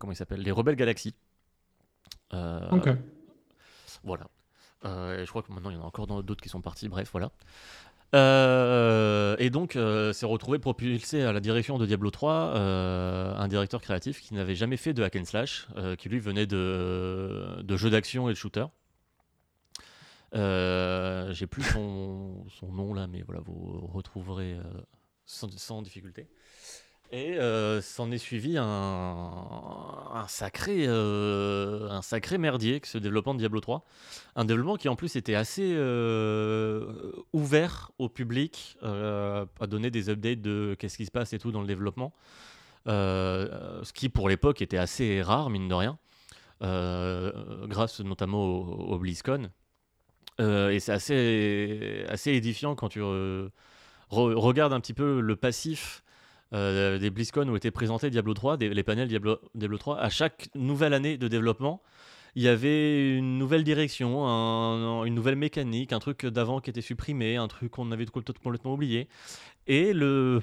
comment ils s'appellent les Rebelles Galaxy. Euh, Ok. voilà. Euh, et je crois que maintenant il y en a encore d'autres qui sont partis. Bref, voilà. Euh, et donc, euh, s'est retrouvé propulsé à la direction de Diablo 3 euh, un directeur créatif qui n'avait jamais fait de hack and slash, qui lui venait de, jeux d'action et de shooter. J'ai plus son, nom là, mais voilà, vous retrouverez sans difficulté. Et euh, s'en est suivi un, sacré, euh, un sacré merdier que ce développement de Diablo 3. Un développement qui en plus était assez euh, ouvert au public, à donner des updates de qu'est-ce qui se passe et tout dans le développement. Ce qui pour l'époque était assez rare, mine de rien, grâce notamment au, au BlizzCon. Et c'est assez, assez édifiant quand tu re- regardes un petit peu le passif euh, des BlizzCon où était présenté Diablo 3, des- les panels Diablo, Diablo 3. À chaque nouvelle année de développement, il y avait une nouvelle direction, un- une nouvelle mécanique, un truc d'avant qui était supprimé, un truc qu'on avait complètement oublié. Et le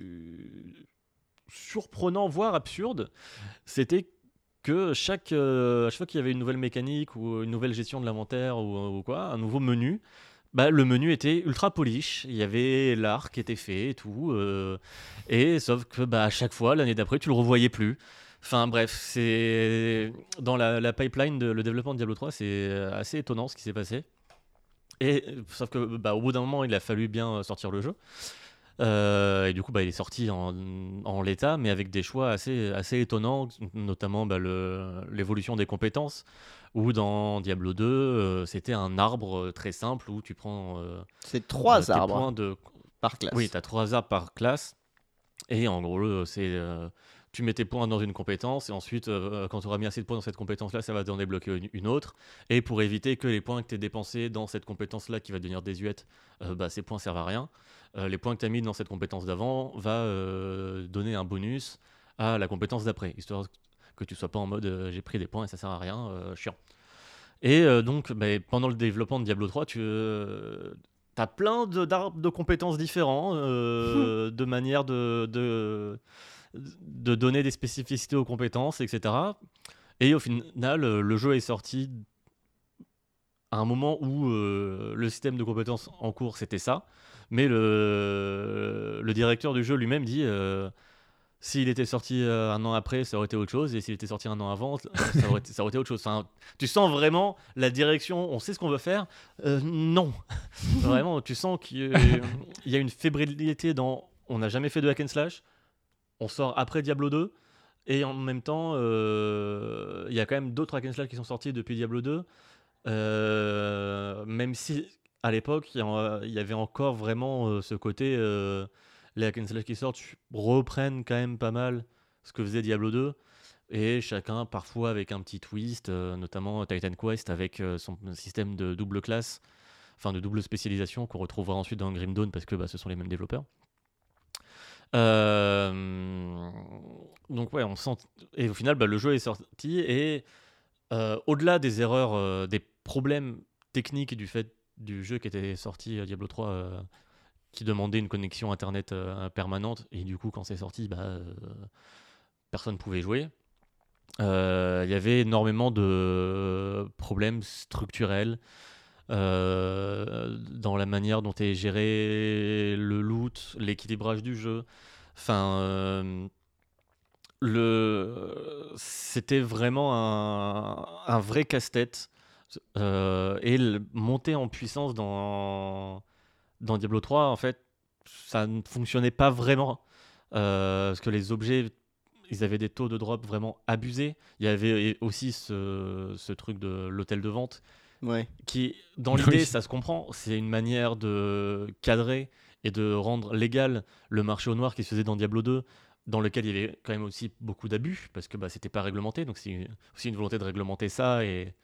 plus surprenant, voire absurde, c'était que chaque, euh, chaque fois qu'il y avait une nouvelle mécanique ou une nouvelle gestion de l'inventaire ou, ou quoi, un nouveau menu, bah, le menu était ultra polish. Il y avait l'art qui était fait et tout. euh, et sauf que bah, à chaque fois, l'année d'après, tu le revoyais plus. Enfin bref, c'est dans la, pipeline de le développement de Diablo 3, c'est assez étonnant ce qui s'est passé. Et sauf que bah, au bout d'un moment, il a fallu bien sortir le jeu. Euh, et du coup, bah, il est sorti en, l'état, mais avec des choix assez, assez étonnants, notamment bah, l'évolution des compétences. Ou dans Diablo 2, euh, c'était un arbre euh, très simple où tu prends euh, C'est trois arbres points de par classe. oui, tu as trois arbres par classe. Et en gros, c'est tu mets tes points dans une compétence et ensuite, euh, quand tu auras mis assez de points dans cette compétence-là, ça va t'en débloquer une, une autre. Et pour éviter que les points que tu as dépensés dans cette compétence-là qui va devenir désuète, euh, bah, ces points servent à rien. Euh, les points que tu as mis dans cette compétence d'avant va donner un bonus à la compétence d'après, histoire que tu sois pas en mode euh, j'ai pris des points et ça sert à rien, euh, chiant. Et euh, donc, bah, pendant le développement de Diablo 3, tu as plein d'arbres de, compétences différents, euh, de manières de, de, de donner des spécificités aux compétences, etc. Et au final, le jeu est sorti à un moment où euh, le système de compétences en cours c'était ça, mais le, le directeur du jeu lui-même dit euh, s'il était sorti euh, un an après, ça aurait été autre chose, et s'il était sorti un an avant, ça aurait, été- ça aurait été autre chose. Enfin, tu sens vraiment la direction, on sait ce qu'on veut faire. Euh, non, *laughs* vraiment, tu sens qu'il y a- une fébrilité dans on n'a jamais fait de hack and slash, on sort après Diablo 2. Et en même temps, euh, il y a quand même d'autres hack and slash qui sont sortis depuis Diablo 2. Euh, même si à l'époque, il y avait encore vraiment ce côté, les hack qui sortent reprennent quand même pas mal ce que faisait Diablo 2. Et chacun parfois avec un petit twist, euh, notamment Titan Quest avec euh, son système de double classe, enfin de double spécialisation qu'on retrouvera ensuite dans Grim Dawn parce que bah, ce sont les mêmes développeurs. Euh, donc ouais, on sent. Et au final, bah, le jeu est sorti et au-delà des erreurs, des problèmes techniques du fait du jeu qui était sorti Diablo 3, euh, qui demandait une connexion internet euh, permanente et du coup quand c'est sorti, bah, euh, personne pouvait jouer. Euh, Il y avait énormément de problèmes structurels dans la manière dont est géré le loot, l'équilibrage du jeu. Enfin, le, c'était vraiment un, vrai casse-tête. Et le- monter en puissance dans, dans Diablo 3, en fait, ça ne fonctionnait pas vraiment. Euh, parce que les objets, ils avaient des taux de drop vraiment abusés. Il y avait aussi ce, ce truc de l'hôtel de vente Ouais. qui, dans Oui. l'idée, ça se comprend. C'est une manière de cadrer et de rendre légal le marché au noir qui se faisait dans Diablo 2, dans lequel il y avait quand même aussi beaucoup d'abus, parce que bah, c'était pas réglementé. Donc c'est aussi une volonté de réglementer ça et,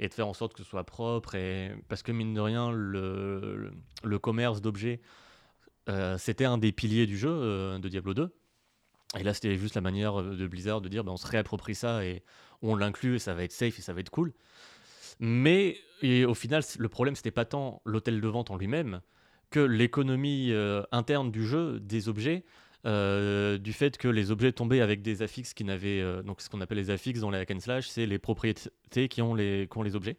et de faire en sorte que ce soit propre. Et, parce que mine de rien, le, le, commerce d'objets, euh, c'était un des piliers du jeu euh, de Diablo 2. Et là, c'était juste la manière de Blizzard de dire bah, on se réapproprie ça et on l'inclut et ça va être safe et ça va être cool. Mais et au final, le problème, c'était pas tant l'hôtel de vente en lui-même que l'économie euh, interne du jeu, des objets, euh, du fait que les objets tombaient avec des affixes qui n'avaient. euh, donc, ce qu'on appelle les affixes dans les hack and slash, c'est les propriétés qui ont les, les objets.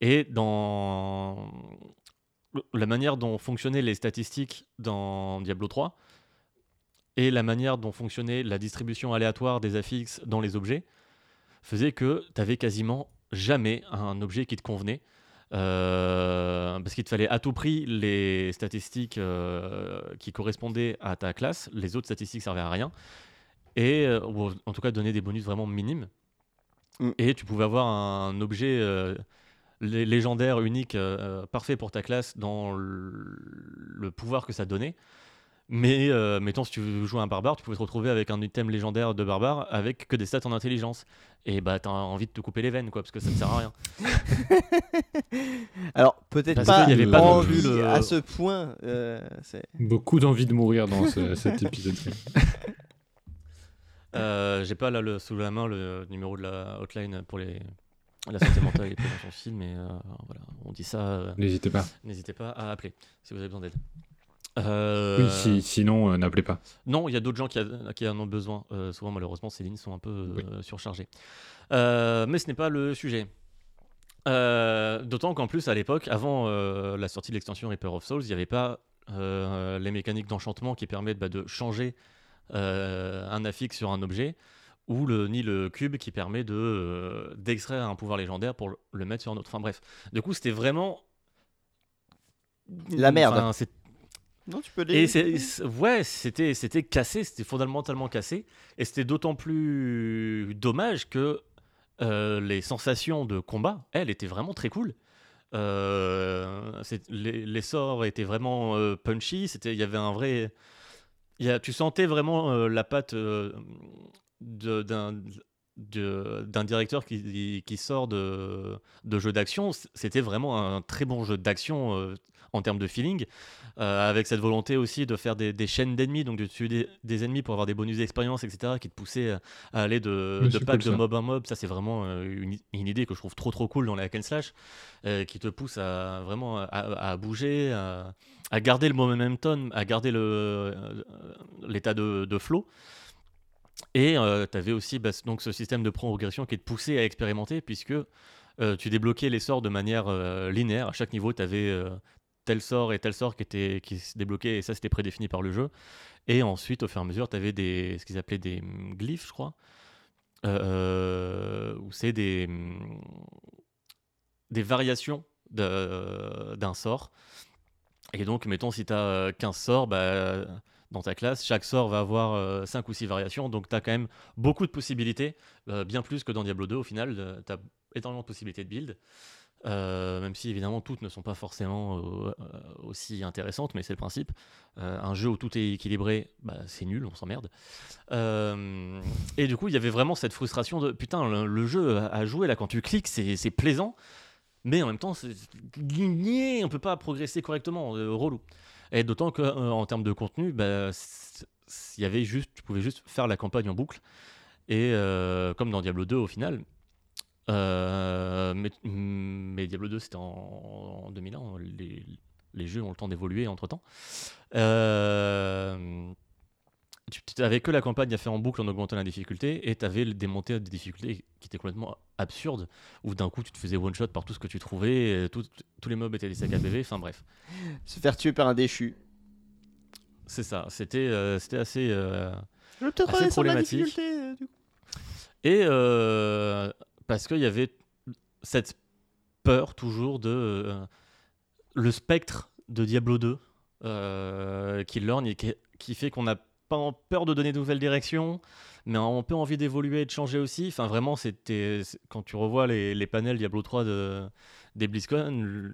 Et dans la manière dont fonctionnaient les statistiques dans Diablo 3 et la manière dont fonctionnait la distribution aléatoire des affixes dans les objets faisait que tu avais quasiment jamais un objet qui te convenait. Euh, parce qu'il te fallait à tout prix les statistiques euh, qui correspondaient à ta classe. Les autres statistiques servaient à rien. Et, euh, ou en tout cas, donner des bonus vraiment minimes. Mm. Et tu pouvais avoir un objet lé- légendaire, unique, parfait pour ta classe dans le pouvoir que ça donnait. Mais euh, mettons, si tu joues un barbare, tu pouvais te retrouver avec un item légendaire de barbare avec que des stats en intelligence. Et bah, t'as envie de te couper les veines, quoi, parce que ça ne sert à rien. *laughs* Alors, peut-être pas, qu'il y avait pas non envie plus le- à ce point. euh, Beaucoup d'envie de mourir dans ce- *laughs* cet épisode. Euh, J'ai pas là le, sous la main le numéro de la hotline pour les, la santé mentale et les préventions film, mais euh, voilà, on dit ça. euh, N'hésitez pas. N'hésitez pas à appeler si vous avez besoin d'aide. Euh, Oui, si- sinon, euh, n'appelez pas. Non, il y a d'autres gens qui, a- qui en ont besoin. Euh, souvent, malheureusement, ces lignes sont un peu euh, surchargées. Euh, mais ce n'est pas le sujet. Euh, D'autant qu'en plus, à l'époque, avant euh, la sortie de l'extension Reaper of Souls, il n'y avait pas euh, les mécaniques d'enchantement qui permettent bah, de changer euh, un affixe sur un objet, ou le, ni le cube qui permet de euh, d'extraire un pouvoir légendaire pour le, mettre sur un autre. Enfin bref, du coup, c'était vraiment La merde. Enfin, c'est- Non, tu peux les. et c'est, c'est- ouais, c'était, c'était cassé, c'était fondamentalement cassé. Et c'était d'autant plus dommage que euh, les sensations de combat, elles, étaient vraiment très cool. Euh, les, les sorts étaient vraiment euh, punchy. Il y avait un vrai, il y a, tu sentais vraiment euh, la patte d'un, directeur qui, qui sort de, de jeux d'action. C'était vraiment un très bon jeu d'action euh, en termes de feeling, euh, avec cette volonté aussi de faire des, des chaînes d'ennemis, donc de tuer des, des ennemis pour avoir des bonus d'expérience, etc., qui te poussaient à à aller de, de pack cool, de mob en mob. Ça, c'est vraiment euh, une, une idée que je trouve trop trop cool dans les hack and slash, euh, qui te pousse à vraiment à, à bouger, à, à garder le momentum, à garder l'état de, de flow. Et tu avais aussi bah, donc ce système de progression qui te poussait à expérimenter, puisque euh, tu débloquais les sorts de manière euh, linéaire. À chaque niveau, tu avais tel sort et tel sort qui, était, qui se débloquaient, et ça, c'était prédéfini par le jeu. Et ensuite, au fur et à mesure, tu avais des, ce qu'ils appelaient des hum, glyphes, je crois, où c'est des, hum, des variations d'un sort. Et donc, mettons, si tu as 15 sorts, bah, dans ta classe, chaque sort va avoir 5 ou 6 variations. Donc, tu as quand même beaucoup de possibilités, bien plus que dans Diablo 2 au final. tu as énormément de possibilités de build. Euh, même si évidemment toutes ne sont pas forcément euh, aussi intéressantes, mais c'est le principe. Euh, un jeu où tout est équilibré, bah, c'est nul, on s'emmerde. et du coup, il y avait vraiment cette frustration de putain, le, jeu à jouer là quand tu cliques, c'est plaisant, mais en même temps, on peut pas progresser correctement, relou. Et d'autant qu'en termes de contenu, bah, y avait juste, tu pouvais juste faire la campagne en boucle. Et comme dans Diablo 2 au final, euh, mais, mais, Diablo 2, c'était en, 2001. Les, les, jeux ont le temps d'évoluer entre temps. Euh, tu n'avais que la campagne à faire en boucle en augmentant la difficulté et tu avais des montées de difficulté qui étaient complètement absurdes où d'un coup tu te faisais one shot par tout ce que tu trouvais, tous les mobs étaient des sacs à bébé, enfin bref. Se faire tuer par un déchu. C'est ça, c'était euh, c'était assez, euh, assez problématique. Et parce qu'il y avait cette peur toujours de euh, le spectre de Diablo 2 euh, qui lorgne et qui, fait qu'on n'a pas peur de donner de nouvelles directions, mais on peut envie d'évoluer et de changer aussi. Enfin, vraiment, c'était quand tu revois les, panels Diablo 3 de, des BlizzCon,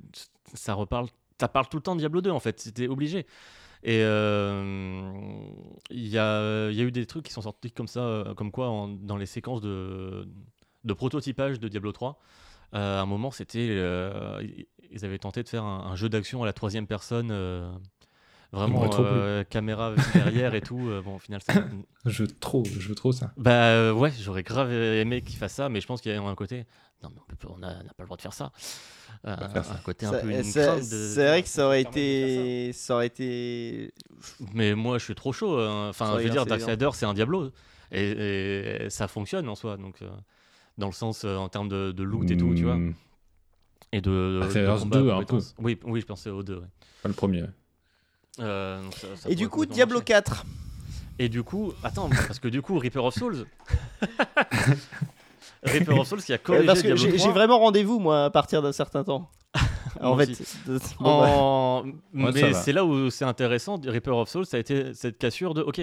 ça reparle. Ça parle tout le temps de Diablo 2 en fait, c'était obligé. Et euh, il y, a, y, a, eu des trucs qui sont sortis comme ça, comme quoi dans les séquences de, de prototypage de Diablo 3. Euh, à un moment, c'était, euh, ils avaient tenté de faire un, jeu d'action à la troisième personne, euh, vraiment caméra *laughs* derrière et tout. bon, au final, ça... je veux trop, je veux trop ça. Bah ouais, j'aurais grave aimé qu'ils fassent ça, mais je pense qu'il y a un côté. Non, mais on n'a pas le droit de faire ça. un côté un peu C'est vrai que ça aurait été, ça aurait été. Mais moi, je suis trop chaud. Hein. Enfin, je veux dire, Darksider, c'est un Diablo. Et, ça fonctionne en soi. Donc, dans le sens euh, en termes de, de, loot et tout, tu vois. Hmm. Et de. Ah, c'est 2 un peu. Oui, oui, je pensais au 2. Ouais. Pas le premier. Euh, et du coup, Diablo 4. Et du coup, attends, *laughs* parce que du coup, Reaper of Souls. *laughs* Reaper of Souls qui a corrigé Parce que j'ai vraiment rendez-vous, moi, à partir d'un certain temps. *laughs* en fait, en... mais c'est là où c'est intéressant. Reaper of Souls, ça a été cette cassure de OK,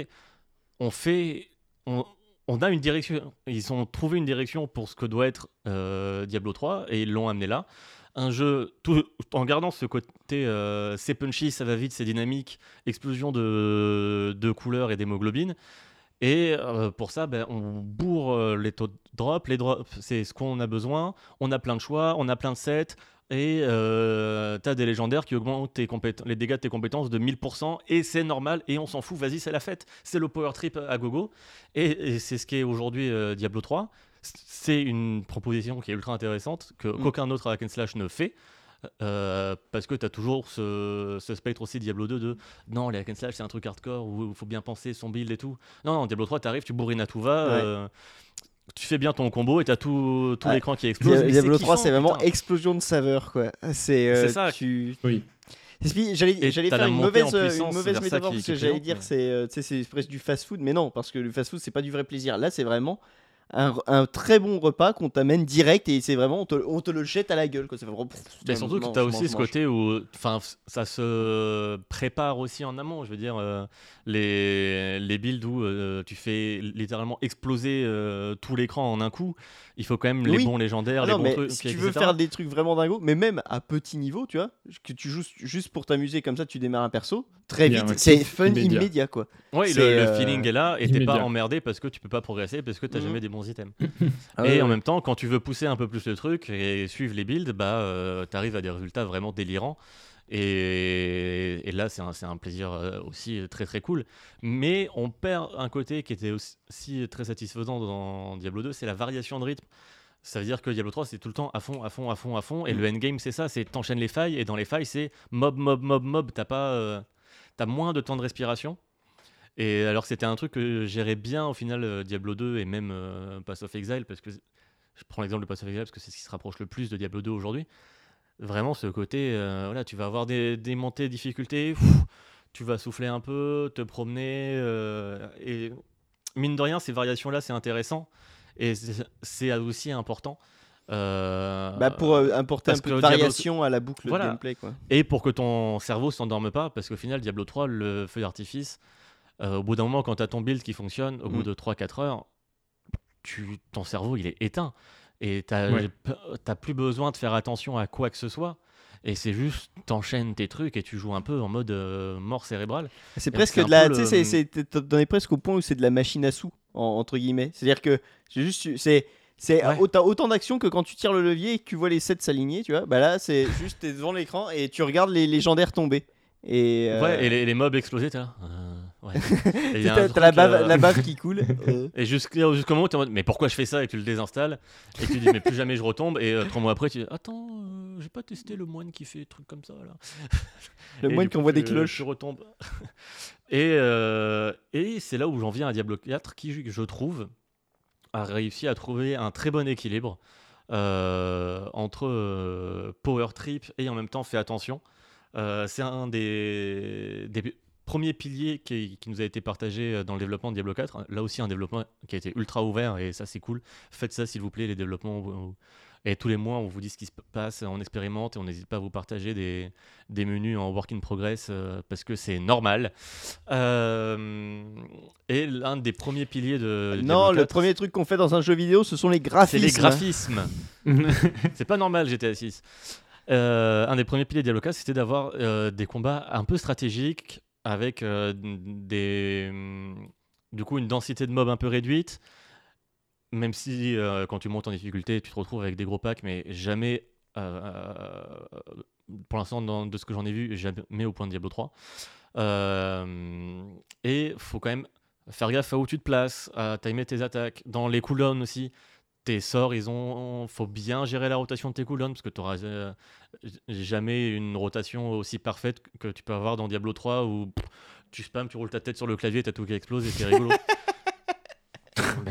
on fait, on, on a une direction. Ils ont trouvé une direction pour ce que doit être euh, Diablo 3 et ils l'ont amené là. Un jeu tout, en gardant ce côté euh, c'est punchy, ça va vite, c'est dynamique, explosion de, de couleurs et d'hémoglobine. Et euh, pour ça, ben, on bourre les taux de drop. Les drops, c'est ce qu'on a besoin. On a plein de choix, on a plein de sets. Et euh, tu as des légendaires qui augmentent tes les dégâts de tes compétences de 1000%, et c'est normal, et on s'en fout, vas-y, c'est la fête. C'est le power trip à gogo. Et, c'est ce qui est aujourd'hui euh, Diablo 3. C'est une proposition qui est ultra intéressante, mm. qu'aucun autre hack and slash ne fait. Euh, parce que tu as toujours ce, spectre aussi Diablo 2 de non, les hack and slash c'est un truc hardcore où il faut bien penser son build et tout. Non, non, Diablo 3, tu arrives, tu bourrines à tout va tu fais bien ton combo et t'as tout, tout l'écran qui explose. Diablo 3, c'est vraiment explosion de saveur, quoi. C'est euh, ça. Tu... Oui. J'allais faire une mauvaise, une mauvaise métaphore parce que j'allais dire que c'est presque du fast food, mais non, parce que le fast food c'est pas du vrai plaisir. Là, c'est vraiment un, très bon repas qu'on t'amène direct et c'est vraiment, on te, on te, le jette à la gueule. C'est vraiment. Mais surtout que tu as aussi ce côté où ça se prépare aussi en amont. Je veux dire, euh, les, les builds où euh, tu fais littéralement exploser euh, tout l'écran en un coup, il faut quand même les bons légendaires, ah les bons trucs. Si tu veux faire des trucs vraiment dingos, mais même à petit niveau, tu vois, que tu joues juste pour t'amuser comme ça, tu démarres un perso, très vite, c'est fun immédiat. quoi. Oui, le, feeling est là et t'es pas emmerdé parce que tu peux pas progresser, parce que t'as mmh. jamais des bons items. *laughs* Ah et en même temps, quand tu veux pousser un peu plus le truc et suivre les builds, bah, euh, tu arrives à des résultats vraiment délirants. Et, là, c'est un, un, plaisir euh, aussi très très cool. Mais on perd un côté qui était aussi très satisfaisant dans Diablo 2, c'est la variation de rythme. Ça veut dire que Diablo 3, c'est tout le temps à fond, à fond, à fond, à fond. Et le mm. endgame, c'est ça, c'est t'enchaînes les failles. Et dans les failles, c'est mob, mob, mob, mob. T'as pas, euh, as moins de temps de respiration. Et alors c'était un truc que gérait bien au final euh, Diablo 2 et même euh, Pass of Exile, parce que je prends l'exemple de Pass of Exile parce que c'est ce qui se rapproche le plus de Diablo 2 aujourd'hui. Vraiment ce côté, euh, voilà, tu vas avoir des, des montées de difficulté, pff, tu vas souffler un peu, te promener, et mine de rien, ces variations-là, c'est intéressant et c'est aussi important. Euh, Bah, pour euh, apporter un peu de Diablo- variation à la boucle Voilà. de gameplay. Quoi. Et pour que ton cerveau s'endorme pas, parce qu'au final, Diablo 3, le feu d'artifice, euh, au bout d'un moment, quand tu as ton build qui fonctionne, au bout Mm. de 3-4 heures, tu, ton cerveau, il est éteint. Et tu Ouais. n'as plus besoin de faire attention à quoi que ce soit. Et c'est juste, t'enchaînes tes trucs et tu joues un peu en mode euh, mort cérébrale. C'est presque de la. Tu sais, le- t'en es presque au point où c'est de la machine à sous, en- entre guillemets. C'est-à-dire que c'est juste. C'est. C'est Ouais. autant, autant d'action que quand tu tires le levier et que tu vois les sets s'aligner, tu vois. Bah là, c'est *laughs* juste, t'es devant l'écran et tu regardes les légendaires tomber. Et, euh, Ouais, et les, les mobs explosés, t'es là. euh, ouais. *laughs* T'as la, bave, euh, la bave *laughs* qui coule. euh. Et jusqu'au moment où tu es en mode, mais pourquoi je fais ça et tu le désinstalles et tu dis, mais plus jamais je retombe. Et trois mois après, tu dis, attends, j'ai pas testé le moine qui fait des trucs comme ça là. Le Et moine qui envoie des cloches. Tu retombes. et et c'est là où j'en viens à Diablo 4 qui, je trouve, a réussi à trouver un très bon équilibre euh, entre euh, power trip et en même temps fait attention. Euh, c'est un des, des premiers piliers qui, qui nous a été partagé dans le développement de Diablo 4. Là aussi, un développement qui a été ultra ouvert et ça, c'est cool. Faites ça, s'il vous plaît, les développements. Et tous les mois, on vous dit ce qui se passe, on expérimente et on n'hésite pas à vous partager des, des menus en work in progress euh, parce que c'est normal. Euh, et l'un des premiers piliers de. non, Diablo le 4, premier truc qu'on fait dans un jeu vidéo, ce sont les c'est graphismes. les graphismes. *laughs* c'est pas normal GTA 6. Euh, un des premiers piliers de Diablo 4, c'était d'avoir euh, des combats un peu stratégiques avec euh, des, hum, du coup, une densité de mobs un peu réduite. Même si euh, quand tu montes en difficulté, tu te retrouves avec des gros packs, mais jamais, euh, euh, pour l'instant, de ce que j'en ai vu, jamais au point de Diablo 3. Euh, et faut quand même faire gaffe à où tu te places, à timer tes attaques. Dans les cooldowns aussi, tes sorts, ils ont, faut bien gérer la rotation de tes cooldowns parce que tu n'auras jamais une rotation aussi parfaite que tu peux avoir dans Diablo 3 où tu spams, tu roules ta tête sur le clavier, t'as tout qui explose et c'est rigolo. *laughs*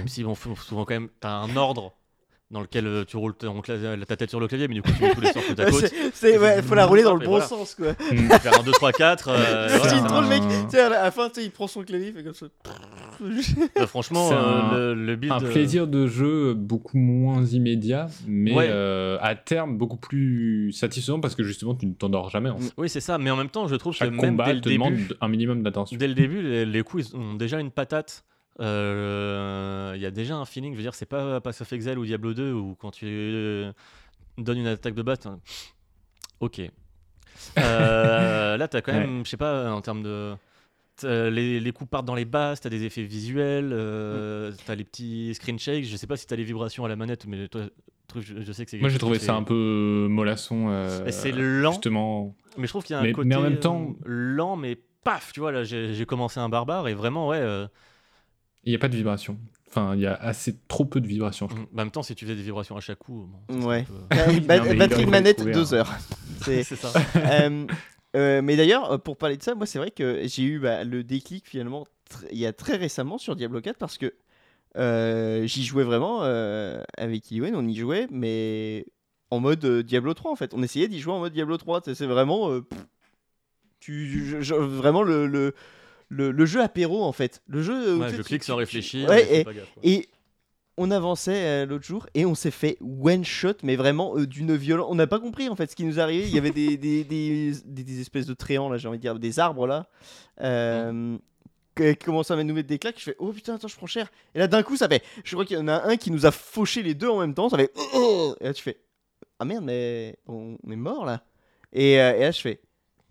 même si bon, souvent quand même, t'as un ordre dans lequel euh, tu roules ton cla- ta tête sur le clavier, mais du coup tu mets tous les sorts côte à côte. c'est- c'est- ouais, faut la rouler dans le bon voilà. sens, quoi. Faire un 2, 3, 4. euh, *laughs* C'est voilà. trop le mec. Un- Tu sais, à la fin, il prend son clavier, il fait comme ça. Euh, franchement, C'est euh, un- le, le build. un euh, plaisir de jeu beaucoup moins immédiat, mais Ouais. euh, à terme beaucoup plus satisfaisant parce que justement tu ne t'endors jamais. En fait. Oui, c'est ça, mais en même temps, je trouve Chaque que même combat dès le te demande début, un minimum d'attention. dès le début, les, les coups ils ont déjà une patate. Euh, Il y a déjà un feeling, je veux dire, c'est pas Pass of Exile ou Diablo 2 où quand tu euh, donnes une attaque de base, ok. Euh, là, t'as quand *laughs* même, je sais pas, en termes de. Les, les coups partent dans les basses, t'as des effets visuels, euh, t'as les petits screen shakes. Je sais pas si t'as les vibrations à la manette, mais toi, je, je sais que c'est. Moi j'ai trouvé ça un peu mollasson. euh, c'est lent. Justement. Mais je trouve qu'il y a un Mais- côté mais en même temps- lent, mais paf, tu vois, là j'ai j'ai commencé un barbare et vraiment, ouais. euh, Il n'y a pas de vibration. Enfin, il y a assez trop peu de vibrations. je trouve. en même temps, si tu faisais des vibrations à chaque coup, bon, Ouais. peu- ba- Non, mais il batterie de manette, trouvé deux un- heures. *laughs* C'est- c'est ça. *laughs* Euh, euh, mais d'ailleurs, euh, pour parler de ça, moi c'est vrai que j'ai eu bah, le déclic finalement il y a très récemment sur Diablo 4 parce que euh, j'y jouais vraiment euh, avec Iwen, on y jouait, mais en mode euh, Diablo 3 en fait. On essayait d'y jouer en mode Diablo 3. tu sais, C'est vraiment. euh, pff, tu, je- je- vraiment le, le, le, le jeu apéro en fait. Le jeu. euh, où Ouais, tu sais, je tu- clique tu- sans réfléchir. Ouais, et pas on avançait euh, l'autre jour et on s'est fait one shot, mais vraiment euh, d'une violence. On n'a pas compris en fait ce qui nous arrivait. Il y avait des, des, *laughs* des, espèces de tréants là, j'ai envie de dire, des arbres là. Euh, qui qui commençaient à nous mettre des claques. Je fais oh putain, attends, je prends cher. Et là d'un coup, ça fait. Je crois qu'il y en a un qui nous a fauché les deux en même temps. Ça fait. Et là tu fais ah merde, mais on est mort là. Et, euh, et là je fais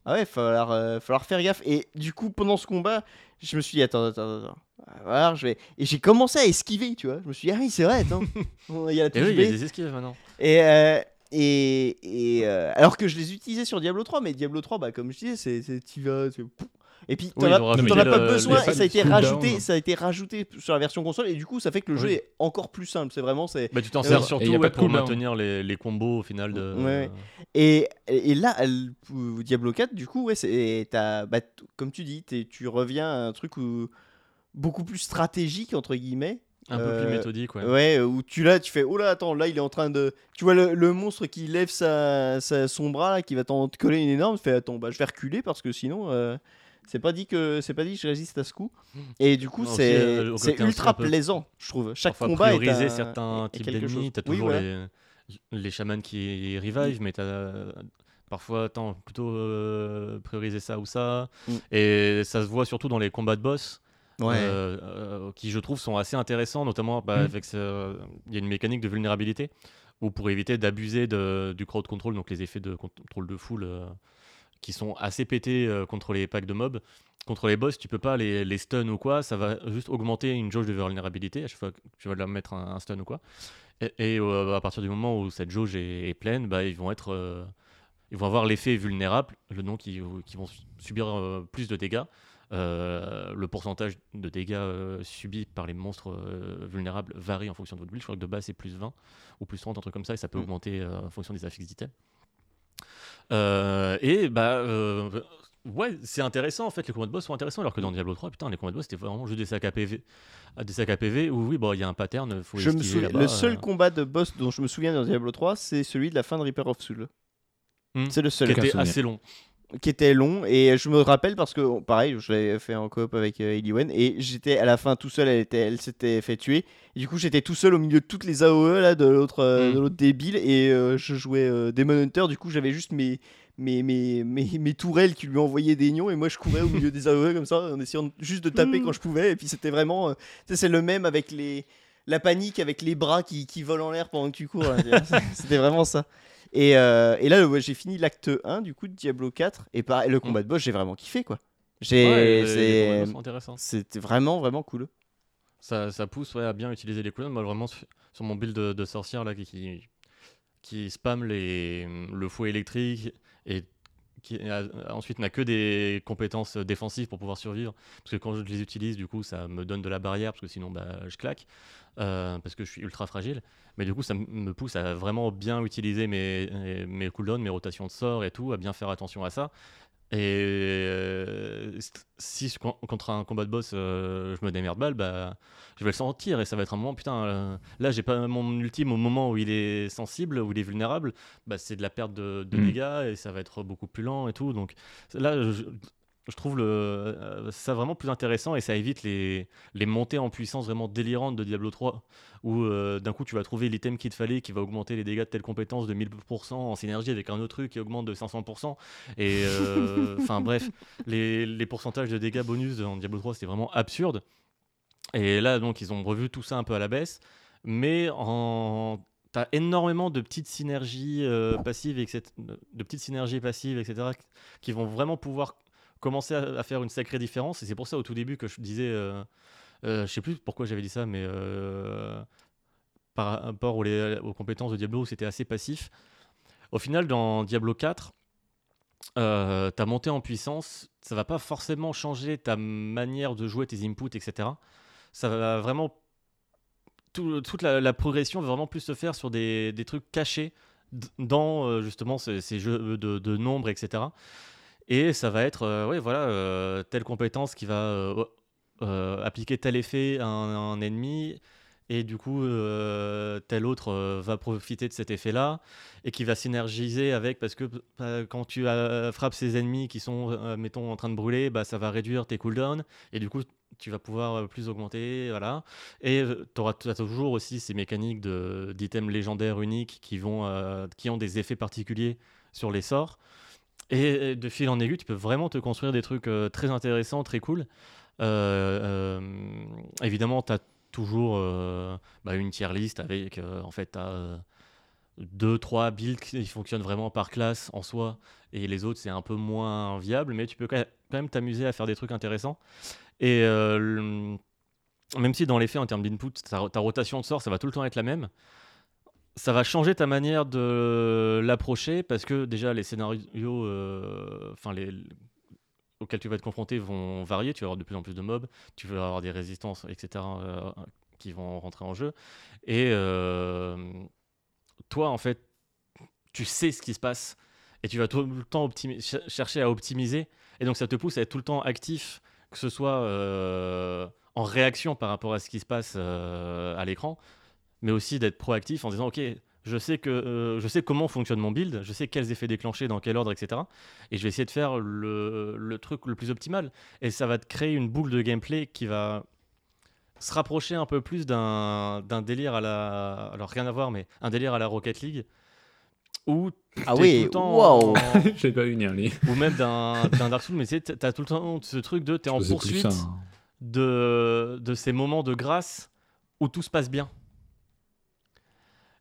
ah ouais, falloir, euh, falloir faire gaffe. Et du coup, pendant ce combat, je me suis dit attends, attends, attends. Alors, je vais... Et j'ai commencé à esquiver, tu vois. Je me suis dit, ah oui, c'est vrai, attends. *laughs* Il y a la Et touche oui, il y a B. des esquives maintenant. Et, euh, et, et euh, alors que je les utilisais sur Diablo 3, mais Diablo 3, bah, comme je disais, c'est, c'est t'y vas, c'est- Et puis t'en Oui, as, pas le- besoin, et ça a été rajouté, ça a été rajouté sur la version console, et du coup ça fait que le jeu Oui. est encore plus simple. C'est vraiment c'est Bah, tu t'en Et sers surtout Et y a ouais, pas de pour maintenir les, les combos au final de. Ouais. Et, et là, elle- pour Diablo 4, du coup, ouais, c'est, t'as- bah, comme tu dis, tu reviens à un truc où, beaucoup plus stratégique entre guillemets. Un peu Euh, plus méthodique, ouais. Ouais, où tu là, tu fais oh là, attends, là il est en train de. Tu vois le, le monstre qui lève sa, sa- son bras là, qui va t'en te coller une énorme. Tu fais attends, bah je vais reculer parce que sinon. euh, c'est pas dit que c'est pas dit que je résiste à ce coup *laughs* et du coup c'est euh, c'est ultra plaisant je trouve chaque Parfois combat est un- certains types d'ennemis. T'as Oui, toujours les, les chamans qui revive, mais t'as parfois, attends, plutôt euh, prioriser ça ou ça. Mm. Et ça se voit surtout dans les combats de boss. Ouais. euh, euh, qui je trouve sont assez intéressants, notamment bah, Mm. avec il y a une mécanique de vulnérabilité où pour éviter d'abuser du crowd control, donc les effets de contrôle de foule qui sont assez pétés euh, contre les packs de mobs. Contre les boss, tu peux pas les, les stun ou quoi, ça va juste augmenter une jauge de vulnérabilité à chaque fois que tu vas leur mettre un, un stun ou quoi. Et, et, euh, à partir du moment où cette jauge est, est pleine, bah, ils vont être, euh, ils vont avoir l'effet vulnérable, le nom qui, qui vont subir plus de dégâts. Le pourcentage de dégâts subis par les monstres vulnérables varie en fonction de votre build. Je crois que de base c'est plus 20 ou plus 30, un truc comme ça, et ça peut Mm. augmenter en fonction des affixes d'items. Euh, et bah euh, ouais, c'est intéressant en fait. Les combats de boss sont intéressants, alors que dans Diablo 3, putain, les combats de boss c'était vraiment juste des sacs à PV, ah, des sacs à PV où oui, bon, il y a un pattern. Faut Je me souviens, le seul euh, combat de boss dont je me souviens dans Diablo 3, c'est celui de la fin de Reaper of Soul. Hmm. C'est le seul qui était assez long. Qui était long et je me rappelle parce que pareil, je l'avais fait en coop avec euh, Eliwen et j'étais à la fin tout seul, elle était, elle s'était fait tuer. Et du coup, j'étais tout seul au milieu de toutes les AOE là de l'autre, euh, Mm. de l'autre débile et euh, je jouais euh, Demon Hunter. Du coup, j'avais juste mes mes, mes, mes, mes tourelles qui lui envoyaient des nions et moi je courais au milieu des AOE *laughs* comme ça en essayant juste de taper Mm. quand je pouvais et puis c'était vraiment c'est le même avec les la panique avec les bras qui, qui volent en l'air pendant que tu cours *laughs* c'était vraiment ça et, euh, et là ouais, j'ai fini l'acte 1 du coup de Diablo 4 et pareil, le combat de boss j'ai vraiment kiffé quoi. J'ai c'était vraiment vraiment cool. Ça, ça pousse ouais, à bien utiliser les cooldowns. Moi, vraiment, sur sur mon build de, de sorcière là, qui, qui, qui spam les, le fouet électrique et qui a- ensuite n'a que des compétences défensives pour pouvoir survivre. Parce que quand je les utilise, du coup, ça me donne de la barrière, parce que sinon, bah, je claque, euh, parce que je suis ultra fragile. Mais du coup, ça me pousse à vraiment bien utiliser mes, mes cooldowns, mes rotations de sorts et tout, à bien faire attention à ça. Et euh, si je- contre un combat de boss, euh, je me démerde mal, bah, je vais le sentir et ça va être un moment, putain, euh, là j'ai pas mon ultime au moment où il est sensible, où il est vulnérable, bah, c'est de la perte de, de Mm. dégâts et ça va être beaucoup plus lent et tout. Donc là, je, je trouve le, euh, ça vraiment plus intéressant et ça évite les, les montées en puissance vraiment délirantes de Diablo 3 où euh, d'un coup tu vas trouver l'item qu'il te fallait qui va augmenter les dégâts de telle compétence de 1000% en synergie avec un autre truc qui augmente de 500%. Et euh, *laughs* enfin bref, les, les pourcentages de dégâts bonus dans Diablo 3 c'était vraiment absurde. Et là donc ils ont revu tout ça un peu à la baisse, mais en T'as énormément de petites synergies euh, passives, etc., de petites synergies passives, etc., qui vont vraiment pouvoir commencer à, faire une sacrée différence. Et c'est pour ça au tout début que je disais, euh, euh, je sais plus pourquoi j'avais dit ça, mais euh, par rapport aux, compétences de Diablo, c'était assez passif. Au final, dans Diablo 4, euh, ta montée en puissance, ça va pas forcément changer ta manière de jouer, tes inputs, etc. Ça va vraiment tout- toute la, progression va vraiment plus se faire sur des, des trucs cachés dans euh, justement ces, jeux de, de nombres, etc. Et ça va être, euh, ouais, voilà, euh, telle compétence qui va euh, appliquer tel effet à un, ennemi, et du coup, tel autre va profiter de cet effet-là, et qui va synergiser avec, parce que quand tu frappes ces ennemis qui sont, mettons, en train de brûler, bah, ça va réduire tes cooldowns, et du coup, tu vas pouvoir plus augmenter, voilà. Et tu auras toujours aussi ces mécaniques d'items légendaires uniques qui, vont, qui ont des effets particuliers sur les sorts. Et de fil en aiguille, tu peux vraiment te construire des trucs euh, très intéressants, très cool. Euh, euh, évidemment, tu as toujours bah, une tier list avec, en fait, tu as deux, trois builds qui fonctionnent vraiment par classe en soi, et les autres, c'est un peu moins viable, mais tu peux quand même t'amuser à faire des trucs intéressants. Et même si dans les faits, en termes d'input, ta, ta rotation de sort, ça va tout le temps être la même, ça va changer ta manière de l'approcher parce que déjà les scénarios, euh, enfin les auxquels tu vas être confronté vont varier. Tu vas avoir de plus en plus de mobs, tu vas avoir des résistances, etc. euh, qui vont rentrer en jeu. Et euh, toi, en fait, tu sais ce qui se passe et tu vas tout le temps chercher à optimiser. Et donc ça te pousse à être tout le temps actif, que ce soit en réaction par rapport à ce qui se passe à l'écran, mais aussi d'être proactif en disant ok, je sais que euh, je sais comment fonctionne mon build, je sais quels effets déclencher, dans quel ordre, etc. Et je vais essayer de faire le, le truc le plus optimal. Et ça va te créer une boucle de gameplay qui va se rapprocher un peu plus d'un délire à la alors rien à voir, mais un délire à la Rocket League où Ah oui, tout le temps waouh. en- *laughs* J'ai pas venir les. ou même d'un Dark Souls, mais tu sais, t'as tout le temps ce truc de t'es en poursuite ça, hein. de, de ces moments de grâce où tout se passe bien.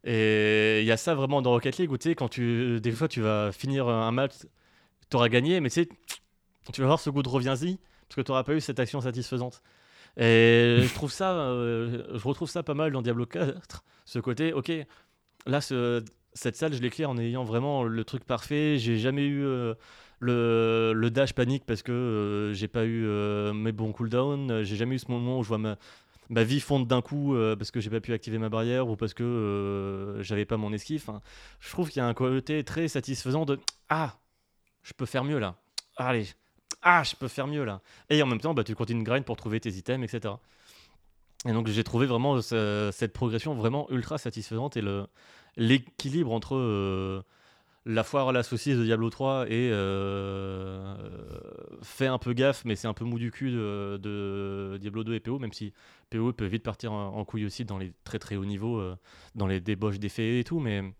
Et il y a ça vraiment dans Rocket League où tu sais, quand tu, des fois tu vas finir un match, tu auras gagné, mais tu sais, tu vas avoir ce goût de reviens-y parce que tu n'auras pas eu cette action satisfaisante. Et je trouve ça, euh, je retrouve ça pas mal dans Diablo 4, ce côté, ok, là, ce- cette salle, je l'ai clear en ayant vraiment le truc parfait, j'ai jamais eu. euh, le, dash panique parce que euh, j'ai pas eu mes bons cooldowns, j'ai jamais eu ce moment où je vois ma, ma vie fondre d'un coup euh, parce que j'ai pas pu activer ma barrière ou parce que euh, j'avais pas mon esquive. Enfin, je trouve qu'il y a un côté très satisfaisant de Ah, je peux faire mieux là. Allez, ah, je peux faire mieux là. Et en même temps, bah, tu continues de grind pour trouver tes items, etc. Et donc j'ai trouvé vraiment ce- cette progression vraiment ultra satisfaisante et l'équilibre entre euh, la foire à la saucisse de Diablo 3 et euh, fait un peu gaffe, mais c'est un peu mou du cul de, Diablo 2 et PO, même si PO peut vite partir en, couille aussi dans les très très hauts niveaux, euh, dans les débauches d'effets et tout, mais là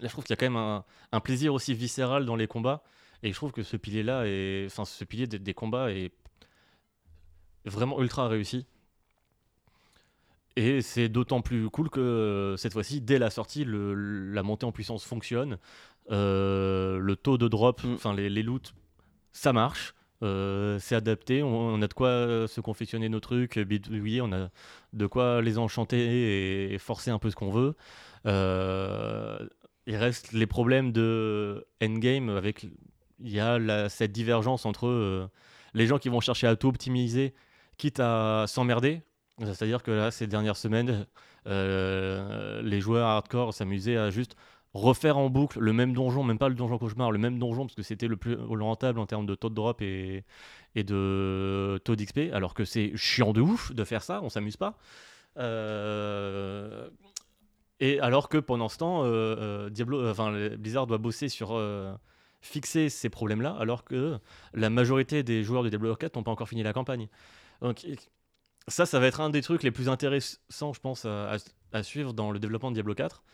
je trouve qu'il y a quand même un, plaisir aussi viscéral dans les combats, et je trouve que ce pilier-là, enfin ce pilier des, des combats est vraiment ultra réussi. Et c'est d'autant plus cool que euh, cette fois-ci, dès la sortie, le- la montée en puissance fonctionne. Euh, le taux de drop, Mm. enfin les, les loots, ça marche. Euh, c'est adapté, on, on a de quoi se confectionner nos trucs, bidouiller, on a de quoi les enchanter et, forcer un peu ce qu'on veut. Euh, il reste les problèmes de endgame avec il y a la- cette divergence entre les gens qui vont chercher à tout optimiser, quitte à s'emmerder. C'est-à-dire que là, ces dernières semaines, euh, les joueurs hardcore s'amusaient à juste refaire en boucle le même donjon, même pas le donjon cauchemar, le même donjon parce que c'était le plus rentable en termes de taux de drop et, de taux d'XP, alors que c'est chiant de ouf de faire ça, on s'amuse pas. Euh, et alors que pendant ce temps, euh, Diablo, enfin Blizzard doit bosser sur fixer ces problèmes-là, alors que la majorité des joueurs de Diablo 4 n'ont pas encore fini la campagne. Donc ça, ça va être un des trucs les plus intéressants, je pense, à, suivre dans le développement de Diablo 4.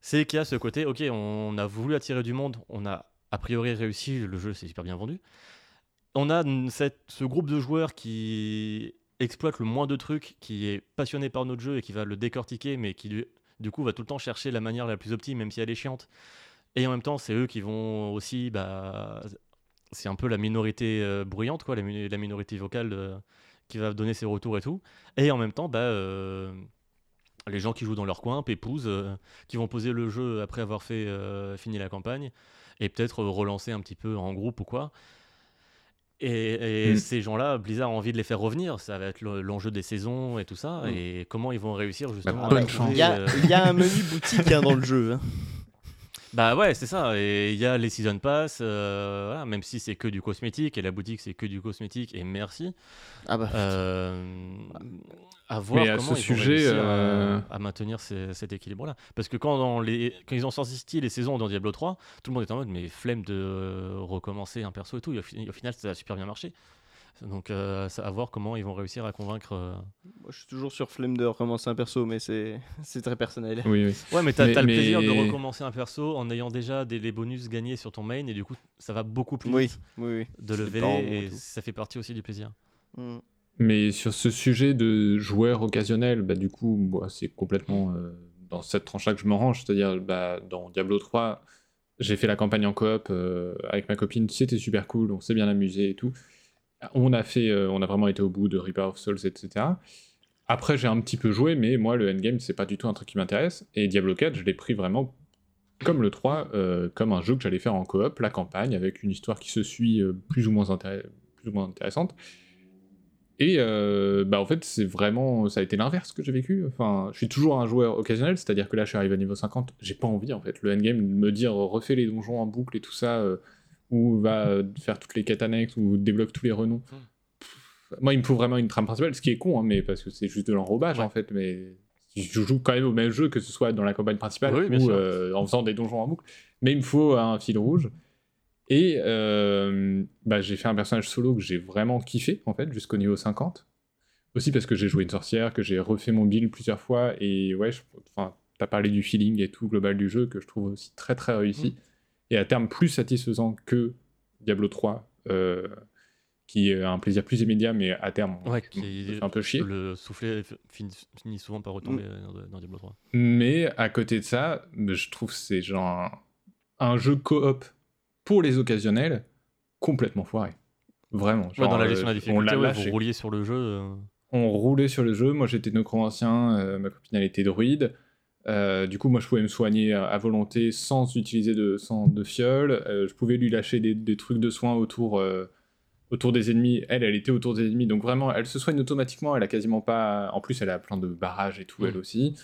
C'est qu'il y a ce côté, ok, on a voulu attirer du monde, on a a priori réussi, le jeu s'est super bien vendu. On a ce groupe de joueurs qui exploite le moins de trucs, qui est passionné par notre jeu et qui va le décortiquer, mais qui du, coup va tout le temps chercher la manière la plus optime, même si elle est chiante. Et en même temps, c'est eux qui vont aussi, bah, c'est un peu la minorité euh, bruyante, quoi, la, mi- la minorité vocale qui va donner ses retours et tout. Et en même temps, bah, euh, les gens qui jouent dans leur coin, pépouses, euh, qui vont poser le jeu après avoir fait euh, fini la campagne, et peut-être relancer un petit peu en groupe ou quoi. Et, et Mm. ces gens-là, Blizzard a envie de les faire revenir. Ça va être le- l'enjeu des saisons et tout ça. Mm. Et comment ils vont réussir justement chance. trouver, Il y, a, euh, il y a un menu boutique hein, dans le jeu. hein. *laughs* Bah ouais, c'est ça. Et il y a les season pass, euh, voilà, même si c'est que du cosmétique et la boutique c'est que du cosmétique. Et merci. Ah bah. Euh, à voir Mais à comment ce ils sujet, euh, à, à maintenir ces- cet équilibre-là. Parce que quand, dans les, quand ils ont sorti les saisons dans Diablo 3, tout le monde était en mode mais flemme de recommencer un perso et tout. Et au final, ça a super bien marché. Donc, euh, à voir comment ils vont réussir à convaincre. euh. Moi, je suis toujours sur flemme de recommencer un perso, mais c'est *laughs* c'est très personnel. Oui, oui. Ouais, mais t'as Mais- le plaisir de recommencer un perso en ayant déjà des, les bonus gagnés sur ton main et du coup, ça va beaucoup plus Oui, vite oui, oui. de lever et tout. ça fait partie aussi du plaisir. Mm. Mais sur ce sujet de joueurs occasionnels, bah, du coup, moi, c'est complètement euh, dans cette tranche-là que je me range. C'est-à-dire, bah, dans Diablo 3, j'ai fait la campagne en coop euh, avec ma copine, c'était super cool, on s'est bien amusé et tout. On a, fait, euh, on a vraiment été au bout de Reaper of Souls, etc. Après, j'ai un petit peu joué, mais moi, le endgame, c'est pas du tout un truc qui m'intéresse. Et Diablo 4, je l'ai pris vraiment comme le 3, euh, comme un jeu que j'allais faire en coop, la campagne, avec une histoire qui se suit euh, plus, ou moins plus ou moins intéressante. Et bah en fait, c'est vraiment, ça a été l'inverse que j'ai vécu. Enfin, je suis toujours un joueur occasionnel, c'est-à-dire que là, je suis arrivé à niveau 50, j'ai pas envie en fait. Le endgame, me dire refais les donjons en boucle et tout ça, ou va faire toutes les quêtes annexes, ou débloque tous les renoms. Hmm. Pff, moi, il me faut vraiment une trame principale, ce qui est con, hein, mais parce que c'est juste de l'enrobage Ouais. en fait. Mais je joue quand même au même jeu, que ce soit dans la campagne principale Oui, ou euh, en faisant des donjons en boucle. Mais il me faut un fil rouge. Et euh, bah, j'ai fait un personnage solo que j'ai vraiment kiffé, en fait, jusqu'au niveau 50. Aussi parce que j'ai joué une sorcière, que j'ai refait mon build plusieurs fois. Et ouais, je- t'as parlé du feeling et tout global du jeu, que je trouve aussi très très réussi. Et à terme plus satisfaisant que Diablo 3, euh, qui est un plaisir plus immédiat, mais à terme, Ouais, qui- fait un peu chier. Le soufflet finit, souvent par retomber euh, dans, Diablo 3. Mais à côté de ça, je trouve que c'est genre un, un jeu coop pour les occasionnels complètement foiré. Vraiment. Ouais, dans la gestion de euh, la on difficulté, l'a ouais, lâché. vous rouliez sur le jeu. euh, on roulait sur le jeu. Moi, j'étais nécromancien, euh, ma copine, elle était druide. Euh, du coup, moi, je pouvais me soigner à, à volonté sans utiliser de, sans de fiole. Euh, je pouvais lui lâcher des, des trucs de soins autour, euh, autour des ennemis. Elle, elle était autour des ennemis. Donc, vraiment, elle se soigne automatiquement. Elle a quasiment pas. En plus, elle a plein de barrages et tout, Mm. elle aussi.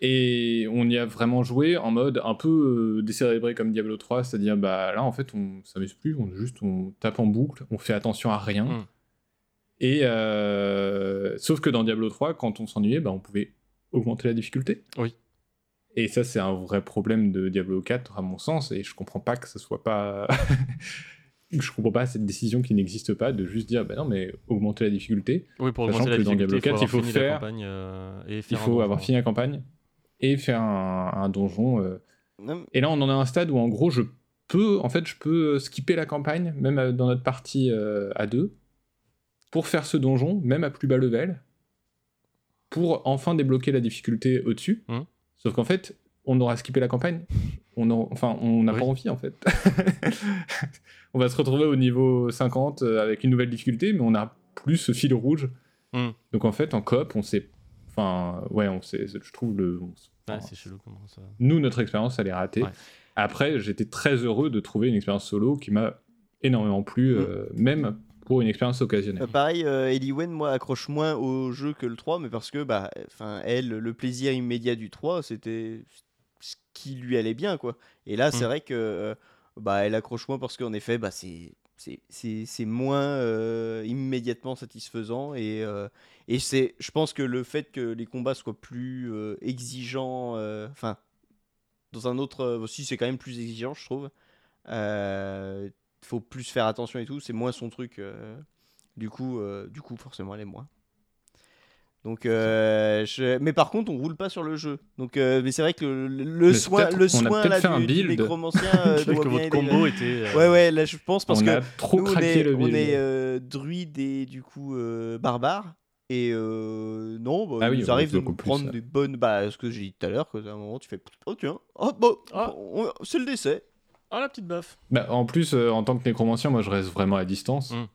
Et on y a vraiment joué en mode un peu décérébré comme Diablo 3, c'est-à-dire bah là en fait on s'amuse plus, on juste on tape en boucle, on fait attention à rien. Mm. Et sauf que dans Diablo 3, quand on s'ennuyait, bah, on pouvait augmenter la difficulté. Oui. Et ça c'est un vrai problème de Diablo 4 à mon sens, et je comprends pas que ce soit pas. *laughs* je comprends pas cette décision qui n'existe pas de juste dire bah non mais augmenter la difficulté. Oui, pour Sachant augmenter la que dans difficulté, Diablo 4, il faut avoir fini la faire- campagne euh, et Il faire un faut avoir donjon. fini la campagne et faire un, un donjon. euh, Et là, on en a un stade où, en gros, je peux, en fait, je peux skipper la campagne, même euh, dans notre partie euh, à deux, pour faire ce donjon, même à plus bas level, pour enfin débloquer la difficulté au-dessus. Mhm. Sauf qu'en fait, on aura skippé la campagne. On aura- enfin, on n'a Oui. pas envie, en fait. *laughs* on va se retrouver au niveau 50 euh, avec une nouvelle difficulté, mais on n'a plus ce fil rouge. Mhm. Donc, en fait, en coop, on sait. Enfin, ouais, on sait. Je trouve le. on- Ouais, c'est chelou comment ça. nous, notre expérience, elle est ratée. Ouais. Après, j'étais très heureux de trouver une expérience solo qui m'a énormément plu, euh, même pour une expérience occasionnelle. Euh, pareil, euh, Eliwen, moi, accroche moins au jeu que le 3, mais parce que, bah, enfin, elle, le plaisir immédiat du 3, c'était ce qui lui allait bien, quoi. Et là, c'est Mm. vrai que, euh, bah, elle accroche moins parce qu'en effet, bah, c'est c'est- moins euh, immédiatement satisfaisant et, euh, et c'est je pense que le fait que les combats soient plus euh, exigeants enfin dans un autre aussi c'est quand même plus exigeant je trouve faut plus faire attention et tout c'est moins son truc euh, du coup euh, du coup forcément elle est moins donc euh, je- mais par contre on roule pas sur le jeu donc euh, mais c'est vrai que le, le- soin le soin là, fait un du, du nécromancien *laughs* euh, doit que bien votre combo était. ouais ouais là je pense parce on que a trop nous, on est, le on est druide et du coup barbare. Et non, bah, Ah oui, nous arrive de nous prendre ça. des bonnes. Bah, ce que j'ai dit tout à l'heure, qu'à un moment tu fais Oh tiens, oh, bon, Ah. c'est le décès. Ah, la petite baffe. Bah, en plus, euh, en tant que nécromancien, moi, je reste vraiment à distance. Mm.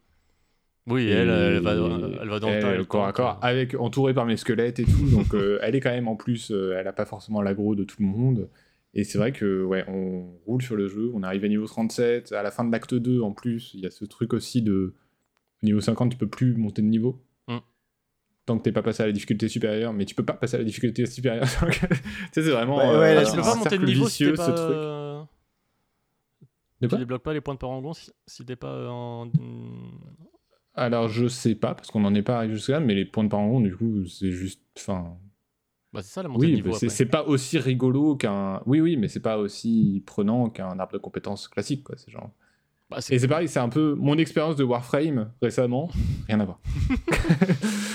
Oui, elle, elle va, elle va dans le tas. corps à corps, avec, entourée par mes squelettes et tout. donc, euh, elle est quand même en plus, euh, elle a pas forcément l'aggro de tout le monde. Et c'est vrai que, ouais, on roule sur le jeu. On arrive à niveau 37. À la fin de l'acte 2, en plus, il y a ce truc aussi de. Au niveau 50, tu peux plus monter de niveau. Mm. Tant que t'es pas passé à la difficulté supérieure, mais tu peux pas passer à la difficulté supérieure. *laughs* tu sais, c'est vraiment. Ouais, ouais, là, c'est tu peux un pas monter de cercle niveau si vicieux, pas. ce truc. De Tu débloques pas les points de parangon si, si t'es pas euh, en. Alors, je sais pas, parce qu'on n'en est pas arrivé jusque-là, mais les points de parangon, du coup, c'est juste. Enfin. Bah, c'est ça la montée de Oui, niveau mais c'est pas aussi rigolo qu'un. Oui, oui, mais c'est pas aussi prenant qu'un arbre de compétences classique, quoi. C'est genre. Bah, Et c'est pareil, c'est un peu mon expérience de Warframe récemment, rien à voir.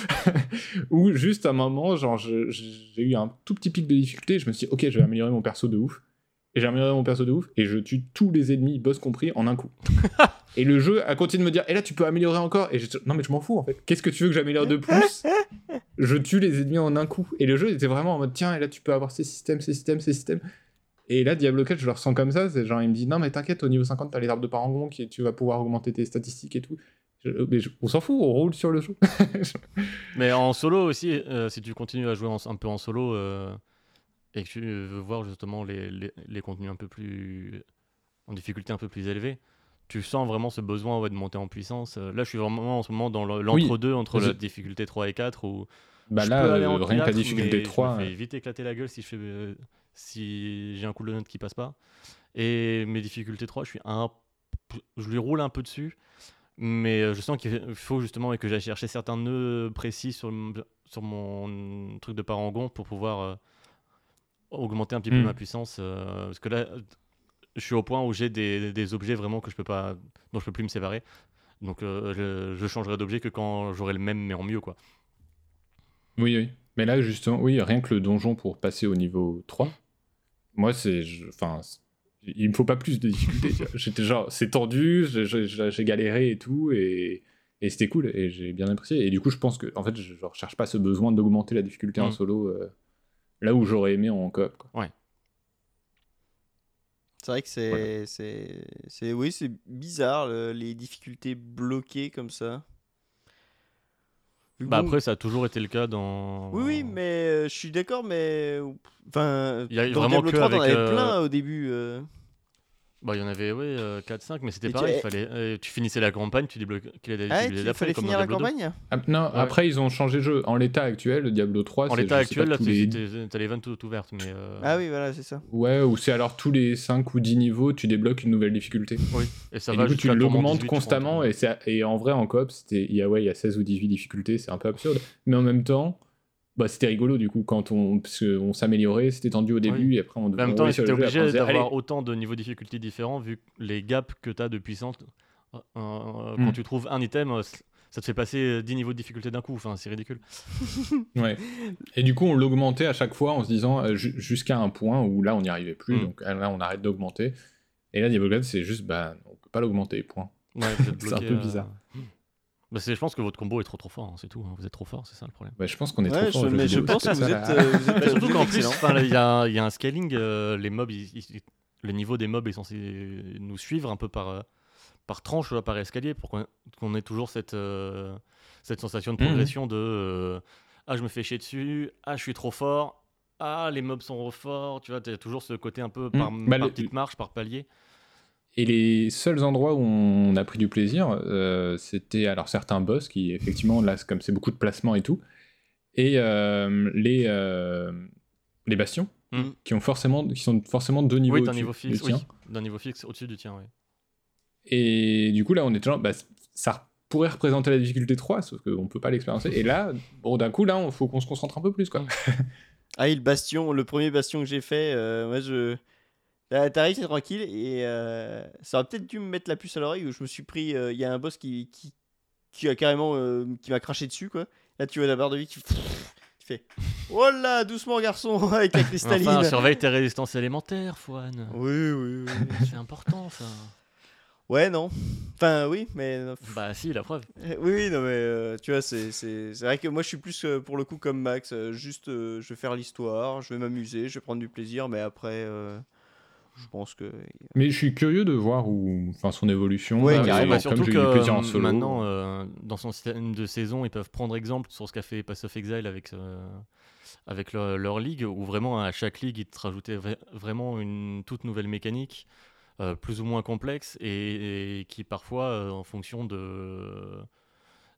*laughs* Où juste à un moment, genre, j'ai eu un tout petit pic de difficulté, je me suis dit, ok, je vais améliorer mon perso de ouf. Et j'ai amélioré mon perso de ouf, et je tue tous les ennemis, boss compris, en un coup. *laughs* et le jeu a continué de me dire, et là, tu peux améliorer encore. Et dit, non, mais je m'en fous, en fait. Qu'est-ce que tu veux que j'améliore de plus? Je tue les ennemis en un coup. Et le jeu était vraiment en mode, tiens, et là, tu peux avoir ces systèmes, ces systèmes, ces systèmes. Et là, Diablo 4, je le ressens comme ça. C'est genre, il me dit, non, mais t'inquiète, au niveau 50, t'as les arbres de parangon, qui, tu vas pouvoir augmenter tes statistiques et tout. Je- mais je- on s'en fout, on roule sur le jeu. *laughs* Mais en solo aussi, euh, si tu continues à jouer en- un peu en solo euh, et que tu veux voir justement les, les, les contenus un peu plus. en difficulté un peu plus élevée, tu sens vraiment ce besoin ouais, de monter en puissance. Euh, Là, je suis vraiment en ce moment dans le- l'entre-deux entre la difficulté 3 et 4 où. bah je là, peux aller en euh, rien que la 4, difficulté mais 3. Je me fais vite éclater la gueule si, je fais, euh, si j'ai un coup de note qui passe pas. Et mes difficultés 3, je, suis un, je lui roule un peu dessus. Mais euh, je sens qu'il faut justement que j'aille chercher certains nœuds précis sur, sur mon truc de parangon pour pouvoir euh, augmenter un petit peu Mm. ma puissance. euh, parce que là, je suis au point où j'ai des, des objets vraiment que je peux pas, dont je peux plus me séparer. Donc euh, je, je changerai d'objet que quand j'aurai le même mais en mieux quoi. Oui, oui. Mais là, justement, oui, rien que le donjon pour passer au niveau 3, moi, c'est. je- Enfin, il me faut pas plus de difficulté. tu vois. *laughs* J'étais genre, c'est tendu, j'ai- galéré et tout, et, et c'était cool, et j'ai bien apprécié. Et du coup, je pense que, en fait, je ne recherche pas ce besoin d'augmenter la difficulté en Mm. solo, euh, là où j'aurais aimé en coop. quoi. C'est vrai que c'est, c'est, c'est, oui, c'est bizarre le- les difficultés bloquées comme ça. Bah Bon, après ça a toujours été le cas dans. Oui, oui, mais euh, je suis d'accord, mais enfin, Il y a dans vraiment Diablo que 3, t'en avec, avais euh, plein au début. euh. Bah, il y en avait, oui, 4-5, mais c'était Et tu- pareil. eh- fallait, euh, tu finissais la campagne, tu débloquais la Ah, difficulté il d'après, fallait comme dans finir la Diablo 2. campagne? Ah, non, après, ils ont changé de jeu. En l'état actuel, le Diablo 3, En c'est, l'état je sais pas, actuel, là, tous tu les- as les vannes toutes ouvertes. Mais, euh, Ah oui, voilà, c'est ça. Ouais, ou c'est alors tous les 5 ou 10 niveaux, tu débloques une nouvelle difficulté. Et ça et va du coup, tu jusqu'à l'augmentes 18, je crois, constamment, et, c'est- et en vrai, en coop, c'était, il y a, ouais, il y a 16 ou 18 difficultés, c'est un peu absurde. Mais en même temps, bah, c'était rigolo, du coup, quand on, parce qu'on s'améliorait, c'était tendu au début, et après on Mais en on même temps, jouer, obligé on d'avoir autant de niveaux de difficulté différents vu les gaps que tu as de puissance. euh, euh, Quand Mm. tu trouves un item, euh, ça te fait passer 10 niveaux de difficulté d'un coup. Enfin, c'est ridicule. *laughs* Ouais. Et du coup, on l'augmentait à chaque fois en se disant euh, ju- jusqu'à un point où là, on n'y arrivait plus, Mm. donc là, on arrête d'augmenter. Et là, Diablo 4, c'est juste, bah, on peut pas l'augmenter, point. Ouais, *laughs* C'est un peu euh, bizarre. Bah, je pense que votre combo est trop trop fort, hein, c'est tout. hein, Vous êtes trop fort, c'est ça le problème. Bah, je pense qu'on est Ouais, trop fort. je- mais pense que vous êtes, euh, vous êtes, Mais euh, surtout qu'en plus, il y, a il y a un scaling, euh, les mobs, ils- ils- le niveau des mobs est censé nous suivre un peu par, euh, par tranche, ou par escalier, pour qu'on ait toujours cette, euh, cette sensation de Mhm. progression de euh, ah, je me fais chier dessus, ah, je suis trop fort, ah, les mobs sont forts, tu vois, tu as toujours ce côté un peu par, Bah, par le- petite marche, par palier. Et les seuls endroits où on a pris du plaisir, euh, c'était alors certains boss qui, effectivement, là, comme c'est beaucoup de placements et tout, et euh, les, euh, les bastions, Mm. qui, ont forcément, qui sont forcément deux niveaux oui, d'un au-dessus niveau fixe, du oui, tien. d'un niveau fixe au-dessus du tien, oui. Et du coup, là, on est genre, bah, ça pourrait représenter la difficulté 3, sauf qu'on peut pas l'expérimenter. Et là, bon, d'un coup, là, il faut qu'on se concentre un peu plus, quoi. *laughs* Ah, et le bastion, le premier bastion que j'ai fait, euh, moi je. Là, T'arrives, c'est tranquille, et euh, ça aurait peut-être dû me mettre la puce à l'oreille où je me suis pris. euh, Il y a un boss qui, qui, qui a carrément. euh, qui m'a craché dessus, quoi. Là, tu vois la barre de vie qui. Tu *laughs* fais. Oh là, doucement, garçon, *laughs* avec la cristalline. Enfin, surveille tes résistances élémentaires, Fouane. Oui, oui, oui. *laughs* C'est important, ça. Ouais, non. Enfin, oui, mais. Bah si, la preuve. Oui, non, mais euh, tu vois, c'est c'est- c'est vrai que moi je suis plus euh, pour le coup comme Max. euh, juste, je vais faire l'histoire, je vais m'amuser, je vais prendre du plaisir, mais après, je pense que. Mais je suis curieux de voir où, enfin, son évolution. Ouais, euh, carrément. comme surtout eu que plaisir en euh, solo. maintenant, euh, dans son système de saison, ils peuvent prendre exemple sur ce qu'a fait Pass of Exile avec, euh, avec leur, leur ligue, où vraiment à chaque ligue, ils te rajoutaient vra- vraiment une toute nouvelle mécanique, euh, plus ou moins complexe, et, et qui parfois, euh, en fonction de,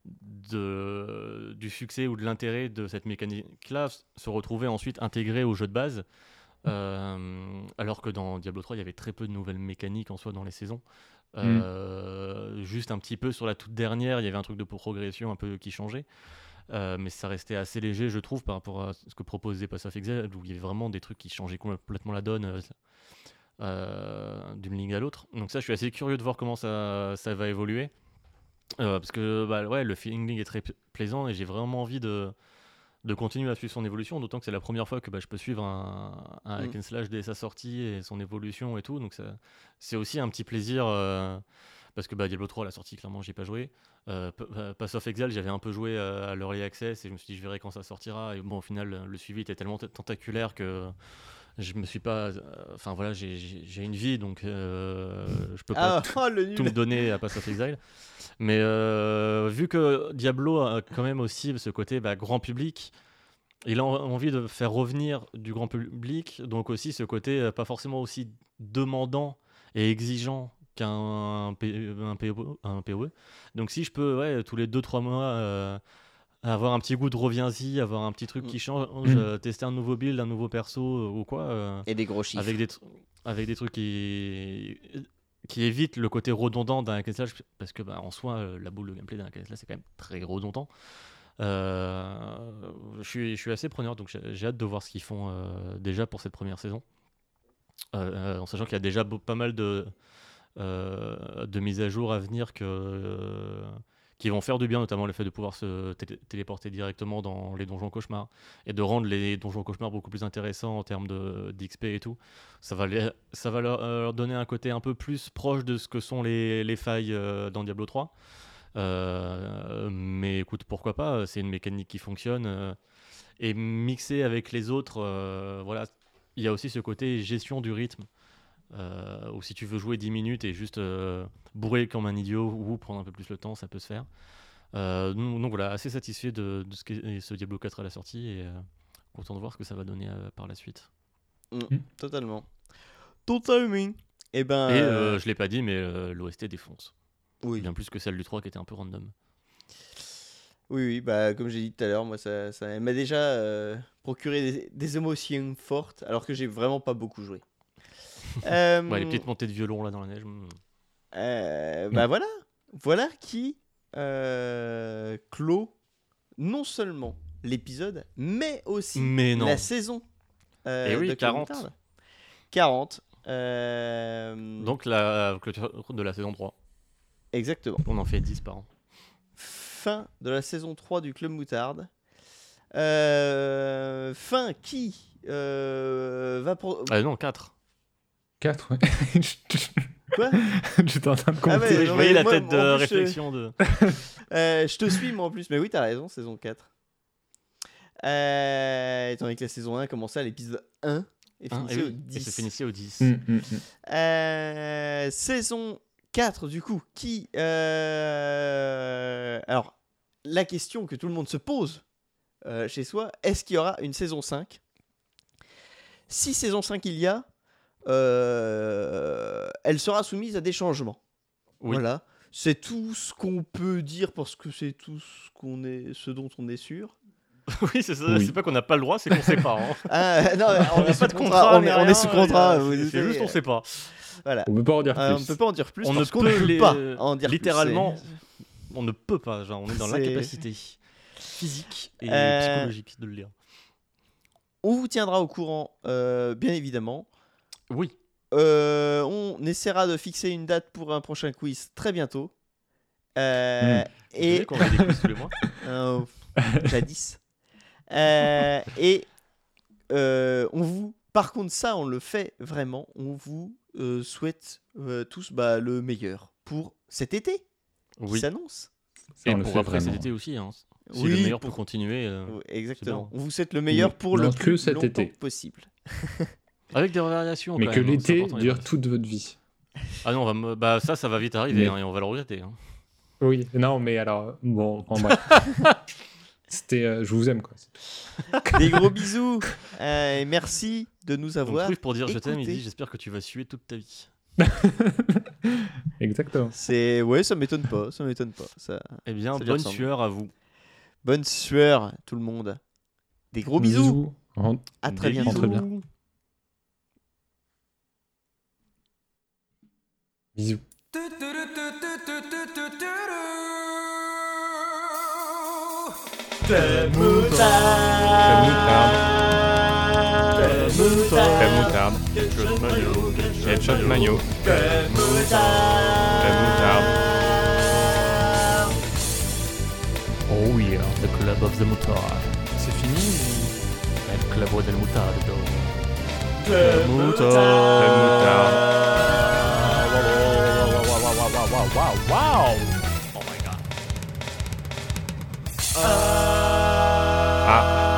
de, du succès ou de l'intérêt de cette mécanique-là, se retrouvait ensuite intégrée au jeu de base. Euh, alors que dans Diablo 3, il y avait très peu de nouvelles mécaniques en soi dans les saisons. Euh, Juste un petit peu sur la toute dernière, il y avait un truc de progression un peu qui changeait. Euh, mais ça restait assez léger, je trouve, par rapport à ce que proposait Pass of Exile, où il y avait vraiment des trucs qui changeaient complètement la donne d'une ligne à l'autre. Donc ça, je suis assez curieux de voir comment ça, ça va évoluer. Parce que bah, ouais, le feeling est très pla- plaisant et j'ai vraiment envie de, de continuer à suivre son évolution, d'autant que c'est la première fois que bah, je peux suivre un, un hack Mm. and slash dès sa sortie et son évolution et tout. Donc c'est aussi un petit plaisir. euh, parce que bah, Diablo 3, la sortie, clairement, j'ai pas joué. Euh, euh, Pass of Exile, j'avais un peu joué euh, à l'Early Access et je me suis dit, je verrai quand ça sortira. Et bon, au final, le suivi était tellement tentaculaire que je me suis pas. euh, Enfin voilà, j'ai- une vie donc euh, je peux pas Ah, *laughs* oh, tout me donner à Pass of Exile. Mais euh, vu que Diablo a quand même aussi ce côté bah, grand public, il a en- envie de faire revenir du grand public, donc aussi ce côté euh, pas forcément aussi demandant et exigeant qu'un un un PoE. Donc si je peux, ouais, tous les 2-3 mois, euh, avoir un petit goût de reviens-y, avoir un petit truc qui change, Mm. euh, tester un nouveau build, un nouveau perso euh, ou quoi, euh, Et des gros chiffres. avec des, tr- avec des trucs qui, qui évite le côté redondant d'un slash, parce que bah, en soi, euh, la boule de gameplay d'un slash, c'est quand même très redondant. Euh, je, suis, je suis assez preneur, donc j'ai hâte de voir ce qu'ils font euh, déjà pour cette première saison. En sachant qu'il y a déjà beau- pas mal de, euh, de mises à jour à venir que, euh, qui vont faire du bien, notamment le fait de pouvoir se télé- téléporter directement dans les donjons cauchemars et de rendre les donjons cauchemars beaucoup plus intéressants en termes d'XP et tout. Ça va, ça va leur, euh, leur donner un côté un peu plus proche de ce que sont les, les failles euh, dans Diablo 3. Euh, mais écoute, pourquoi pas C'est une mécanique qui fonctionne. et mixé avec les autres, voilà, il y a aussi ce côté gestion du rythme. Euh, ou si tu veux jouer 10 minutes et juste euh, bourrer comme un idiot ou prendre un peu plus le temps, ça peut se faire. Euh, donc, donc voilà, assez satisfait de, de ce qu'est ce Diablo 4 à la sortie et euh, content de voir ce que ça va donner euh, par la suite. Totalement. Totalement. Et ben. Et euh, euh, je l'ai pas dit, mais euh, l'OST défonce. oui. Bien plus que celle du 3 qui était un peu random. Oui, oui, bah, comme j'ai dit tout à l'heure, moi, ça, ça m'a déjà euh, procuré des, des émotions fortes, alors que j'ai vraiment pas beaucoup joué. Euh, Ouais, les petites montées de violon là dans la neige. hmm. euh, bah voilà, voilà qui euh, clôt non seulement l'épisode, mais aussi Mais non. la saison. euh, Eh oui, de Club 40. Moutarde. 40. euh, Donc la clôture de la saison 3. exactement. On en fait 10 par an. fin de la saison 3 du Club Moutarde. Euh, fin qui euh, va pour... Ah non, 4. 4, ouais. *laughs* Quoi? *laughs* J'étais en train de Ah compter. ouais, je voyais la moi, tête de plus, je- réflexion de. *laughs* Euh, Je te suis moi en plus, mais oui, t'as raison, saison 4. Euh, étant donné que la saison 1 commençait à l'épisode 1 et Hein, finissait et, au oui, 10. et se finissait au 10. Mm, mm, mm. Euh, saison 4, du coup, qui. euh, Alors, la question que tout le monde se pose euh, chez soi est-ce qu'il y aura une saison 5 Si saison 5 il y a, euh, elle sera soumise à des changements. Oui. Voilà. C'est tout ce qu'on peut dire parce que c'est tout ce, qu'on est, ce dont on est sûr. *laughs* oui, c'est ça. Oui. C'est pas qu'on n'a pas le droit, c'est qu'on sait pas. hein. *laughs* Ah, non, on, n'a pas de contrat, contrat, on, est, on est rien, sous euh, contrat. c'est- vous C'est savez, juste on sait pas. Voilà. On peut pas en dire Euh, on plus. peut pas en dire plus On parce ne peut ne peut les- pas en dire plus. Littéralement, C'est- on ne peut pas. Genre, on est dans C'est- l'incapacité physique et Euh, psychologique de le lire. On vous tiendra au courant, euh, bien évidemment. Oui. Euh, on essaiera de fixer une date pour un prochain quiz très bientôt. Euh, Et Et qu'on fait des quiz tous les mois. *laughs* euh, jadis. Euh, et euh, on vous, par contre, ça, on le fait vraiment. On vous euh, souhaite euh, tous bah, le meilleur pour cet été qui Oui. s'annonce. Ça, Et on le pour fait après cet été aussi. Hein. Oui, le meilleur pour- continuer. euh, Oui, Exactement. bon. On vous souhaite le meilleur Oui. pour le que plus cet longtemps été. possible. *laughs* Avec des variations. Mais quand que hein, l'été dure toute votre vie. Ah non, on va me- bah, ça, ça va vite arriver Mais- hein, et on va le regretter. hein. Oui, non, mais alors, bon, en bref. *laughs* C'était, euh, je vous aime, quoi. Des gros *laughs* bisous. euh, et merci de nous Donc, avoir. Truff, pour dire je t'aime, il dit j'espère que tu vas suer toute ta vie. *laughs* Exactement. C'est ouais, ça m'étonne pas, ça m'étonne pas. Ça... Eh bien, Ça bonne sueur à vous. Bonne sueur, tout le monde. Des gros bisous. Rentre- À très Des Bisous. Crème moutarde. Headshot mayo. Headshot mayo. Crème moutarde. Oh yeah, the club of the moutarde. C'est fini El club del mutardo. Crème moutarde. Oh my god. Ah,